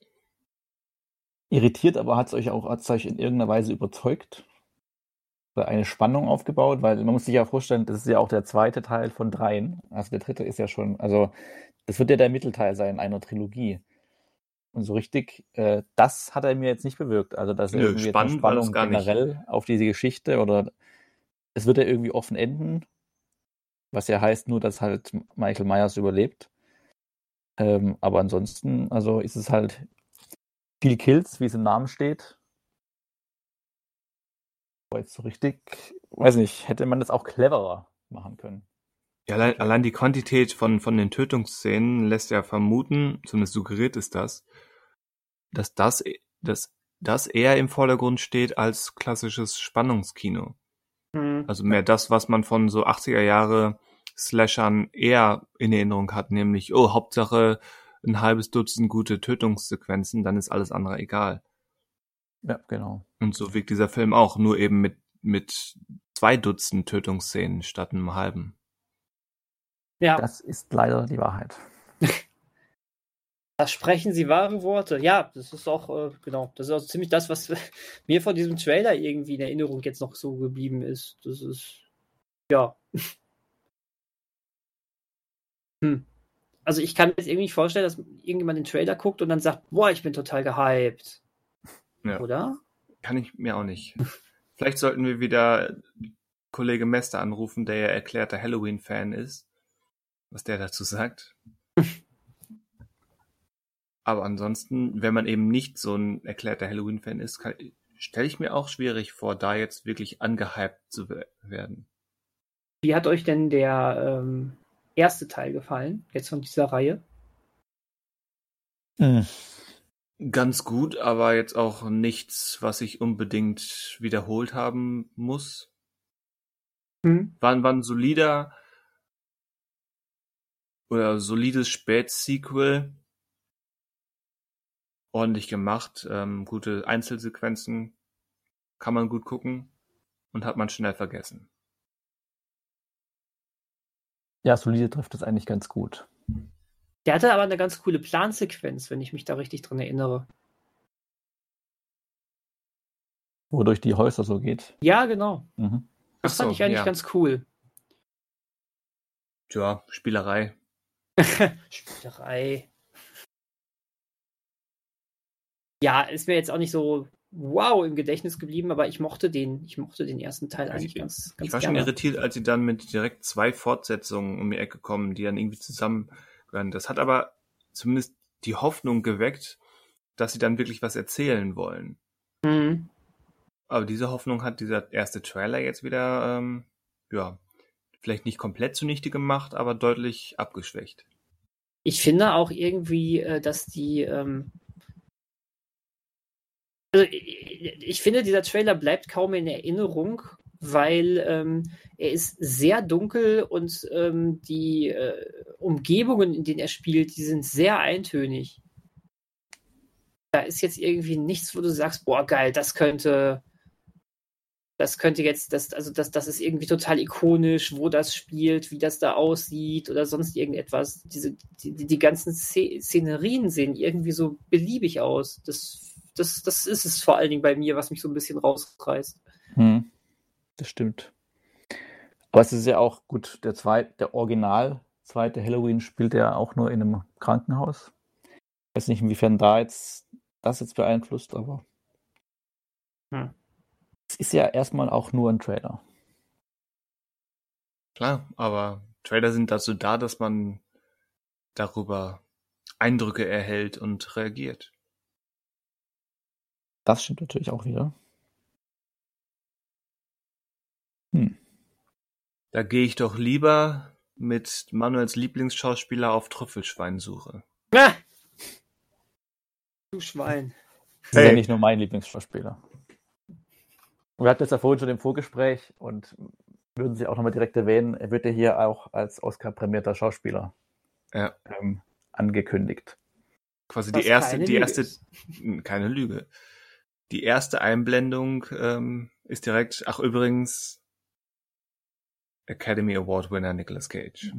C: Irritiert, aber hat es euch auch hat's euch in irgendeiner Weise überzeugt? Oder eine Spannung aufgebaut? Weil man muss sich ja vorstellen, das ist ja auch der zweite Teil von dreien. Also der dritte ist ja schon, also das wird ja der Mittelteil sein einer Trilogie. Und so richtig, äh, das hat er mir jetzt nicht bewirkt. Also, dass Nö, irgendwie
A: spannend
C: Spannung generell nicht. auf diese Geschichte oder es wird ja irgendwie offen enden, was ja heißt nur, dass halt Michael Myers überlebt. Ähm, aber ansonsten, also ist es halt viel Kills, wie es im Namen steht. Aber jetzt so richtig, weiß nicht, hätte man das auch cleverer machen können.
A: Ja, allein, allein die Quantität von, von den Tötungsszenen lässt ja vermuten, zumindest suggeriert ist das, dass das, dass das eher im Vordergrund steht als klassisches Spannungskino. Mhm. Also mehr das, was man von so 80er Jahre Slashern eher in Erinnerung hat, nämlich, oh, Hauptsache ein halbes Dutzend gute Tötungssequenzen, dann ist alles andere egal.
C: Ja, genau.
A: Und so wirkt dieser Film auch, nur eben mit, mit zwei Dutzend Tötungsszenen statt einem halben.
C: Ja. Das ist leider die Wahrheit.
B: Da sprechen sie wahre Worte. Ja, das ist auch, äh, genau, das ist auch ziemlich das, was mir von diesem Trailer irgendwie in Erinnerung jetzt noch so geblieben ist. Das ist, ja. Hm. Also ich kann mir jetzt irgendwie nicht vorstellen, dass irgendjemand den Trailer guckt und dann sagt, boah, ich bin total gehypt. Ja. Oder?
A: Kann ich mir auch nicht. Vielleicht sollten wir wieder Kollege Mester anrufen, der ja erklärter Halloween-Fan ist was der dazu sagt. Aber ansonsten, wenn man eben nicht so ein erklärter Halloween-Fan ist, stelle ich mir auch schwierig vor, da jetzt wirklich angehypt zu werden.
B: Wie hat euch denn der ähm, erste Teil gefallen, jetzt von dieser Reihe?
A: Hm. Ganz gut, aber jetzt auch nichts, was ich unbedingt wiederholt haben muss. Hm. War, war ein solider, oder solides Spätsequel. Ordentlich gemacht, ähm, gute Einzelsequenzen, kann man gut gucken und hat man schnell vergessen.
C: Ja, solide trifft es eigentlich ganz gut.
B: Der hatte aber eine ganz coole Plansequenz, wenn ich mich da richtig dran erinnere.
C: Wo durch die Häuser so geht.
B: Ja, genau. Mhm. Das so, fand ich eigentlich ja. ganz cool.
A: Tja, Spielerei.
B: Spielerei. Ja, ist mir jetzt auch nicht so wow im Gedächtnis geblieben, aber ich mochte den, ich mochte den ersten Teil eigentlich
A: ich,
B: ganz, ganz
A: Ich war
B: gerne.
A: schon irritiert, als sie dann mit direkt zwei Fortsetzungen um die Ecke kommen, die dann irgendwie zusammengehören. Das hat aber zumindest die Hoffnung geweckt, dass sie dann wirklich was erzählen wollen.
B: Mhm.
A: Aber diese Hoffnung hat dieser erste Trailer jetzt wieder, ähm, ja, vielleicht nicht komplett zunichte gemacht, aber deutlich abgeschwächt.
B: Ich finde auch irgendwie, äh, dass die, ähm, also ich, finde, dieser Trailer bleibt kaum in Erinnerung, weil ähm, er ist sehr dunkel und ähm, die äh, Umgebungen, in denen er spielt, die sind sehr eintönig. Da ist jetzt irgendwie nichts, wo du sagst, boah, geil, das könnte, das könnte jetzt, das, also das, das ist irgendwie total ikonisch, wo das spielt, wie das da aussieht oder sonst irgendetwas. Diese, die, die ganzen Szenerien sehen irgendwie so beliebig aus. Das, das, das ist es vor allen Dingen bei mir, was mich so ein bisschen rausreißt.
C: Hm, das stimmt. Aber es ist ja auch gut, der zweite, der Original zweite Halloween spielt ja auch nur in einem Krankenhaus. Ich weiß nicht, inwiefern da jetzt das jetzt beeinflusst, aber
B: Hm.
C: Ist ja erstmal auch nur ein Trailer.
A: Klar, aber Trailer sind dazu da, dass man darüber Eindrücke erhält und reagiert.
C: Das stimmt natürlich auch wieder. Hm.
A: Da gehe ich doch lieber mit Manuels Lieblingsschauspieler auf Trüffelschweinsuche.
B: Ah! Du Schwein.
C: Das ist ja
A: Hey.
C: nicht nur mein Lieblingsschauspieler. Wir hatten es ja vorhin schon im Vorgespräch und würden Sie auch nochmal direkt erwähnen, er wird ja hier auch als Oscar-prämierter Schauspieler
A: Ja.
C: ähm, angekündigt.
A: Quasi
B: Was
A: die erste, die
B: Lüge
A: erste,
B: ist.
A: Hm, keine Lüge. Die erste Einblendung ähm, ist direkt, ach übrigens, Academy Award Winner Nicolas Cage.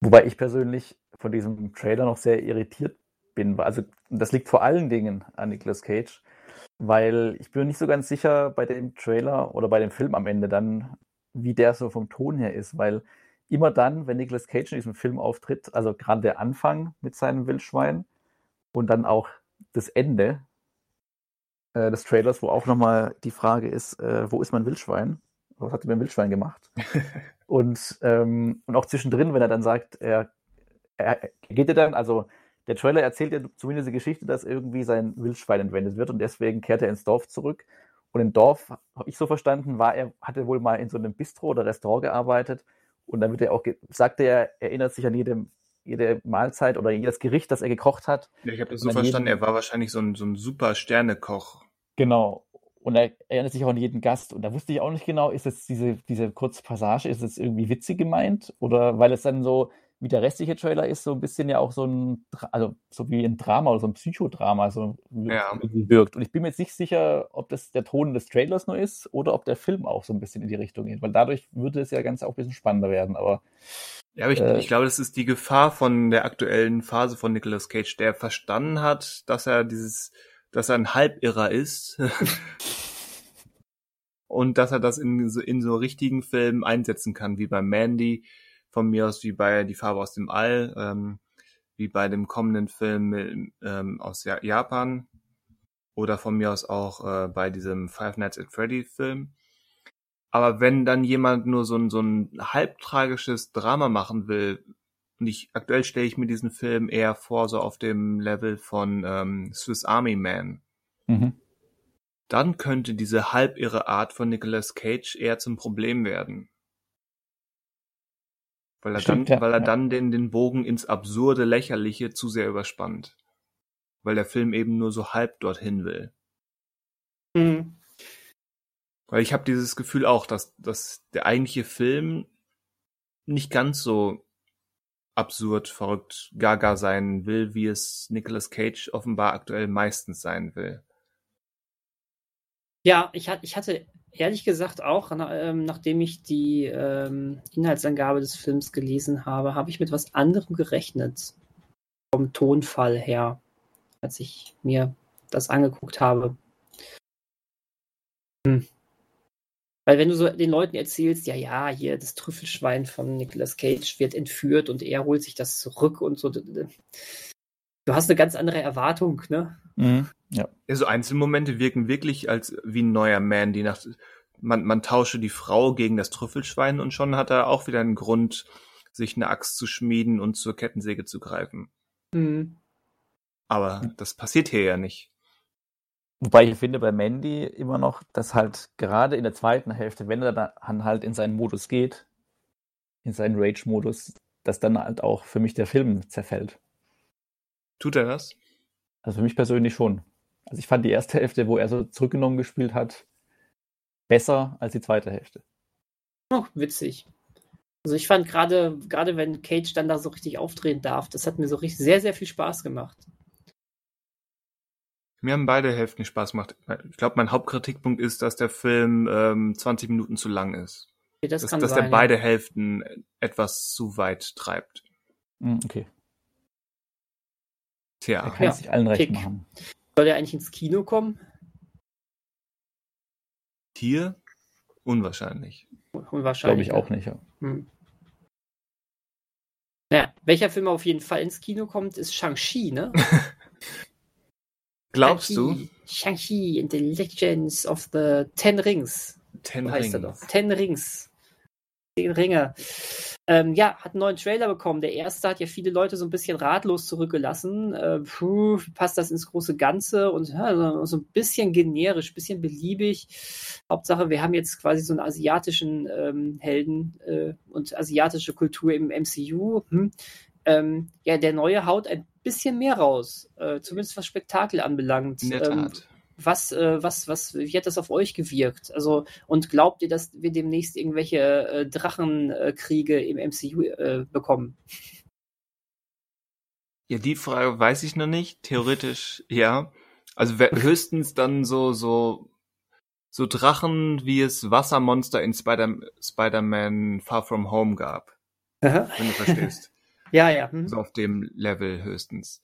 C: Wobei ich persönlich von diesem Trailer noch sehr irritiert bin. Also das liegt vor allen Dingen an Nicolas Cage, weil ich bin mir nicht so ganz sicher bei dem Trailer oder bei dem Film am Ende dann, wie der so vom Ton her ist, weil immer dann, wenn Nicolas Cage in diesem Film auftritt, also gerade der Anfang mit seinem Wildschwein und dann auch das Ende äh, des Trailers, wo auch nochmal die Frage ist, äh, wo ist mein Wildschwein? Was hat er mit dem Wildschwein gemacht? Und, ähm, und auch zwischendrin, wenn er dann sagt, er, er er geht ja dann, also der Trailer erzählt ja zumindest die Geschichte, dass irgendwie sein Wildschwein entwendet wird und deswegen kehrt er ins Dorf zurück. Und im Dorf, habe ich so verstanden, war er, hat er wohl mal in so einem Bistro oder Restaurant gearbeitet und dann wird er auch, sagt er, er erinnert sich an jede, jede Mahlzeit oder jedes Gericht, das er gekocht hat.
A: Ja, ich habe das so
C: an
A: verstanden,
C: jedem-
A: er war wahrscheinlich so ein, so ein super Sternekoch.
C: Genau. Und er erinnert sich auch an jeden Gast. Und da wusste ich auch nicht genau, ist jetzt diese, diese kurze Passage, ist es irgendwie witzig gemeint? Oder weil es dann so, wie der restliche Trailer ist, so ein bisschen ja auch so ein, also so wie ein Drama oder so ein Psychodrama so
A: Ja.
C: wirkt. Und ich bin mir jetzt nicht sicher, ob das der Ton des Trailers nur ist oder ob der Film auch so ein bisschen in die Richtung geht. Weil dadurch würde es ja ganz auch ein bisschen spannender werden. Aber
A: Ja, aber ich,
C: Äh,
A: ich glaube, das ist die Gefahr von der aktuellen Phase von Nicolas Cage, der verstanden hat, dass er dieses, dass er ein Halbirrer ist. und dass er das in so, in so richtigen Filmen einsetzen kann, wie bei Mandy, von mir aus wie bei Die Farbe aus dem All, ähm, wie bei dem kommenden Film ähm, aus ja Japan oder von mir aus auch äh, bei diesem Five Nights at Freddy Film. Aber wenn dann jemand nur so ein, so ein halbtragisches Drama machen will, und ich aktuell stelle ich mir diesen Film eher vor, so auf dem Level von ähm, Swiss Army Man,
C: mhm.
A: dann könnte diese halbirre Art von Nicolas Cage eher zum Problem werden. Weil er
C: Stimmt,
A: dann,
C: ja,
A: weil er dann den, den Bogen ins absurde, lächerliche zu sehr überspannt. Weil der Film eben nur so halb dorthin will.
B: Mhm.
A: Weil ich habe dieses Gefühl auch, dass, dass der eigentliche Film nicht ganz so absurd, verrückt, gaga sein will, wie es Nicolas Cage offenbar aktuell meistens sein will.
B: Ja, ich, ich hatte ehrlich gesagt auch, na, ähm, nachdem ich die ähm, Inhaltsangabe des Films gelesen habe, habe ich mit was anderem gerechnet. Vom Tonfall her, als ich mir das angeguckt habe. Hm. Weil wenn du so den Leuten erzählst, ja, ja, hier das Trüffelschwein von Nicolas Cage wird entführt und er holt sich das zurück und so, du hast eine ganz andere Erwartung, ne?
C: Mhm. Ja.
A: Also Einzelmomente wirken wirklich als wie ein neuer Man, die nach man, man tausche die Frau gegen das Trüffelschwein und schon hat er auch wieder einen Grund, sich eine Axt zu schmieden und zur Kettensäge zu greifen.
B: Mhm.
A: Aber das passiert hier ja nicht.
C: Wobei ich finde bei Mandy immer noch, dass halt gerade in der zweiten Hälfte, wenn er dann halt in seinen Modus geht, in seinen Rage-Modus, dass dann halt auch für mich der Film zerfällt.
A: Tut er das?
C: Also für mich persönlich schon. Also ich fand die erste Hälfte, wo er so zurückgenommen gespielt hat, besser als die zweite Hälfte.
B: Oh, witzig. Also ich fand gerade, gerade wenn Cage dann da so richtig aufdrehen darf, das hat mir so richtig sehr, sehr viel Spaß gemacht.
A: Mir haben beide Hälften Spaß gemacht. Ich glaube, mein Hauptkritikpunkt ist, dass der Film ähm, 20 Minuten zu lang ist.
B: Okay, das
A: dass dass
B: sein,
A: der beide Hälften etwas zu weit treibt.
C: Mhm, Okay. Er
A: Tja,
C: kann
B: Ja,
C: es sich allen recht
B: Kick.
C: machen.
B: Soll der eigentlich ins Kino kommen?
A: hier unwahrscheinlich.
B: Unwahrscheinlich.
C: Glaube ich auch nicht. Ja.
B: Hm. Naja, welcher Film auf jeden Fall ins Kino kommt, ist Shang-Chi, ne?
A: Glaubst du?
B: Shang-Chi. And the Legends of the Ten Rings.
A: Ten
B: So
A: Rings.
B: Ten Rings. Zehn Ringe. Ähm, ja, hat einen neuen Trailer bekommen. Der erste hat ja viele Leute so ein bisschen ratlos zurückgelassen. Äh, puh, wie passt das ins große Ganze? Und ja, so- ein bisschen generisch, bisschen beliebig. Hauptsache, wir haben jetzt quasi so einen asiatischen ähm, Helden äh, und asiatische Kultur im MCU. Hm. Ähm, ja, der neue haut ein bisschen mehr raus, äh, zumindest was Spektakel anbelangt.
A: In der
B: Ähm,
A: Tat.
B: Was, äh, was, was, wie hat das auf euch gewirkt? Also, und glaubt ihr, dass wir demnächst irgendwelche äh, Drachenkriege im MCU äh, bekommen?
A: Ja, die Frage weiß ich noch nicht. Theoretisch ja. Also höchstens dann so so so Drachen, wie es Wassermonster in Spider Spider-Man Far From Home gab, wenn du verstehst.
B: ja, ja. Hm.
A: so auf dem Level höchstens.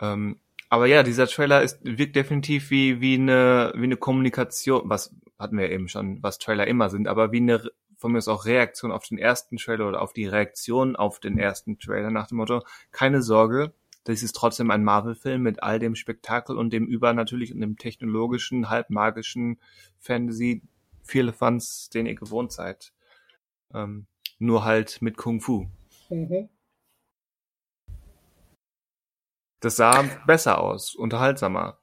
A: Ähm, aber ja, dieser Trailer ist wirkt definitiv wie wie eine wie eine Kommunikation, was hatten wir eben schon, was Trailer immer sind, aber wie eine von mir ist auch Reaktion auf den ersten Trailer oder auf die Reaktion auf den ersten Trailer nach dem Motto, keine Sorge, das ist trotzdem ein Marvel-Film mit all dem Spektakel und dem übernatürlichen und dem technologischen, halbmagischen Fantasy, viele Fans, den ihr gewohnt seid. Ähm, nur halt mit Kung Fu. Das sah besser aus, unterhaltsamer.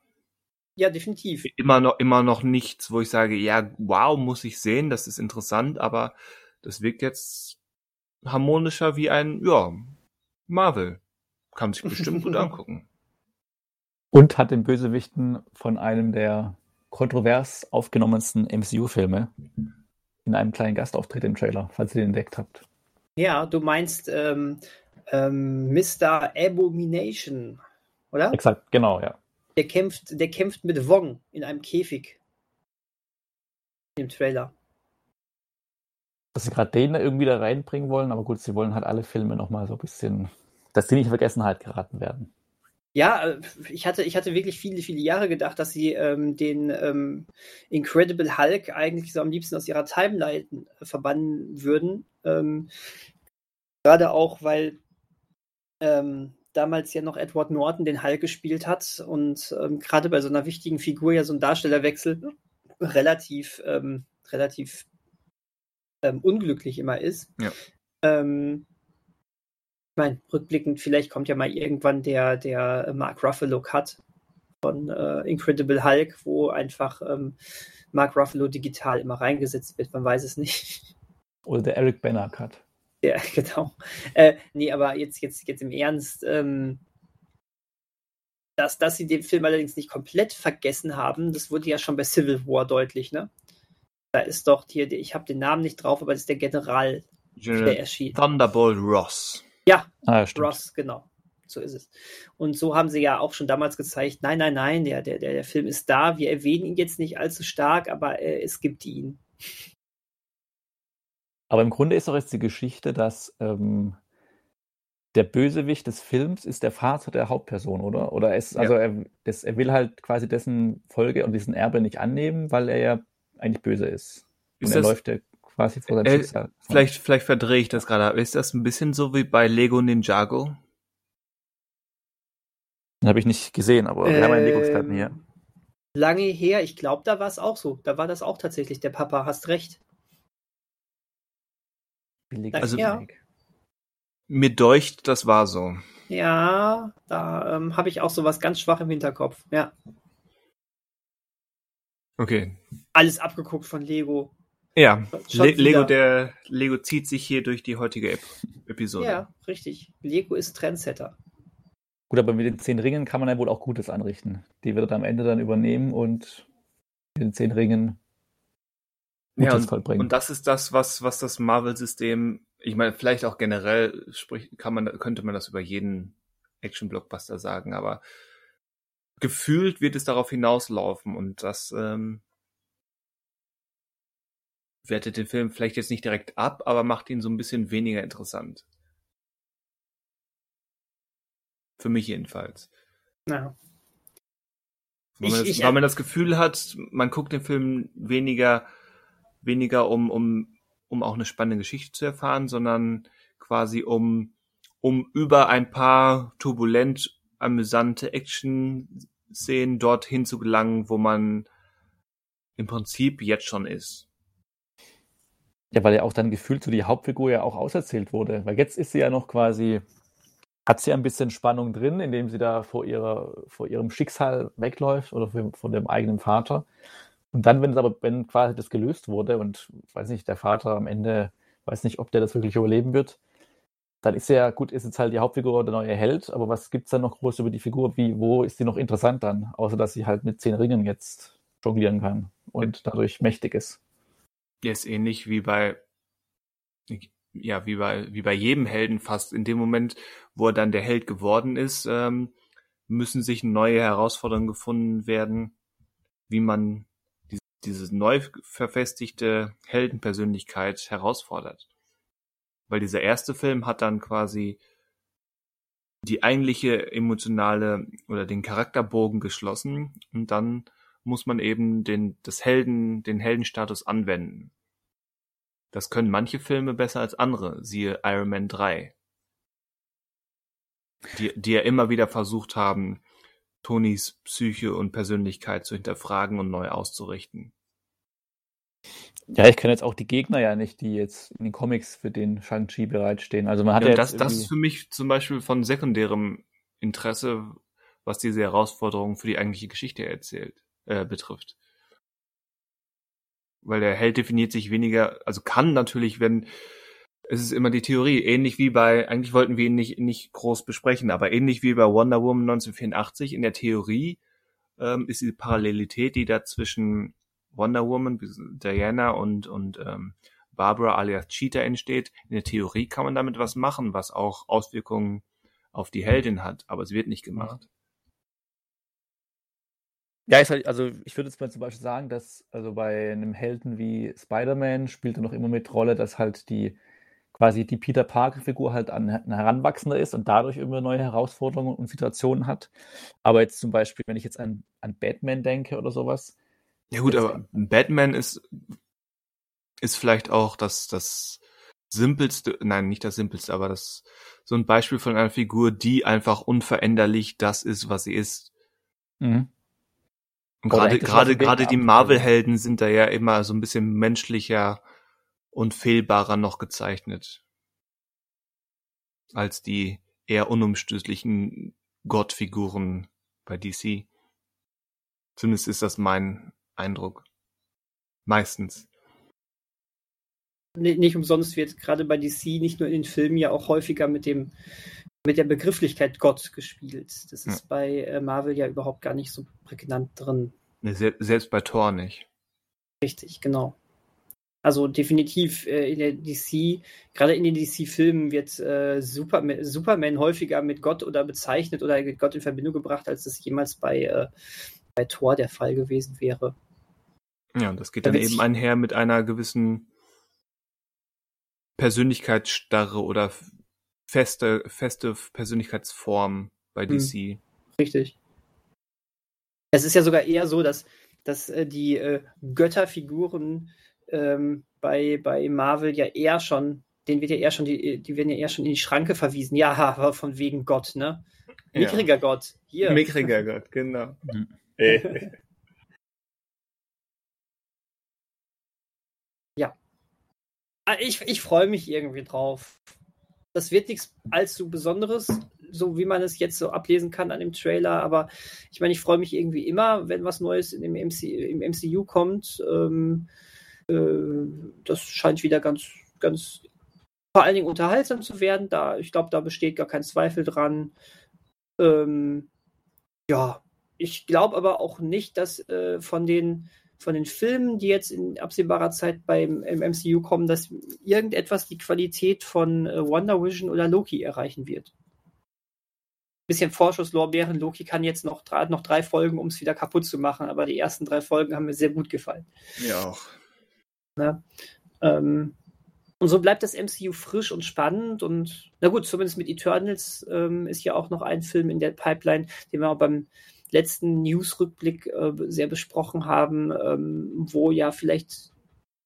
B: Ja, definitiv.
A: Immer noch, immer noch nichts, wo ich sage, ja, wow, muss ich sehen, das ist interessant, aber das wirkt jetzt harmonischer wie ein, ja, Marvel. Kann sich bestimmt gut angucken.
C: Und hat den Bösewichten von einem der kontrovers aufgenommensten MCU-Filme in einem kleinen Gastauftritt im Trailer, falls ihr den entdeckt habt.
B: Ja, du meinst ähm, ähm, Mr. Abomination, oder?
C: Exakt, genau, ja.
B: Der kämpft, der kämpft mit Wong in einem Käfig. Im Trailer.
C: Dass sie gerade den irgendwie da reinbringen wollen, aber gut, sie wollen halt alle Filme nochmal so ein bisschen, dass die nicht in Vergessenheit geraten werden.
B: Ja, äh, ich hatte, ich hatte wirklich viele, viele Jahre gedacht, dass sie ähm, den ähm, Incredible Hulk eigentlich so am liebsten aus ihrer Timeline äh, verbannen würden. Ähm, gerade auch, weil ähm, damals ja noch Edward Norton den Hulk gespielt hat und ähm, gerade bei so einer wichtigen Figur ja so ein Darstellerwechsel relativ, ähm, relativ ähm, unglücklich immer ist.
A: Ja.
B: Ähm, ich meine, rückblickend, vielleicht kommt ja mal irgendwann der, der Mark Ruffalo Cut von äh, Incredible Hulk, wo einfach ähm, Mark Ruffalo digital immer reingesetzt wird, man weiß es nicht.
C: Oder der Eric Banner Cut.
B: Ja, genau. Äh, nee, aber jetzt, jetzt, jetzt im Ernst, ähm, dass, dass sie den Film allerdings nicht komplett vergessen haben, das wurde ja schon bei Civil War deutlich, ne? Da ist doch hier, ich habe den Namen nicht drauf, aber das ist der General, der
A: General
B: erschien.
A: Thunderbolt Ross.
B: Ja,
C: Ah.
B: Ross, genau. So ist es. Und so haben sie ja auch schon damals gezeigt, nein, nein, nein, der, der, der, der Film ist da. Wir erwähnen ihn jetzt nicht allzu stark, aber äh, es gibt ihn.
C: Aber im Grunde ist doch jetzt die Geschichte, dass ähm, der Bösewicht des Films ist der Vater der Hauptperson, oder? Oder es,
A: Ja.
C: also er, das, er will halt quasi dessen Folge und diesen Erbe nicht annehmen, weil er ja eigentlich böse ist. Und
A: Ist
C: er
A: das-
C: läuft ja quasi vor seinem
A: Äh,
C: Schicksal.
A: Vielleicht, vielleicht verdrehe ich das gerade. aber Ist das ein bisschen so wie bei Lego Ninjago?
C: Habe ich nicht gesehen, aber wir haben einen Lego-Experten hier.
B: Ähm, Lange her, ich glaube, da war es auch so. Da war das auch tatsächlich der Papa, hast recht.
C: Billig
A: Also-
B: Ja.
A: Mir deucht, das war so.
B: Ja, da ähm, habe ich auch sowas ganz schwach im Hinterkopf. Ja,
A: Okay.
B: alles abgeguckt von Lego.
A: Ja, Le Lego, der Lego zieht sich hier durch die heutige Ep Episode.
B: Ja, richtig. Lego ist Trendsetter.
C: Gut, aber mit den zehn Ringen kann man ja wohl auch Gutes anrichten. Die wird er am Ende dann übernehmen und mit den zehn Ringen Gutes
A: und,
C: vollbringen.
A: und das ist das, was, was das Marvel-System, ich meine, vielleicht auch generell sprich, kann man, könnte man das über jeden Action-Blockbuster sagen, aber gefühlt wird es darauf hinauslaufen und das ähm, wertet den Film vielleicht jetzt nicht direkt ab, aber macht ihn so ein bisschen weniger interessant. Für mich jedenfalls.
B: Ja.
A: Weil man,
B: Ich-
A: das,
B: ich-
A: weil man das Gefühl hat, man guckt den Film weniger, weniger um, um, um auch eine spannende Geschichte zu erfahren, sondern quasi um, um über ein paar turbulent amüsante Action-Szenen dorthin zu gelangen, wo man im Prinzip jetzt schon ist.
C: Ja, weil ja auch dann gefühlt so die Hauptfigur ja auch auserzählt wurde. Weil jetzt ist sie ja noch quasi, hat sie ein bisschen Spannung drin, indem sie da vor ihrer, vor ihrem Schicksal wegläuft oder vor dem eigenen Vater. Und dann, wenn es aber, wenn quasi das gelöst wurde und weiß nicht, der Vater am Ende weiß nicht, ob der das wirklich überleben wird, dann ist ja gut, ist jetzt halt die Hauptfigur der neue Held, aber was gibt's dann noch groß über die Figur? Wie, wo ist sie noch interessant dann? Außer dass sie halt mit zehn Ringen jetzt jonglieren kann und dadurch mächtig ist.
A: Der ist ähnlich wie bei, ja, wie bei, wie bei jedem Helden fast. In dem Moment, wo er dann der Held geworden ist, ähm, müssen sich neue Herausforderungen gefunden werden, wie man diese neu verfestigte Heldenpersönlichkeit herausfordert. Weil dieser erste Film hat dann quasi die eigentliche emotionale oder den Charakterbogen geschlossen und dann muss man eben den, das Helden, den Heldenstatus anwenden. Das können manche Filme besser als andere, siehe Iron Man 3. Die, die ja immer wieder versucht haben, Tonys Psyche und Persönlichkeit zu hinterfragen und neu auszurichten.
C: Ja, ich kenne jetzt auch die Gegner ja nicht, die jetzt in den Comics für den Shang-Chi bereitstehen. Also man hat
A: Ja,
C: ja,
A: das, das ist für mich zum Beispiel von sekundärem Interesse, was diese Herausforderung für die eigentliche Geschichte erzählt, äh, betrifft. Weil der Held definiert sich weniger, also kann natürlich, wenn, es ist immer die Theorie, ähnlich wie bei, eigentlich wollten wir ihn nicht, nicht groß besprechen, aber ähnlich wie bei Wonder Woman 1984, in der Theorie ähm, ist die Parallelität, die da zwischen Wonder Woman, Diana und, und ähm, Barbara alias Cheetah entsteht. In der Theorie kann man damit was machen, was auch Auswirkungen auf die Heldin hat, aber es wird nicht gemacht.
C: Ja, halt, also ich würde jetzt mal zum Beispiel sagen, dass also bei einem Helden wie Spider-Man spielt er noch immer mit Rolle, dass halt die quasi die Peter Parker-Figur halt an, ein Heranwachsender ist und dadurch immer neue Herausforderungen und Situationen hat. Aber jetzt zum Beispiel, wenn ich jetzt an, an Batman denke oder sowas,
A: Ja gut, aber Batman ist, ist vielleicht auch das, das simpelste, nein, nicht das simpelste, aber das, so ein Beispiel von einer Figur, die einfach unveränderlich das ist, was sie ist.
C: mhm.
A: Und gerade, gerade, gerade die Marvel-Helden sind da ja immer so ein bisschen menschlicher und fehlbarer noch gezeichnet. Als die eher unumstößlichen Gottfiguren bei DC. Zumindest ist das mein Eindruck. Meistens.
B: Nicht umsonst wird gerade bei DC nicht nur in den Filmen ja auch häufiger mit dem mit der Begrifflichkeit Gott gespielt. Das ist bei äh, Marvel ja überhaupt gar nicht so prägnant drin.
A: Se- Selbst bei Thor nicht.
B: Richtig, genau. Also definitiv äh, in der DC, gerade in den DC-Filmen wird äh, Superman, Superman häufiger mit Gott oder bezeichnet oder mit Gott in Verbindung gebracht, als das jemals bei, äh, bei Thor der Fall gewesen wäre.
A: Ja, und das geht
B: Da
A: dann eben einher mit einer gewissen Persönlichkeitsstarre oder feste, feste Persönlichkeitsform bei
B: Hm.
A: DC.
B: Richtig. Es ist ja sogar eher so, dass, dass äh, die äh, Götterfiguren ähm, bei, bei Marvel ja eher schon, denen wird ja eher schon, die, die werden ja eher schon in die Schranke verwiesen. Ja, aber von wegen Gott, ne? Mickriger Gott. Hier.
A: Mickriger Gott, genau.
C: Mhm.
A: Äh,
B: Ah, Ich, ich freue mich irgendwie drauf. Das wird nichts allzu Besonderes, so wie man es jetzt so ablesen kann an dem Trailer, aber ich meine, ich freue mich irgendwie immer, wenn was Neues in dem MC, im MCU kommt. Ähm, äh, das scheint wieder ganz, ganz vor allen Dingen unterhaltsam zu werden. Da, ich glaube, da besteht gar kein Zweifel dran. Ähm, ja, ich glaube aber auch nicht, dass äh, von den von den Filmen, die jetzt in absehbarer Zeit beim im MCU kommen, dass irgendetwas die Qualität von äh, Wonder Vision oder Loki erreichen wird. Bisschen Vorschusslorbeeren. Loki kann jetzt noch, drei- noch drei Folgen, um es wieder kaputt zu machen, aber die ersten drei Folgen haben mir sehr gut gefallen.
A: Mir auch.
B: Ähm, und so bleibt das MCU frisch und spannend und na gut, zumindest mit Eternals ähm, ist ja auch noch ein Film in der Pipeline, den wir auch beim letzten News-Rückblick äh, sehr besprochen haben, ähm, wo ja vielleicht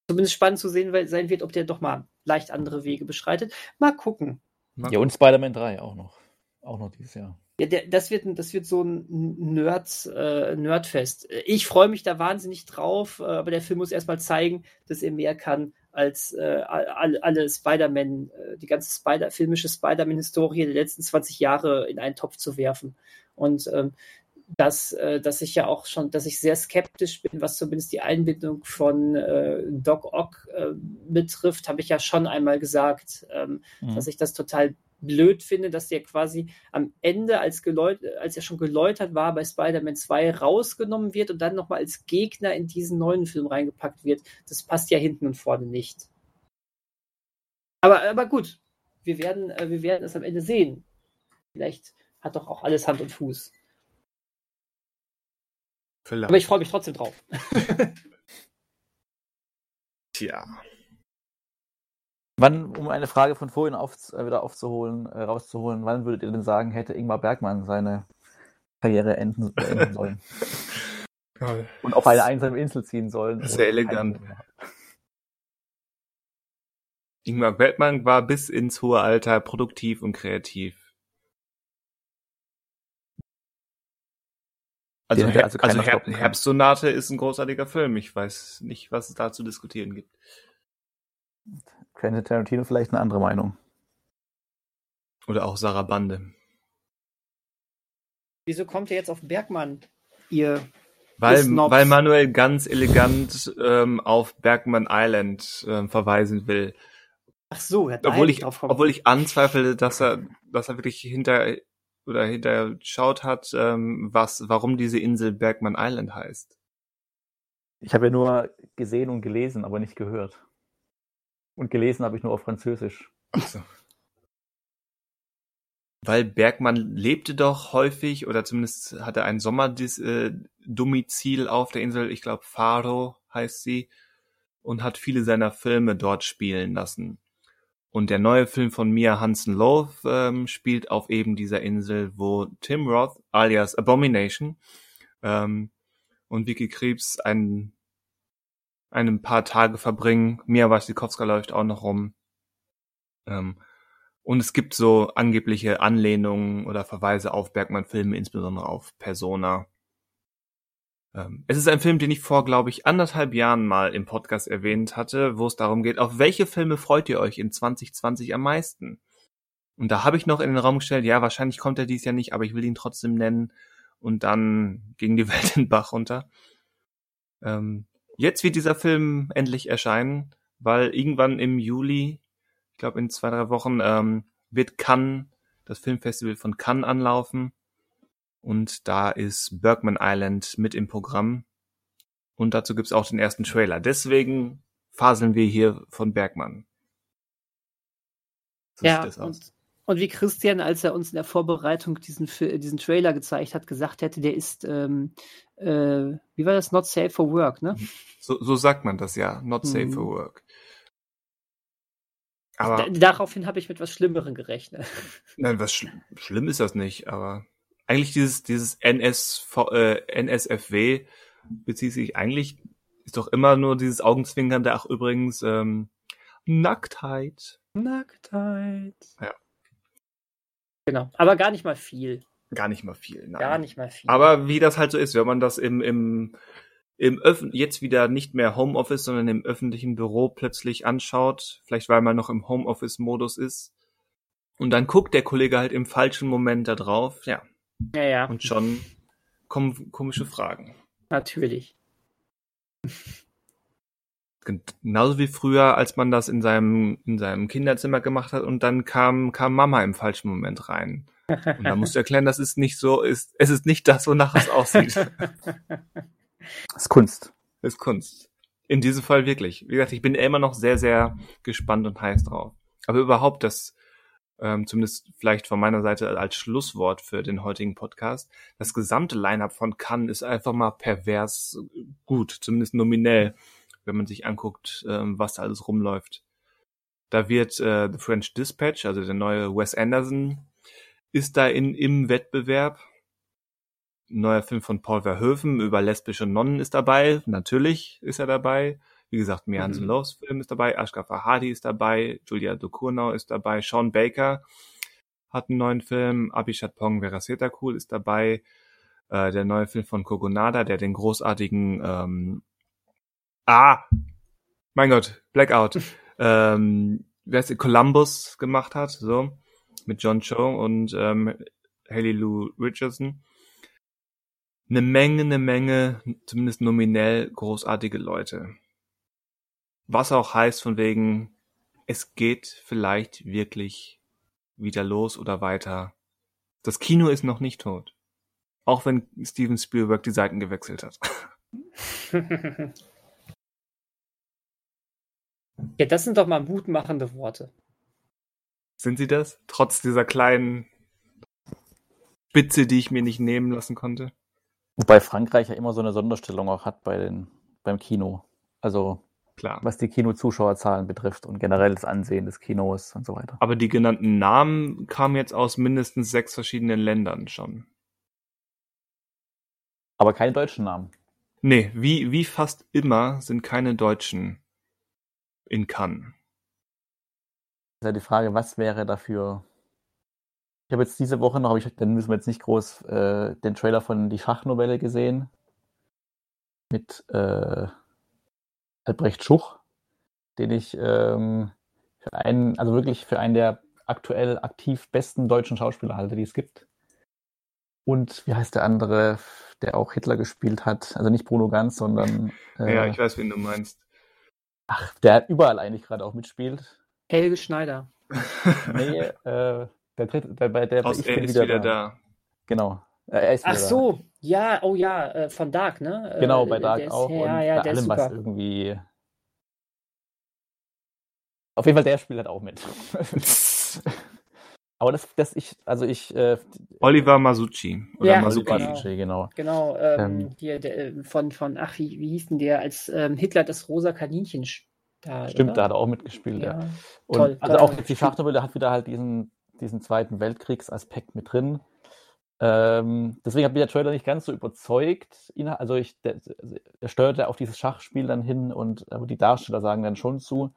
B: zumindest spannend zu sehen sein wird, ob der doch mal leicht andere Wege beschreitet. Mal gucken.
C: Ja, und Spider-Man 3 auch noch. Auch noch dieses Jahr.
B: Ja, der, das, wird, das wird so ein Nerd, äh, Nerdfest. Ich freue mich da wahnsinnig drauf, äh, aber der Film muss erstmal zeigen, dass er mehr kann als äh, alle, alle Spider-Man, äh, die ganze Spider filmische Spider-Man-Historie der letzten 20 Jahre in einen Topf zu werfen. Und ähm, dass, äh, dass ich ja auch schon, dass ich sehr skeptisch bin, was zumindest die Einbindung von äh, Doc Ock äh, betrifft, habe ich ja schon einmal gesagt. Ähm,
C: Mhm.
B: dass ich das total blöd finde, dass der quasi am Ende, als, als er schon geläutert war, bei Spider-Man 2 rausgenommen wird und dann nochmal als Gegner in diesen neuen Film reingepackt wird. Das passt ja hinten und vorne nicht. Aber, aber gut, wir werden, äh, wir werden es am Ende sehen. Vielleicht hat doch auch alles Hand und Fuß.
A: Vielleicht.
B: Aber ich freue mich trotzdem drauf.
A: Tja.
C: Wann, um eine Frage von vorhin auf, äh, wieder aufzuholen, äh, rauszuholen, wann würdet ihr denn sagen, hätte Ingmar Bergmann seine Karriere enden, beenden sollen
A: Toll.
C: und auf eine einsame Insel ziehen sollen?
A: Sehr elegant. Ingmar Bergmann war bis ins hohe Alter produktiv und kreativ. Also,
C: Den hätte
A: Her
C: also
A: also, Her. Herbstsonate ist ein großartiger Film. Ich weiß nicht, was es da zu diskutieren gibt.
C: Quentin Tarantino vielleicht eine andere Meinung.
A: Oder auch Sarah Bande.
B: Wieso kommt ihr jetzt auf Bergmann, ihr
A: Weil, weil Manuel ganz elegant ähm, auf Bergman Island ähm, verweisen will.
B: Ach so, ja,
A: Obwohl
B: nein,
A: ich, obwohl ich anzweifle, dass er, dass er wirklich hinter oder hinter schaut hat, ähm, was, warum diese Insel Bergman Island heißt.
C: Ich habe ja nur gesehen und gelesen, aber nicht gehört. Und gelesen habe ich nur auf Französisch.
A: Ach so. Weil Bergmann lebte doch häufig, oder zumindest hatte ein Sommerdomizil auf der Insel, ich glaube Faro heißt sie, und hat viele seiner Filme dort spielen lassen. Und der neue Film von Mia Hansen-Loth ähm, spielt auf eben dieser Insel, wo Tim Roth alias Abomination ähm, und Vicky Krebs ein, ein paar Tage verbringen. Mia Wasikowska läuft auch noch rum. Ähm, und es gibt so angebliche Anlehnungen oder Verweise auf Bergmann-Filme, insbesondere auf Persona. Ähm, es ist ein Film, den ich vor, glaube ich, anderthalb Jahren mal im Podcast erwähnt hatte, wo es darum geht, auf welche Filme freut ihr euch in 2020 am meisten? Und da habe ich noch in den Raum gestellt, ja, wahrscheinlich kommt er dies Jahr nicht, aber ich will ihn trotzdem nennen. Und dann ging die Welt den Bach runter. Ähm, jetzt wird dieser Film endlich erscheinen, weil irgendwann im Juli ich glaube in zwei, drei Wochen ähm, wird Cannes, das Filmfestival von Cannes anlaufen. Und da ist Bergman Island mit im Programm. Und dazu gibt's auch den ersten Trailer. Deswegen faseln wir hier von Bergmann. So
B: ja, und, und wie Christian, als er uns in der Vorbereitung diesen, Fi- diesen Trailer gezeigt hat, gesagt hätte, der ist, ähm, äh, wie war das, not safe for work, ne?
A: So, so sagt man das ja. Not safe
B: Mhm.
A: for work. Aber
B: Da, daraufhin habe ich mit was Schlimmerem gerechnet.
A: nein, was schl schlimm ist das nicht, aber eigentlich dieses, dieses NSV, äh, NSFW bezieht sich eigentlich, ist doch immer nur dieses Augenzwinkernde, ach übrigens, ähm, Nacktheit.
B: Nacktheit.
A: Ja.
B: Genau, aber gar nicht mal viel.
A: Gar nicht mal viel. Nein.
B: Gar nicht mal viel.
A: Aber wie das halt so ist, wenn man das im, im, im Öff jetzt wieder nicht mehr Homeoffice, sondern im öffentlichen Büro plötzlich anschaut, vielleicht weil man noch im Homeoffice-Modus ist, und dann guckt der Kollege halt im falschen Moment da drauf, ja.
B: Ja, ja,
A: Und schon kommen komische Fragen.
B: natürlich.
A: Genauso wie früher, als man das in seinem, in seinem Kinderzimmer gemacht hat und dann kam, kam Mama im falschen Moment rein. Und da musst du erklären, das ist nicht so, ist, es ist nicht das, wonach es aussieht.
C: Das ist Kunst.
A: ist Kunst. In diesem Fall wirklich. Wie gesagt, ich bin immer noch sehr, sehr gespannt und heiß drauf. Aber überhaupt das, ähm, zumindest vielleicht von meiner Seite als Schlusswort für den heutigen Podcast, das gesamte Line-up von Cannes ist einfach mal pervers gut, zumindest nominell, wenn man sich anguckt, ähm, was da alles rumläuft. Da wird äh, The French Dispatch, also der neue Wes Anderson, ist da in, im Wettbewerb. Ein neuer Film von Paul Verhoeven über lesbische Nonnen ist dabei. Natürlich ist er dabei. Wie gesagt, Mia Hansen
B: Mhm.
A: Loves Film ist dabei. Ashka Fahadi ist dabei. Julia Ducournau ist dabei. Sean Baker hat einen neuen Film. Abhishek Pong Verasetakul ist dabei. Äh, der neue Film von Kogonada, der den großartigen ähm, Ah! Mein Gott, Blackout. ähm, wer ist Columbus gemacht hat, so mit John Cho und ähm, Haley Lou Richardson. Eine Menge, eine Menge, zumindest nominell großartige Leute. Was auch heißt von wegen, es geht vielleicht wirklich wieder los oder weiter. Das Kino ist noch nicht tot. Auch wenn Steven Spielberg die Seiten gewechselt hat.
B: ja, das sind doch mal mutmachende Worte.
A: Sind sie das? Trotz dieser kleinen Spitze, die ich mir nicht nehmen lassen konnte?
C: Wobei Frankreich ja immer so eine Sonderstellung auch hat bei den, beim Kino. Also
A: Klar.
C: was die Kinozuschauerzahlen betrifft und generell das Ansehen des Kinos und so weiter.
A: Aber die genannten Namen kamen jetzt aus mindestens sechs verschiedenen Ländern schon.
C: Aber keine deutschen Namen.
A: Nee, wie, wie fast immer sind keine Deutschen in Cannes.
C: ist ja die Frage, was wäre dafür. Ich habe jetzt diese Woche noch, ich, dann müssen wir jetzt nicht groß äh, den Trailer von Die Schachnovelle gesehen. Mit äh, Albrecht Schuch, den ich ähm, für einen, also wirklich für einen der aktuell aktiv besten deutschen Schauspieler halte, die es gibt. Und wie heißt der andere, der auch Hitler gespielt hat? Also nicht Bruno Ganz, sondern äh,
A: Ja, ich weiß, wen du meinst.
C: ach, der überall eigentlich gerade auch mitspielt.
B: Helge Schneider.
C: Nee, äh, der dritte, der, bei der
A: Aus,
C: ich
A: er
C: bin
A: ist
C: wieder,
A: wieder
C: da.
A: da.
C: Genau. Äh, er ist
B: Ach
C: wieder
B: so, ja, oh ja, äh, von Dark, ne?
C: Da. Genau,
B: Äh,
C: bei Dark
B: ist-
C: auch.
B: Ja,
C: und
B: ja,
C: bei allem, was irgendwie. Auf jeden Fall, der spielt halt auch mit. Aber das, das ich, also ich, äh,
A: Oliver Masucci. Oder
B: Ja,
A: Masucci.
B: genau.
C: Genau.
B: Genau, ähm,
C: Ähm.
B: hier der, äh, von, von, ach, wie, wie hieß denn der, als ähm, Hitler das rosa Kaninchen da.
C: Stimmt, da
B: oder?
C: hat er auch mitgespielt, ja.
B: ja.
C: Und
B: toll,
C: also
B: toll.
C: auch die Schachnovelle hat wieder halt diesen, diesen Zweiten Weltkriegsaspekt mit drin. Ähm, deswegen hat mich der Trailer nicht ganz so überzeugt. Also ich, der, der steuert ja auf dieses Schachspiel dann hin und die Darsteller sagen dann schon zu.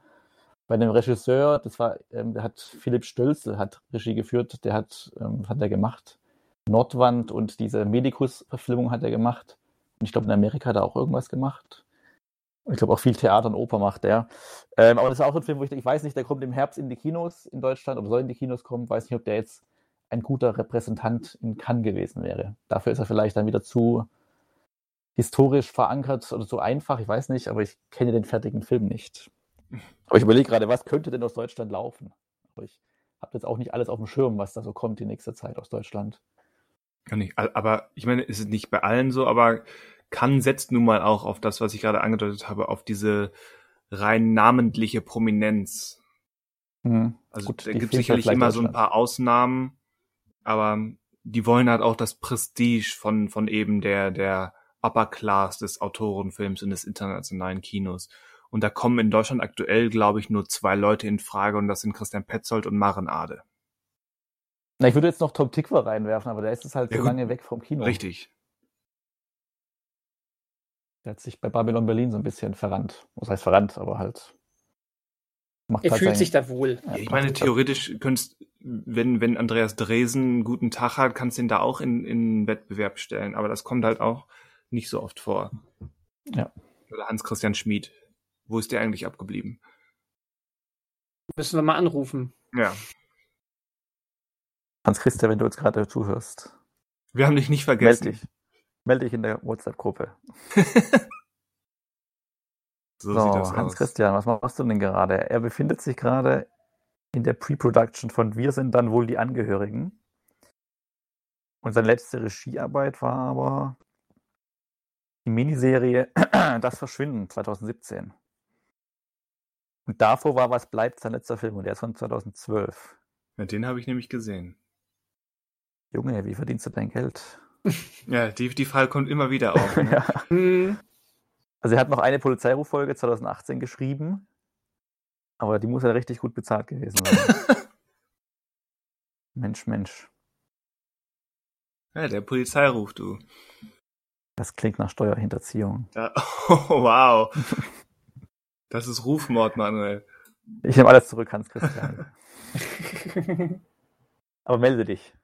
C: Bei dem Regisseur, das war, ähm, der hat Philipp Stölzel hat Regie geführt, der hat, ähm, hat er gemacht? Nordwand und diese Medikus-Verfilmung hat er gemacht. Und ich glaube, in Amerika hat er auch irgendwas gemacht. Und ich glaube auch viel Theater und Oper macht er. Ähm, aber das ist auch ein Film, wo ich, ich weiß nicht, der kommt im Herbst in die Kinos in Deutschland oder soll in die Kinos kommen. Weiß nicht, ob der jetzt ein guter Repräsentant in Cannes gewesen wäre. Dafür ist er vielleicht dann wieder zu historisch verankert oder zu einfach. Ich weiß nicht, aber ich kenne den fertigen Film nicht. Aber ich überlege gerade, was könnte denn aus Deutschland laufen? Aber ich habe jetzt auch nicht alles auf dem Schirm, was da so kommt in nächster Zeit aus Deutschland.
A: Kann ich, aber ich meine, ist es nicht bei allen so, aber kann setzt nun mal auch auf das, was ich gerade angedeutet habe, auf diese rein namentliche Prominenz.
C: Mhm.
A: Also
C: Gut,
A: da
C: die
A: gibt sicherlich immer so ein paar Ausnahmen, aber die wollen halt auch das Prestige von, von eben der, der Upper Class des Autorenfilms und des internationalen Kinos. Und da kommen in Deutschland aktuell, glaube ich, nur zwei Leute in Frage und das sind Christian Petzold und Maren Ade.
C: Na, ich würde jetzt noch Tom Tikva reinwerfen, aber der ist es halt
A: Ja,
C: so lange weg vom Kino.
A: Richtig.
C: Der hat sich bei Babylon Berlin so ein bisschen verrannt. Was heißt verrannt, aber halt. Macht
B: Er
C: halt
B: fühlt
C: sein-
B: sich da wohl.
C: Ja,
A: ich meine, theoretisch könntest, wenn, wenn Andreas Dresen einen guten Tag hat, kannst du ihn da auch in, in Wettbewerb stellen. Aber das kommt halt auch nicht so oft vor.
C: Ja.
A: Oder Hans-Christian Schmid. Wo ist der eigentlich abgeblieben?
B: Müssen wir mal anrufen.
A: Ja.
C: Hans-Christian, wenn du uns gerade zuhörst,
A: Wir haben dich nicht
C: melde
A: vergessen.
C: dich. Melde dich in der WhatsApp-Gruppe.
A: So,
C: So,
A: sieht das aus.
C: Hans-Christian, was machst du denn gerade? Er befindet sich gerade in der Pre-Production von Wir sind dann wohl die Angehörigen. Und seine letzte Regiearbeit war aber die Miniserie Das Verschwinden 2017. Und davor war Was bleibt sein letzter Film und der ist von 2012.
A: Ja, den habe ich nämlich gesehen.
C: Junge, wie verdienst du dein Geld?
A: Ja, die, die Frage kommt immer wieder auf. Ne?
C: ja. Also er hat noch eine Polizeiruffolge 2018 geschrieben, aber die muss ja richtig gut bezahlt gewesen sein. Mensch, Mensch.
A: ja, der Polizeiruf, du.
C: Das klingt nach Steuerhinterziehung.
A: Ja, oh, wow. Das ist Rufmord, Manuel.
C: Ich nehme alles zurück, Hans Christian. Aber melde dich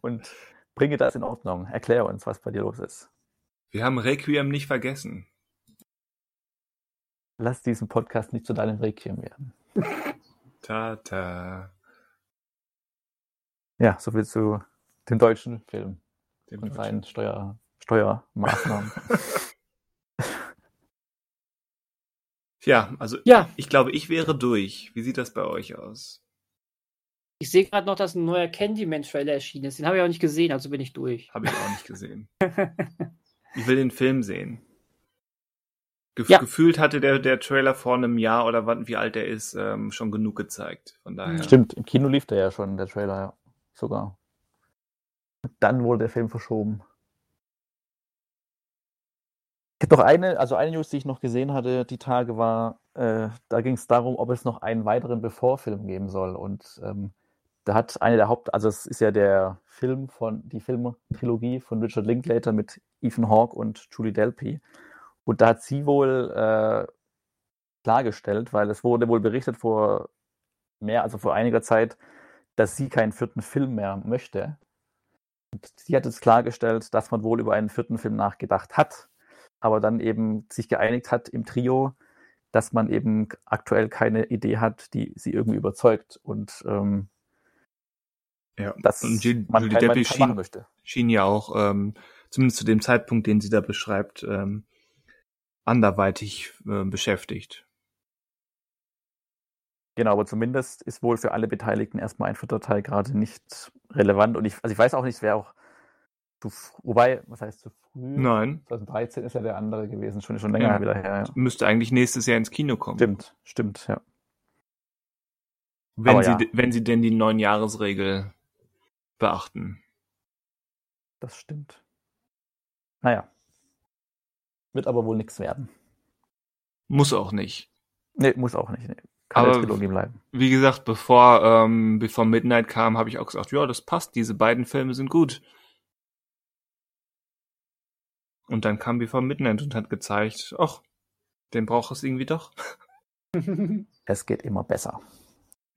C: und bringe das in Ordnung. Erklär uns, was bei dir los ist.
A: Wir haben Requiem nicht vergessen.
C: Lass diesen Podcast nicht zu deinem Requiem werden.
A: Ta, ta.
C: Ja, soviel zu dem deutschen Film
A: Dem
C: und
A: Deutschen.
C: seinen Steuer, Steuermaßnahmen.
A: Ja, also
B: ja,
A: ich glaube, ich wäre durch. Wie sieht das bei euch aus?
B: ich sehe gerade noch, dass ein neuer Candyman-Trailer erschienen ist. Den habe ich auch nicht gesehen, also bin ich durch.
A: Habe ich auch nicht gesehen. Ich will den Film sehen. Gef
B: Ja.
A: Gefühlt hatte der, der Trailer vor einem Jahr oder wann, wie alt er ist, ähm, schon genug gezeigt. Von daher.
C: Stimmt, im Kino lief der ja schon, der Trailer, ja. Sogar. Und dann wurde der Film verschoben. Ich habe noch eine, also eine News, die ich noch gesehen hatte, die Tage war, äh, da ging es darum, ob es noch einen weiteren Before-Film geben soll. Und ähm, da hat eine der Haupt, also es ist ja der Film von, die Filmtrilogie von Richard Linklater mit Ethan Hawke und Julie Delpy. Und da hat sie wohl äh, klargestellt, weil es wurde wohl berichtet vor mehr, also vor einiger Zeit, dass sie keinen vierten Film mehr möchte. Und sie hat jetzt klargestellt, dass man wohl über einen vierten Film nachgedacht hat, aber dann eben sich geeinigt hat im Trio, dass man eben aktuell keine Idee hat, die sie irgendwie überzeugt und ähm,
A: Ja.
C: dass
A: Und Ju-
C: man
A: Julie
C: machen
A: schien, schien ja auch, ähm, zumindest zu dem Zeitpunkt, den sie da beschreibt, ähm, anderweitig äh, beschäftigt.
C: Genau, aber zumindest ist wohl für alle Beteiligten erstmal ein vierter Teil gerade nicht relevant. Und ich, also ich weiß auch nicht, wer auch zu, wobei, was heißt zu früh?
A: Nein,
C: 2013 ist ja der andere gewesen, schon, schon länger
A: Ja.
C: wieder her. Ja.
A: müsste eigentlich nächstes Jahr ins Kino kommen.
C: Stimmt, stimmt, ja.
A: Wenn
C: Aber
A: sie,
C: ja.
A: wenn sie denn die neun Jahresregel beachten.
C: Das stimmt. Naja. Wird aber wohl nichts werden.
A: Muss auch nicht.
C: Nee, muss auch nicht. Nee. Kann
A: Aber-
C: der Trilogie bleiben.
A: Wie gesagt, bevor, ähm, bevor Midnight kam, habe ich auch gesagt, ja, das passt, diese beiden Filme sind gut. Und dann kam Before Midnight und hat gezeigt, ach, den braucht es irgendwie doch.
C: Es geht immer besser.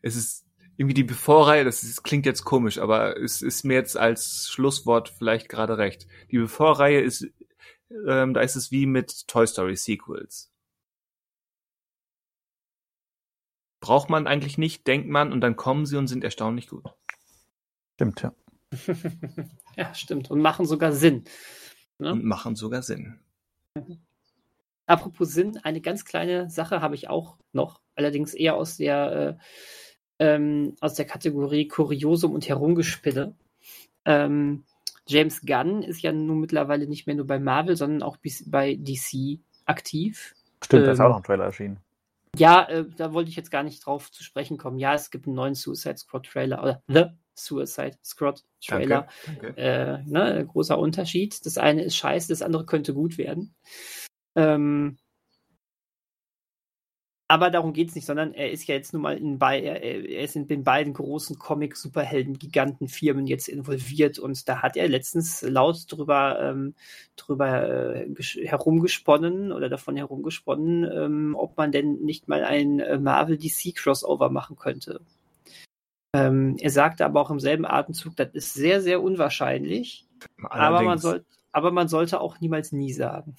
A: Es ist irgendwie die Before-Reihe, das ist, klingt jetzt komisch, aber es ist mir jetzt als Schlusswort vielleicht gerade recht. Die Before-Reihe ist, ähm, da ist es wie mit Toy Story Sequels. Braucht man eigentlich nicht, denkt man, und dann kommen sie und sind erstaunlich gut.
C: Stimmt, ja.
B: ja, stimmt. Und machen sogar Sinn. Ne?
A: Und machen sogar Sinn.
B: Apropos Sinn, eine ganz kleine Sache habe ich auch noch, allerdings eher aus der, äh, ähm, aus der Kategorie Kuriosum und Herumgespinne. Ähm, James Gunn ist ja nun mittlerweile nicht mehr nur bei Marvel, sondern auch bis- bei DC aktiv.
C: Stimmt, da ist
B: Ähm,
C: auch noch ein Trailer erschienen.
B: Ja, äh, da wollte ich jetzt gar nicht drauf zu sprechen kommen. Ja, es gibt einen neuen Suicide Squad Trailer oder The Suicide Squad Trailer.
A: Danke. danke.
B: Äh, ne, großer Unterschied. Das eine ist scheiße, das andere könnte gut werden. Ähm, aber darum geht es nicht, sondern er ist ja jetzt nun mal in, bei, er, er ist in den beiden großen Comic-Superhelden-Gigantenfirmen jetzt involviert und da hat er letztens laut drüber, ähm, drüber äh, herumgesponnen oder davon herumgesponnen, ähm, ob man denn nicht mal ein äh, Marvel-DC-Crossover machen könnte. Ähm, er sagte aber auch im selben Atemzug, das ist sehr, sehr unwahrscheinlich. Aber man, soll, aber man sollte auch niemals nie sagen.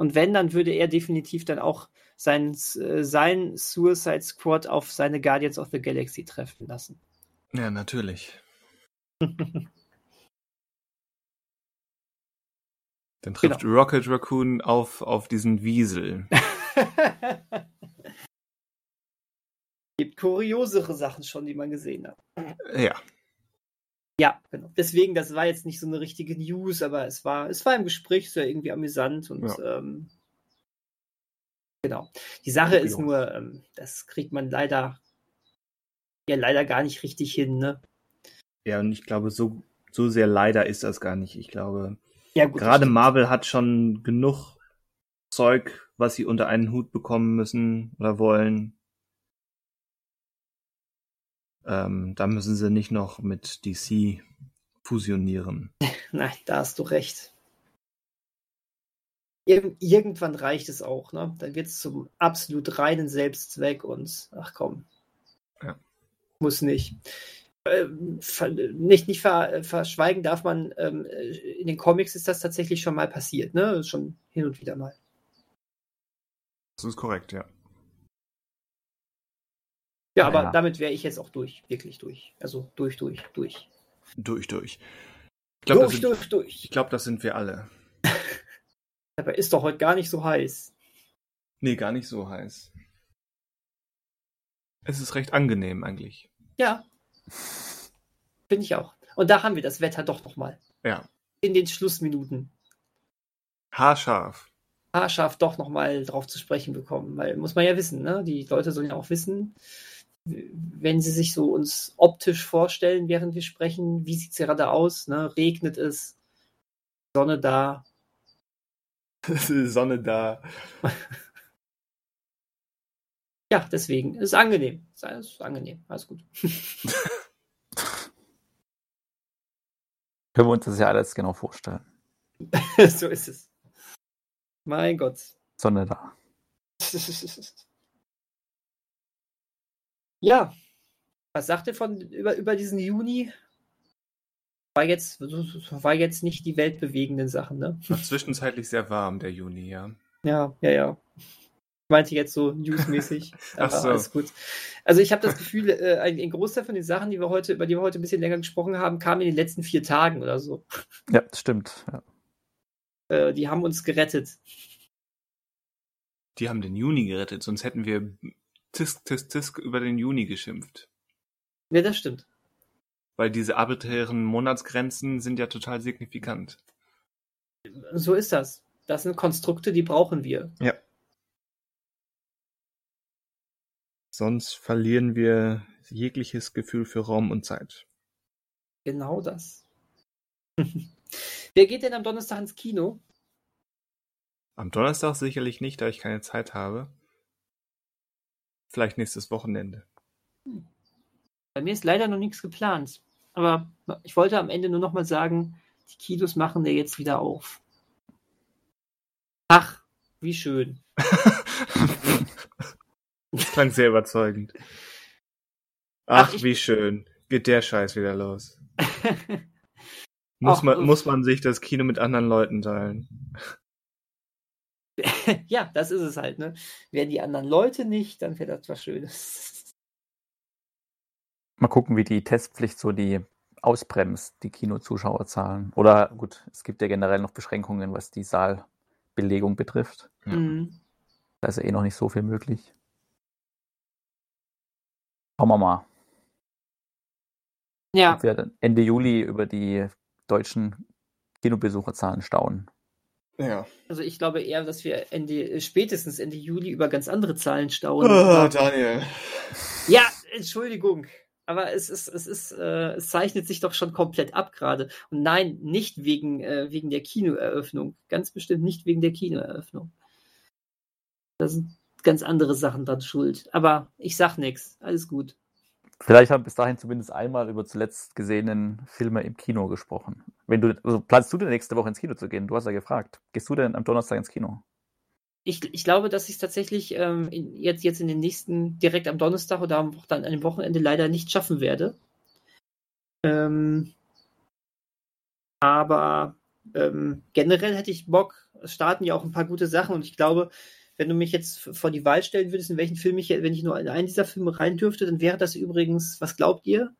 B: Und wenn, dann würde er definitiv dann auch sein, äh, sein Suicide Squad auf seine Guardians of the Galaxy treffen lassen.
A: Ja, natürlich. Dann trifft Rocket Raccoon auf, auf diesen Wiesel.
B: Gibt kuriosere Sachen schon, die man gesehen hat.
A: Ja.
B: Ja, genau. Deswegen, das war jetzt nicht so eine richtige News, aber es war, es war im Gespräch, es war irgendwie amüsant und ähm, genau. Die Sache ist nur, ähm, das kriegt man leider ja leider gar nicht richtig hin, ne?
A: Ja, und ich glaube, so, so sehr leider ist das gar nicht. Ich glaube,
B: Ja, gut.
A: gerade. Marvel hat schon genug Zeug, was sie unter einen Hut bekommen müssen oder wollen. Ähm, da müssen sie nicht noch mit DC fusionieren.
B: Nein, da hast du recht. Ir irgendwann reicht es auch, ne? Dann wird es zum absolut reinen Selbstzweck und ach komm.
A: Ja.
B: Muss nicht. Ähm, nicht nicht ver verschweigen darf man, ähm, in den Comics ist das tatsächlich schon mal passiert, ne? Schon hin und wieder mal.
A: Das ist korrekt, ja.
B: Ja, aber
C: Ja.
B: damit wäre ich jetzt auch durch, wirklich durch. Also durch, durch, durch.
A: Durch, durch. Ich glaube, das,
B: durch,
A: sind-
B: durch, durch.
A: ich glaub, das sind wir alle.
B: Aber ist doch heute gar nicht so heiß.
A: Nee, gar nicht so heiß. Es ist recht angenehm eigentlich.
B: Ja. Finde ich auch. Und da haben wir das Wetter doch noch mal.
A: Ja.
B: In den Schlussminuten.
A: Haarscharf.
B: haarscharf doch nochmal drauf zu sprechen bekommen. Weil muss man ja wissen, ne? Die Leute sollen ja auch wissen, wenn sie sich so uns optisch vorstellen, während wir sprechen, wie sieht es gerade aus? Ne? Regnet es? Sonne da?
A: Sonne da.
B: Ja, deswegen. Ist angenehm. Ist angenehm. Alles gut.
C: Können wir uns das ja alles genau vorstellen.
B: so ist es. Mein Gott.
C: Sonne da.
B: Ja. Was sagt ihr von über, über diesen Juni? War jetzt, war jetzt nicht die weltbewegenden Sachen, ne?
A: War zwischenzeitlich sehr warm, der Juni, ja.
B: Ja, ja, ja. Ich meinte jetzt so newsmäßig.
A: Ach
B: aber
A: so.
B: alles gut. Also ich habe das Gefühl, äh, ein, ein Großteil von den Sachen, die wir heute, über die wir heute ein bisschen länger gesprochen haben, kam in den letzten vier Tagen oder so.
C: Ja, das stimmt. Ja.
B: Äh, die haben uns gerettet.
A: Die haben den Juni gerettet, sonst hätten wir tisk, tisk, tisk über den Juni geschimpft.
B: Ja, das stimmt.
A: Weil diese arbiträren Monatsgrenzen sind ja total signifikant.
B: So ist das. Das sind Konstrukte, die brauchen wir.
A: Ja. Sonst verlieren wir jegliches Gefühl für Raum und Zeit.
B: Genau das. Wer geht denn am Donnerstag ins Kino?
A: Am Donnerstag sicherlich nicht, da ich keine Zeit habe. Vielleicht nächstes Wochenende.
B: Bei mir ist leider noch nichts geplant. Aber ich wollte am Ende nur noch mal sagen, die Kinos machen ja jetzt wieder auf. Ach, wie schön.
A: Das klang sehr überzeugend. Ach,
B: Ach,
A: wie schön. Geht der Scheiß wieder los. Muss,
B: Ach,
A: man, muss man sich das Kino mit anderen Leuten teilen.
B: ja, das ist es halt, ne? Wären die anderen Leute nicht, dann wäre das was Schönes.
C: Mal gucken, wie die Testpflicht so die ausbremst, die Kinozuschauerzahlen. Oder gut, es gibt ja generell noch Beschränkungen, was die Saalbelegung betrifft.
A: Ja.
B: Mhm.
C: Da ist ja eh noch nicht so viel möglich. Schauen wir mal.
B: Ja,
C: wir Ende Juli über die deutschen Kinobesucherzahlen staunen.
A: Ja.
B: also ich glaube eher, dass wir Ende, spätestens Ende Juli über ganz andere Zahlen staunen.
A: Oh, Daniel.
B: Ja, Entschuldigung. Aber es ist, es ist, äh, es zeichnet sich doch schon komplett ab gerade. Und nein, nicht wegen, äh, wegen der Kinoeröffnung. Ganz bestimmt nicht wegen der Kinoeröffnung. Da sind ganz andere Sachen dran schuld. Aber ich sag nichts. Alles gut.
C: Vielleicht haben bis dahin zumindest einmal über zuletzt gesehenen Filme im Kino gesprochen. Wenn du, also planst du denn nächste Woche ins Kino zu gehen? Du hast ja gefragt. Gehst du denn am Donnerstag ins Kino?
B: ich, ich glaube, dass ich es tatsächlich ähm, jetzt, jetzt in den nächsten, direkt am Donnerstag oder am, dann an Wochenende leider nicht schaffen werde. Ähm, aber ähm, generell hätte ich Bock. Es starten ja auch ein paar gute Sachen und ich glaube, wenn du mich jetzt vor die Wahl stellen würdest, in welchen Film ich, wenn ich nur in einen dieser Filme rein dürfte, dann wäre das übrigens, was glaubt ihr?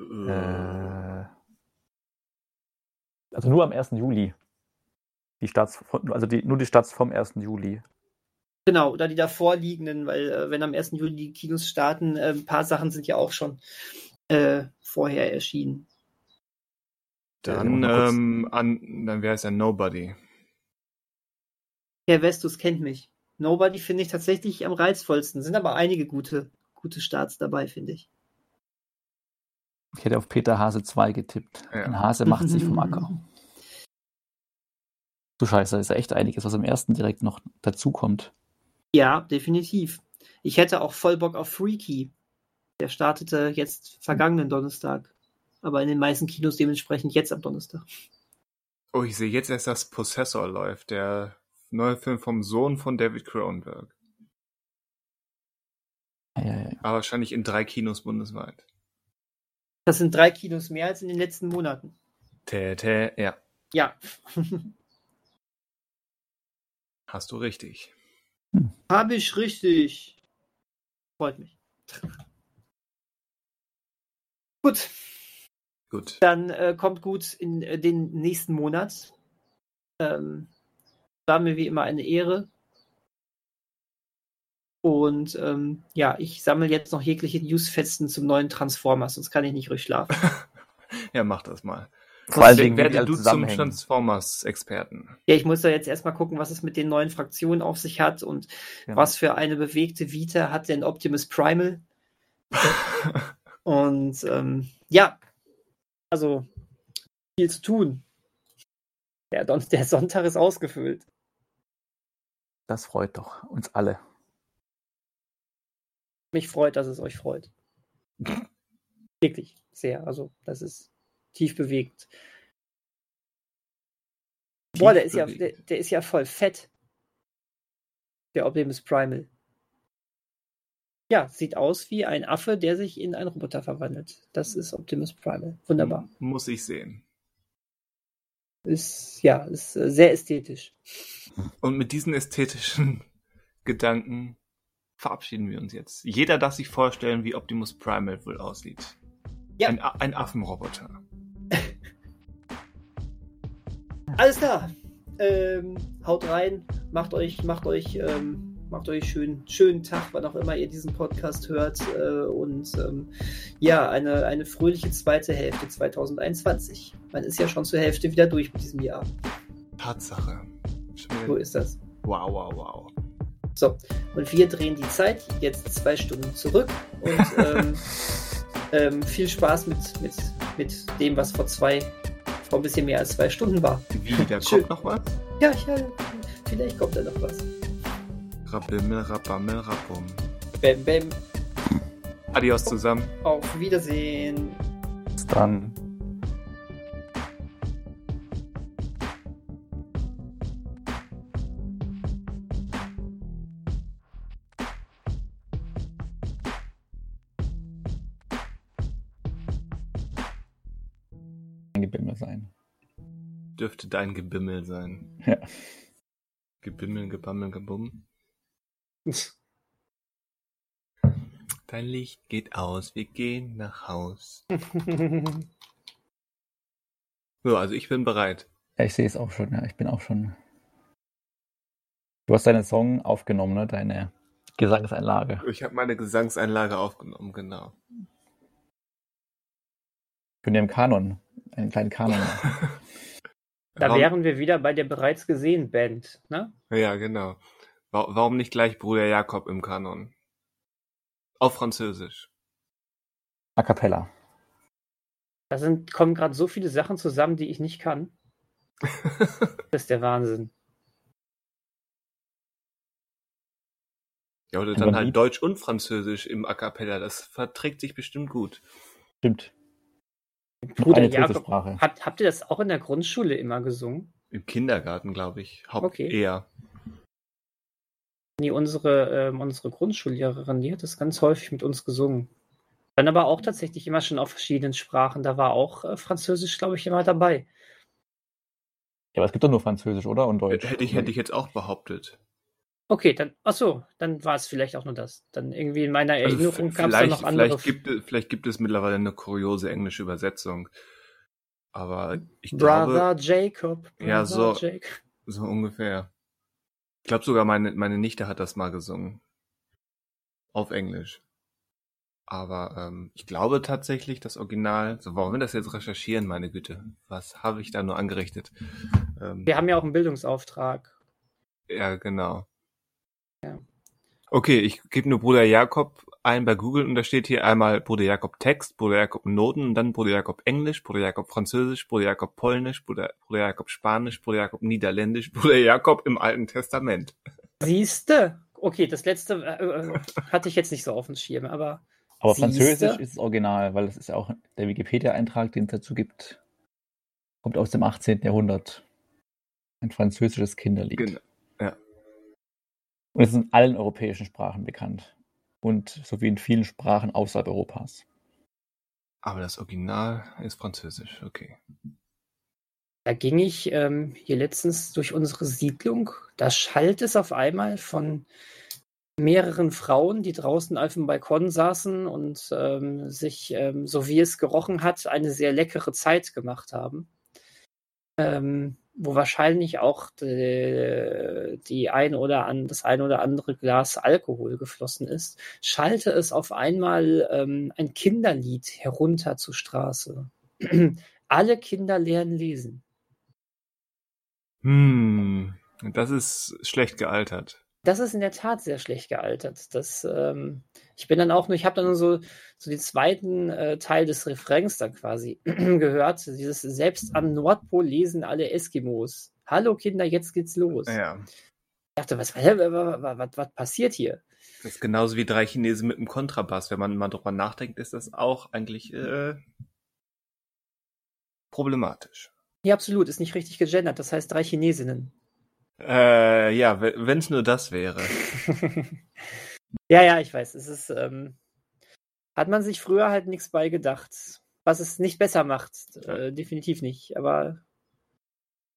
C: Äh, also nur am 1. Juli. Die Starts, also die, nur die Starts vom 1. Juli.
B: Genau, oder die davor liegenden, weil äh, wenn am 1. Juli die Kinos starten, äh, ein paar Sachen sind ja auch schon äh, vorher erschienen.
A: Dann, ähm, an, dann wäre es ja Nobody.
B: Herr Vestus kennt mich. Nobody finde ich tatsächlich am reizvollsten. Sind aber einige gute, gute Starts dabei, finde ich.
C: Ich hätte auf Peter Hase 2 getippt. Ja. Ein Hase macht sich vom Acker. Du Scheiße, da ist ja echt einiges, was am ersten direkt noch dazukommt.
B: Ja, definitiv. Ich hätte auch voll Bock auf Freaky. Der startete jetzt vergangenen Donnerstag. Aber in den meisten Kinos dementsprechend jetzt am Donnerstag.
A: Oh, ich sehe jetzt erst, dass Possessor läuft, der neue Film vom Sohn von David Cronenberg.
C: Ja, ja, ja.
A: Aber wahrscheinlich in drei Kinos bundesweit.
B: Das sind drei Kinos mehr als in den letzten Monaten.
A: Tä, tä, ja.
B: Ja.
A: Hast du richtig.
B: Hm. Habe ich richtig. Freut mich. Gut.
A: Gut.
B: Dann äh, kommt gut in äh, den nächsten Monat. Ähm, war mir wie immer eine Ehre. Und ähm, ja, ich sammle jetzt noch jegliche Newsfetzen zum neuen Transformers, sonst kann ich nicht ruhig schlafen.
A: ja, mach das mal.
C: Vor allen Dingen
A: werde du zum Transformers-Experten.
B: Ja, ich muss da jetzt erstmal gucken, was es mit den neuen Fraktionen auf sich hat und ja. was für eine bewegte Vita hat denn Optimus Primal. und ähm, ja, also viel zu tun. Der, der Sonntag ist ausgefüllt.
C: Das freut doch uns alle.
B: Mich freut, dass es euch freut. Wirklich sehr. Also, das ist tief bewegt. Tief Boah, der ist, ja, der, der, ist ja voll fett. Der Optimus Primal. Ja, sieht aus wie ein Affe, der sich in einen Roboter verwandelt. Das ist Optimus Primal. Wunderbar.
A: Muss ich sehen.
B: Ist, ja, ist äh, sehr ästhetisch.
A: Und mit diesen ästhetischen Gedanken verabschieden wir uns jetzt. Jeder darf sich vorstellen, wie Optimus Primal wohl aussieht. Ja. Ein, ein Affenroboter.
B: Alles klar. Ähm, haut rein, macht euch, macht euch ähm, macht euch schönen, schönen Tag, wann auch immer ihr diesen Podcast hört. Äh, und ähm, ja, eine, eine fröhliche zweite Hälfte 2021. Man ist ja schon zur Hälfte wieder durch mit diesem Jahr.
A: Tatsache.
B: So ist das.
A: Wow, wow, wow.
B: So, und wir drehen die Zeit jetzt zwei Stunden zurück und ähm, ähm, viel Spaß mit, mit, mit dem, was vor zwei, vor ein bisschen mehr als zwei Stunden war.
A: Wie, da kommt noch was?
B: Ja, ja, vielleicht kommt da noch was.
A: Rabimmel, rabammel, rabum.
B: Bäm, bäm.
A: Adios zusammen.
B: Auf Wiedersehen.
C: Bis dann. Gebimmel sein.
A: Dürfte dein Gebimmel sein.
C: Ja.
A: Gebimmel, gebammel, gebumm. Dein Licht geht aus, wir gehen nach Haus. so, also ich bin bereit.
C: Ja, ich sehe es auch schon, ja. Ich bin auch schon. Du hast deinen Song aufgenommen, ne? Deine Gesangseinlage.
A: Ich habe meine Gesangseinlage aufgenommen, genau.
C: Können wir im Kanon, einen kleinen Kanon
B: Da wären wir wieder bei der bereits gesehen Band, ne?
A: Ja, genau. Warum nicht gleich Bruder Jakob im Kanon? Auf Französisch.
C: A cappella.
B: Da sind, kommen gerade so viele Sachen zusammen, die ich nicht kann. das ist der Wahnsinn.
A: Ja, oder dann halt Deutsch und Französisch im A cappella. Das verträgt sich bestimmt gut.
C: Stimmt.
B: Bruder Jakob, habt, habt ihr das auch in der Grundschule immer gesungen?
A: Im Kindergarten, glaube ich. Haupt
B: Okay.
A: eher.
B: Nee, unsere, ähm, unsere Grundschullehrerin, die hat das ganz häufig mit uns gesungen. Dann aber auch tatsächlich immer schon auf verschiedenen Sprachen. Da war auch äh, Französisch, glaube ich, immer dabei.
C: Ja, aber es gibt doch nur Französisch, oder? Und Deutsch.
A: Hätte ich, hätte ich jetzt auch behauptet.
B: Okay, dann, ach so, dann war es vielleicht auch nur das. Dann irgendwie in meiner
A: Also
B: Erinnerung gab es da noch andere.
A: vielleicht, gibt, es- vielleicht gibt es mittlerweile eine kuriose englische Übersetzung. Aber ich
B: Brother
A: glaube,
B: Jacob. Brother
A: Ja, so-
B: Jacob.
A: so ungefähr. Ich glaube sogar meine, meine Nichte hat das mal gesungen. Auf Englisch. Aber ähm, ich glaube tatsächlich, das Original, so wollen wir das jetzt recherchieren, meine Güte. Was habe ich da nur angerichtet? Ähm,
B: Wir haben ja auch einen Bildungsauftrag.
A: Ja, genau.
B: Ja.
A: Okay, ich gebe nur Bruder Jakob ein bei Google und da steht hier einmal Bruder Jakob Text, Bruder Jakob Noten und dann Bruder Jakob Englisch, Bruder Jakob Französisch, Bruder Jakob Polnisch, Bruder, Bruder Jakob Spanisch, Bruder Jakob Niederländisch, Bruder Jakob im Alten Testament.
B: Siehste? Okay, das letzte äh, äh, hatte ich jetzt nicht so auf dem Schirm, aber
C: Aber
B: Siehste?
C: Französisch ist das Original, weil es ist ja auch der Wikipedia-Eintrag, den es dazu gibt, kommt aus dem 18. Jahrhundert. Ein französisches Kinderlied.
A: Genau. Ja.
C: Und es ist in allen europäischen Sprachen bekannt. Und sowie in vielen Sprachen außerhalb Europas.
A: Aber das Original ist Französisch, okay.
B: Da ging ich ähm, hier letztens durch unsere Siedlung. Da schallt es auf einmal von mehreren Frauen, die draußen auf dem Balkon saßen und ähm, sich, ähm, so wie es gerochen hat, eine sehr leckere Zeit gemacht haben. Ähm, wo wahrscheinlich auch die, die ein oder an, das ein oder andere Glas Alkohol geflossen ist, schallte es auf einmal ähm, ein Kinderlied herunter zur Straße. Alle Kinder lernen lesen.
A: Hm, das ist schlecht gealtert.
B: Das ist in der Tat sehr schlecht gealtert. Das, ähm, ich bin dann auch nur, ich habe dann nur so, so den zweiten äh, Teil des Refrains dann quasi gehört. Dieses selbst am Nordpol lesen alle Eskimos. Hallo Kinder, jetzt geht's los.
A: Ja,
B: Ich dachte, was, was, was, was, was passiert hier?
A: das ist genauso wie drei Chinesen mit einem Kontrabass. Wenn man mal drüber nachdenkt, ist das auch eigentlich äh, problematisch.
B: Ja, absolut, ist nicht richtig gegendert. Das heißt drei Chinesinnen.
A: Äh, ja, wenn es nur das wäre.
B: ja, ja, ich weiß. Es ist, ähm, hat man sich früher halt nichts bei gedacht. Was es nicht besser macht. Äh, definitiv nicht. Aber,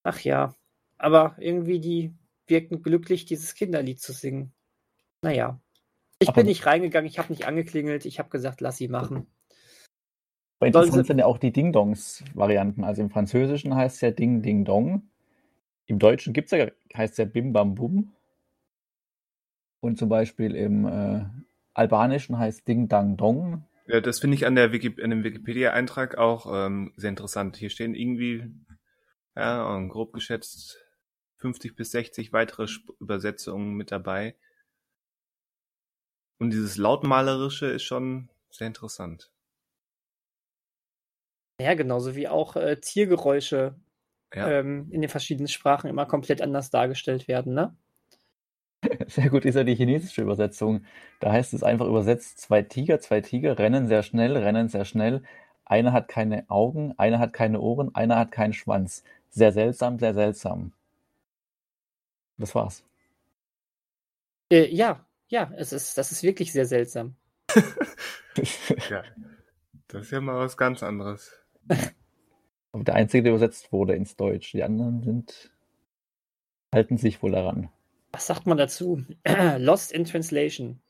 B: ach ja. Aber irgendwie die wirkten glücklich, dieses Kinderlied zu singen. Naja. Ich
C: Aber-
B: bin nicht reingegangen, ich habe nicht angeklingelt, ich habe gesagt, lass sie machen.
C: Aber interessant
B: sie-
C: sind ja auch die Ding-Dongs-Varianten. Also im Französischen heißt es ja Ding Ding Dong. Im Deutschen gibt's ja, heißt es ja Bim Bam Bum. Und zum Beispiel im äh, Albanischen heißt Ding Dang Dong.
A: Ja, das finde ich an, der Wiki an dem Wikipedia-Eintrag auch ähm, sehr interessant. Hier stehen irgendwie, ja, grob geschätzt 50 bis 60 weitere Sp Übersetzungen mit dabei. Und dieses Lautmalerische ist schon sehr interessant.
B: Ja, genauso wie auch äh, Tiergeräusche
A: Ja.
B: ähm, in den verschiedenen Sprachen immer komplett anders dargestellt werden, ne?
C: Sehr gut ist ja die chinesische Übersetzung. Da heißt es einfach übersetzt, zwei Tiger, zwei Tiger rennen sehr schnell, rennen sehr schnell. Einer hat keine Augen, einer hat keine Ohren, einer hat keinen Schwanz. Sehr seltsam, sehr seltsam. Das war's.
B: Äh, ja, ja, es ist, das ist wirklich sehr seltsam.
A: ja. Das ist ja mal was ganz anderes.
C: Aber der einzige, der übersetzt wurde ins Deutsch. Die anderen sind, halten sich wohl daran.
B: Was sagt man dazu? Lost in Translation.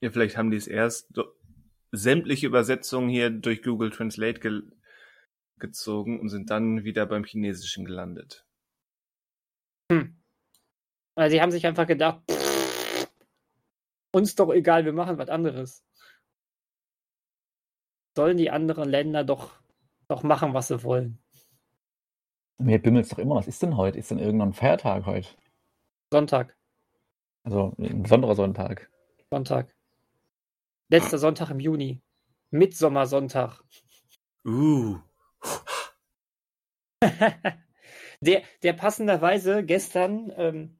A: Ja, vielleicht haben die es erst do- sämtliche Übersetzungen hier durch Google Translate ge gezogen und sind dann wieder beim Chinesischen gelandet.
B: Hm. Also sie haben sich einfach gedacht, pff, uns doch egal, wir machen was anderes. Sollen die anderen Länder doch, doch machen, was sie wollen.
C: Mir bimmelt doch immer, was ist denn heute? Ist denn irgendein Feiertag heute?
B: Sonntag,
C: Also ein besonderer Sonntag.
B: Sonntag. Letzter Sonntag im Juni. Mitsommersonntag.
A: Uh.
B: der, der passenderweise gestern, ähm,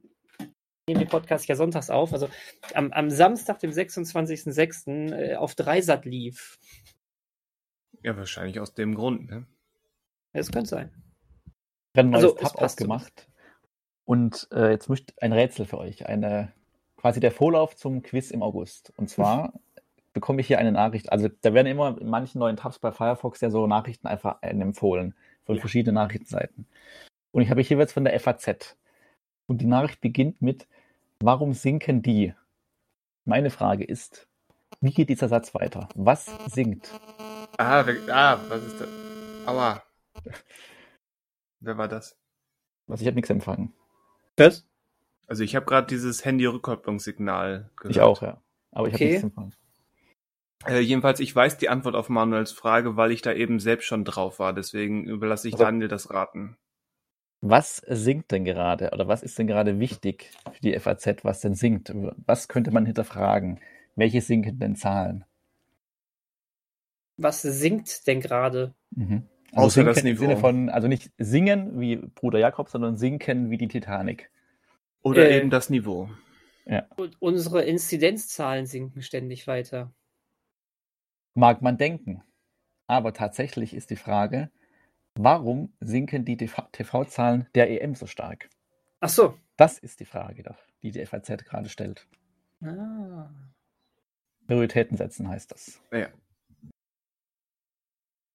B: nehmen den Podcast ja sonntags auf, also am, am Samstag, dem 26.06. Äh, auf Dreisat lief.
A: Ja, wahrscheinlich aus dem Grund, ne?
B: Das könnte sein.
C: ein neues
B: Also, es
C: Tab aufgemacht. Und äh, jetzt möchte ein Rätsel für euch. Eine, quasi der Vorlauf zum Quiz im August. Und zwar bekomme ich hier eine Nachricht. Also da werden immer in manchen neuen Tabs bei Firefox ja so Nachrichten einfach empfohlen von
B: Ja.
C: verschiedenen Nachrichtenseiten. Und ich habe hier jetzt von der FAZ. Und die Nachricht beginnt mit, warum sinken die? Meine Frage ist, wie geht dieser Satz weiter? Was sinkt?
A: Ah, ah, was ist das? Aua. Wer war das?
C: Was ich habe nichts empfangen.
B: Was?
A: Also ich habe gerade dieses Handy-Rückkopplungssignal gehört.
C: Ich auch, ja. Aber ich habe
B: Okay.
C: nichts empfangen.
A: Äh, jedenfalls, ich weiß die Antwort auf Manuels Frage, weil ich da eben selbst schon drauf war. Deswegen überlasse ich
C: Also-
A: Daniel das Raten.
C: Was sinkt denn gerade oder was ist denn gerade wichtig für die FAZ, was denn sinkt? Was könnte man hinterfragen? Welche sinkenden Zahlen?
B: Was singt denn gerade?
C: Mhm. Also
A: Außer das
C: sinken im
A: Niveau.
C: Sinne von, also nicht singen wie Bruder Jakob, sondern sinken wie die Titanic.
A: Oder
B: Äh.
A: eben das Niveau.
B: Und unsere Inzidenzzahlen sinken ständig weiter.
C: Mag man denken. Aber tatsächlich ist die Frage, warum sinken die TV-Zahlen der EM so stark?
B: Ach so.
C: Das ist die Frage, doch, die die FAZ gerade stellt.
B: Ah.
C: Prioritäten setzen heißt das.
A: Ja.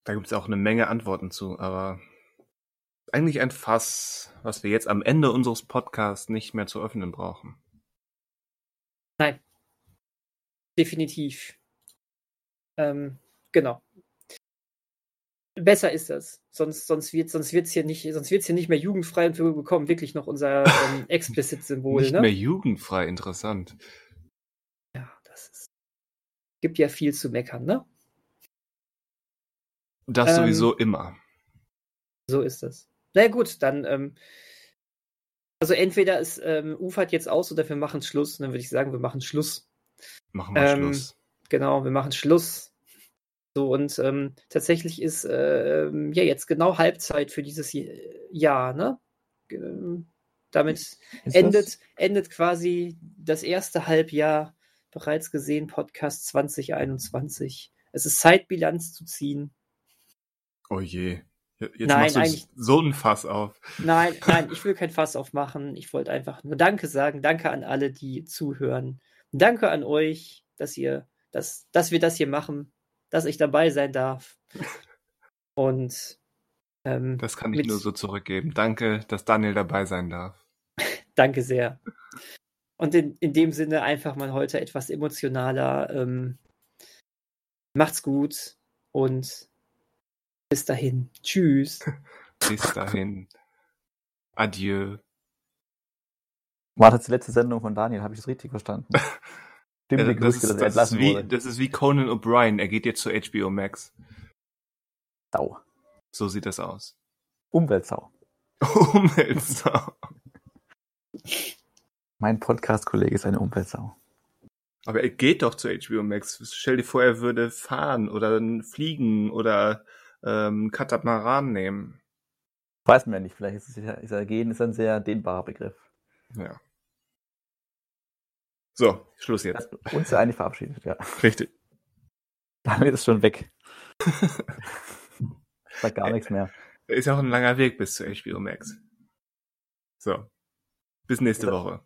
A: Da gibt es auch eine Menge Antworten zu, aber eigentlich ein Fass, was wir jetzt am Ende unseres Podcasts nicht mehr zu öffnen brauchen.
B: Definitiv. Ähm, genau. Besser ist das. Sonst, sonst wird sonst wird's hier nicht, sonst wird's hier nicht mehr jugendfrei und wir bekommen wirklich noch unser ähm, Explicit-Symbol,
A: nicht
B: ne?
A: mehr jugendfrei, interessant.
B: Ja, das ist. Gibt ja viel zu meckern, ne?
A: Das
B: Ähm,
A: sowieso immer.
B: So ist das. Na ja, gut, dann, ähm, also entweder es ähm, ufert jetzt aus oder wir machen Schluss. Dann würde ich sagen, wir machen Schluss.
A: Machen wir
B: ähm,
A: Schluss.
B: Genau, wir machen Schluss. So, und ähm, tatsächlich ist äh, ja jetzt genau Halbzeit für dieses Jahr, ne? Damit
C: Ist das-
B: endet, endet quasi das erste Halbjahr bereits gesehen, Podcast 2021. Es ist Zeit, Bilanz zu ziehen.
A: Oh je. Jetzt
B: Nein,
A: machst du
B: eigentlich-
A: so ein Fass auf.
B: Nein, nein, ich will kein Fass aufmachen. Ich wollte einfach nur Danke sagen. Danke an alle, die zuhören. Danke an euch, dass ihr, dass, dass wir das hier machen, dass ich dabei sein darf. Und ähm,
A: Das kann ich
B: Mit-
A: nur so zurückgeben. Danke, dass Daniel dabei sein darf.
B: danke sehr. Und in, in dem Sinne einfach mal heute etwas emotionaler. Ähm, macht's gut und bis dahin. Tschüss.
A: Bis dahin. Adieu.
C: War das die letzte Sendung von Daniel? Habe ich das richtig verstanden? Stimmt,
A: Ja,
C: die
A: das,
C: Grüße,
A: ist,
C: dass er
A: das, ist
C: entlassen
A: wie,
C: wurde.
A: das ist wie Conan O'Brien. Er geht jetzt zu HBO Max.
C: Sau.
A: So sieht das aus.
C: Umweltsau.
A: Umweltsau.
C: Mein Podcast-Kollege ist eine Umweltsau.
A: Aber er geht doch zu HBO Max. Stell dir vor, er würde fahren oder fliegen oder ähm, Katamaran nehmen.
C: Weiß man ja nicht, vielleicht ist, es ja, ist er gehen, ist ein sehr dehnbarer Begriff.
A: Ja. So, Schluss jetzt.
C: Uns ja eigentlich verabschiedet, ja.
A: Richtig.
C: Damit ist schon weg. Sagt gar nichts mehr.
A: Ist ja auch ein langer Weg bis zu HBO Max. So. Bis nächste
C: Ja.
A: Woche.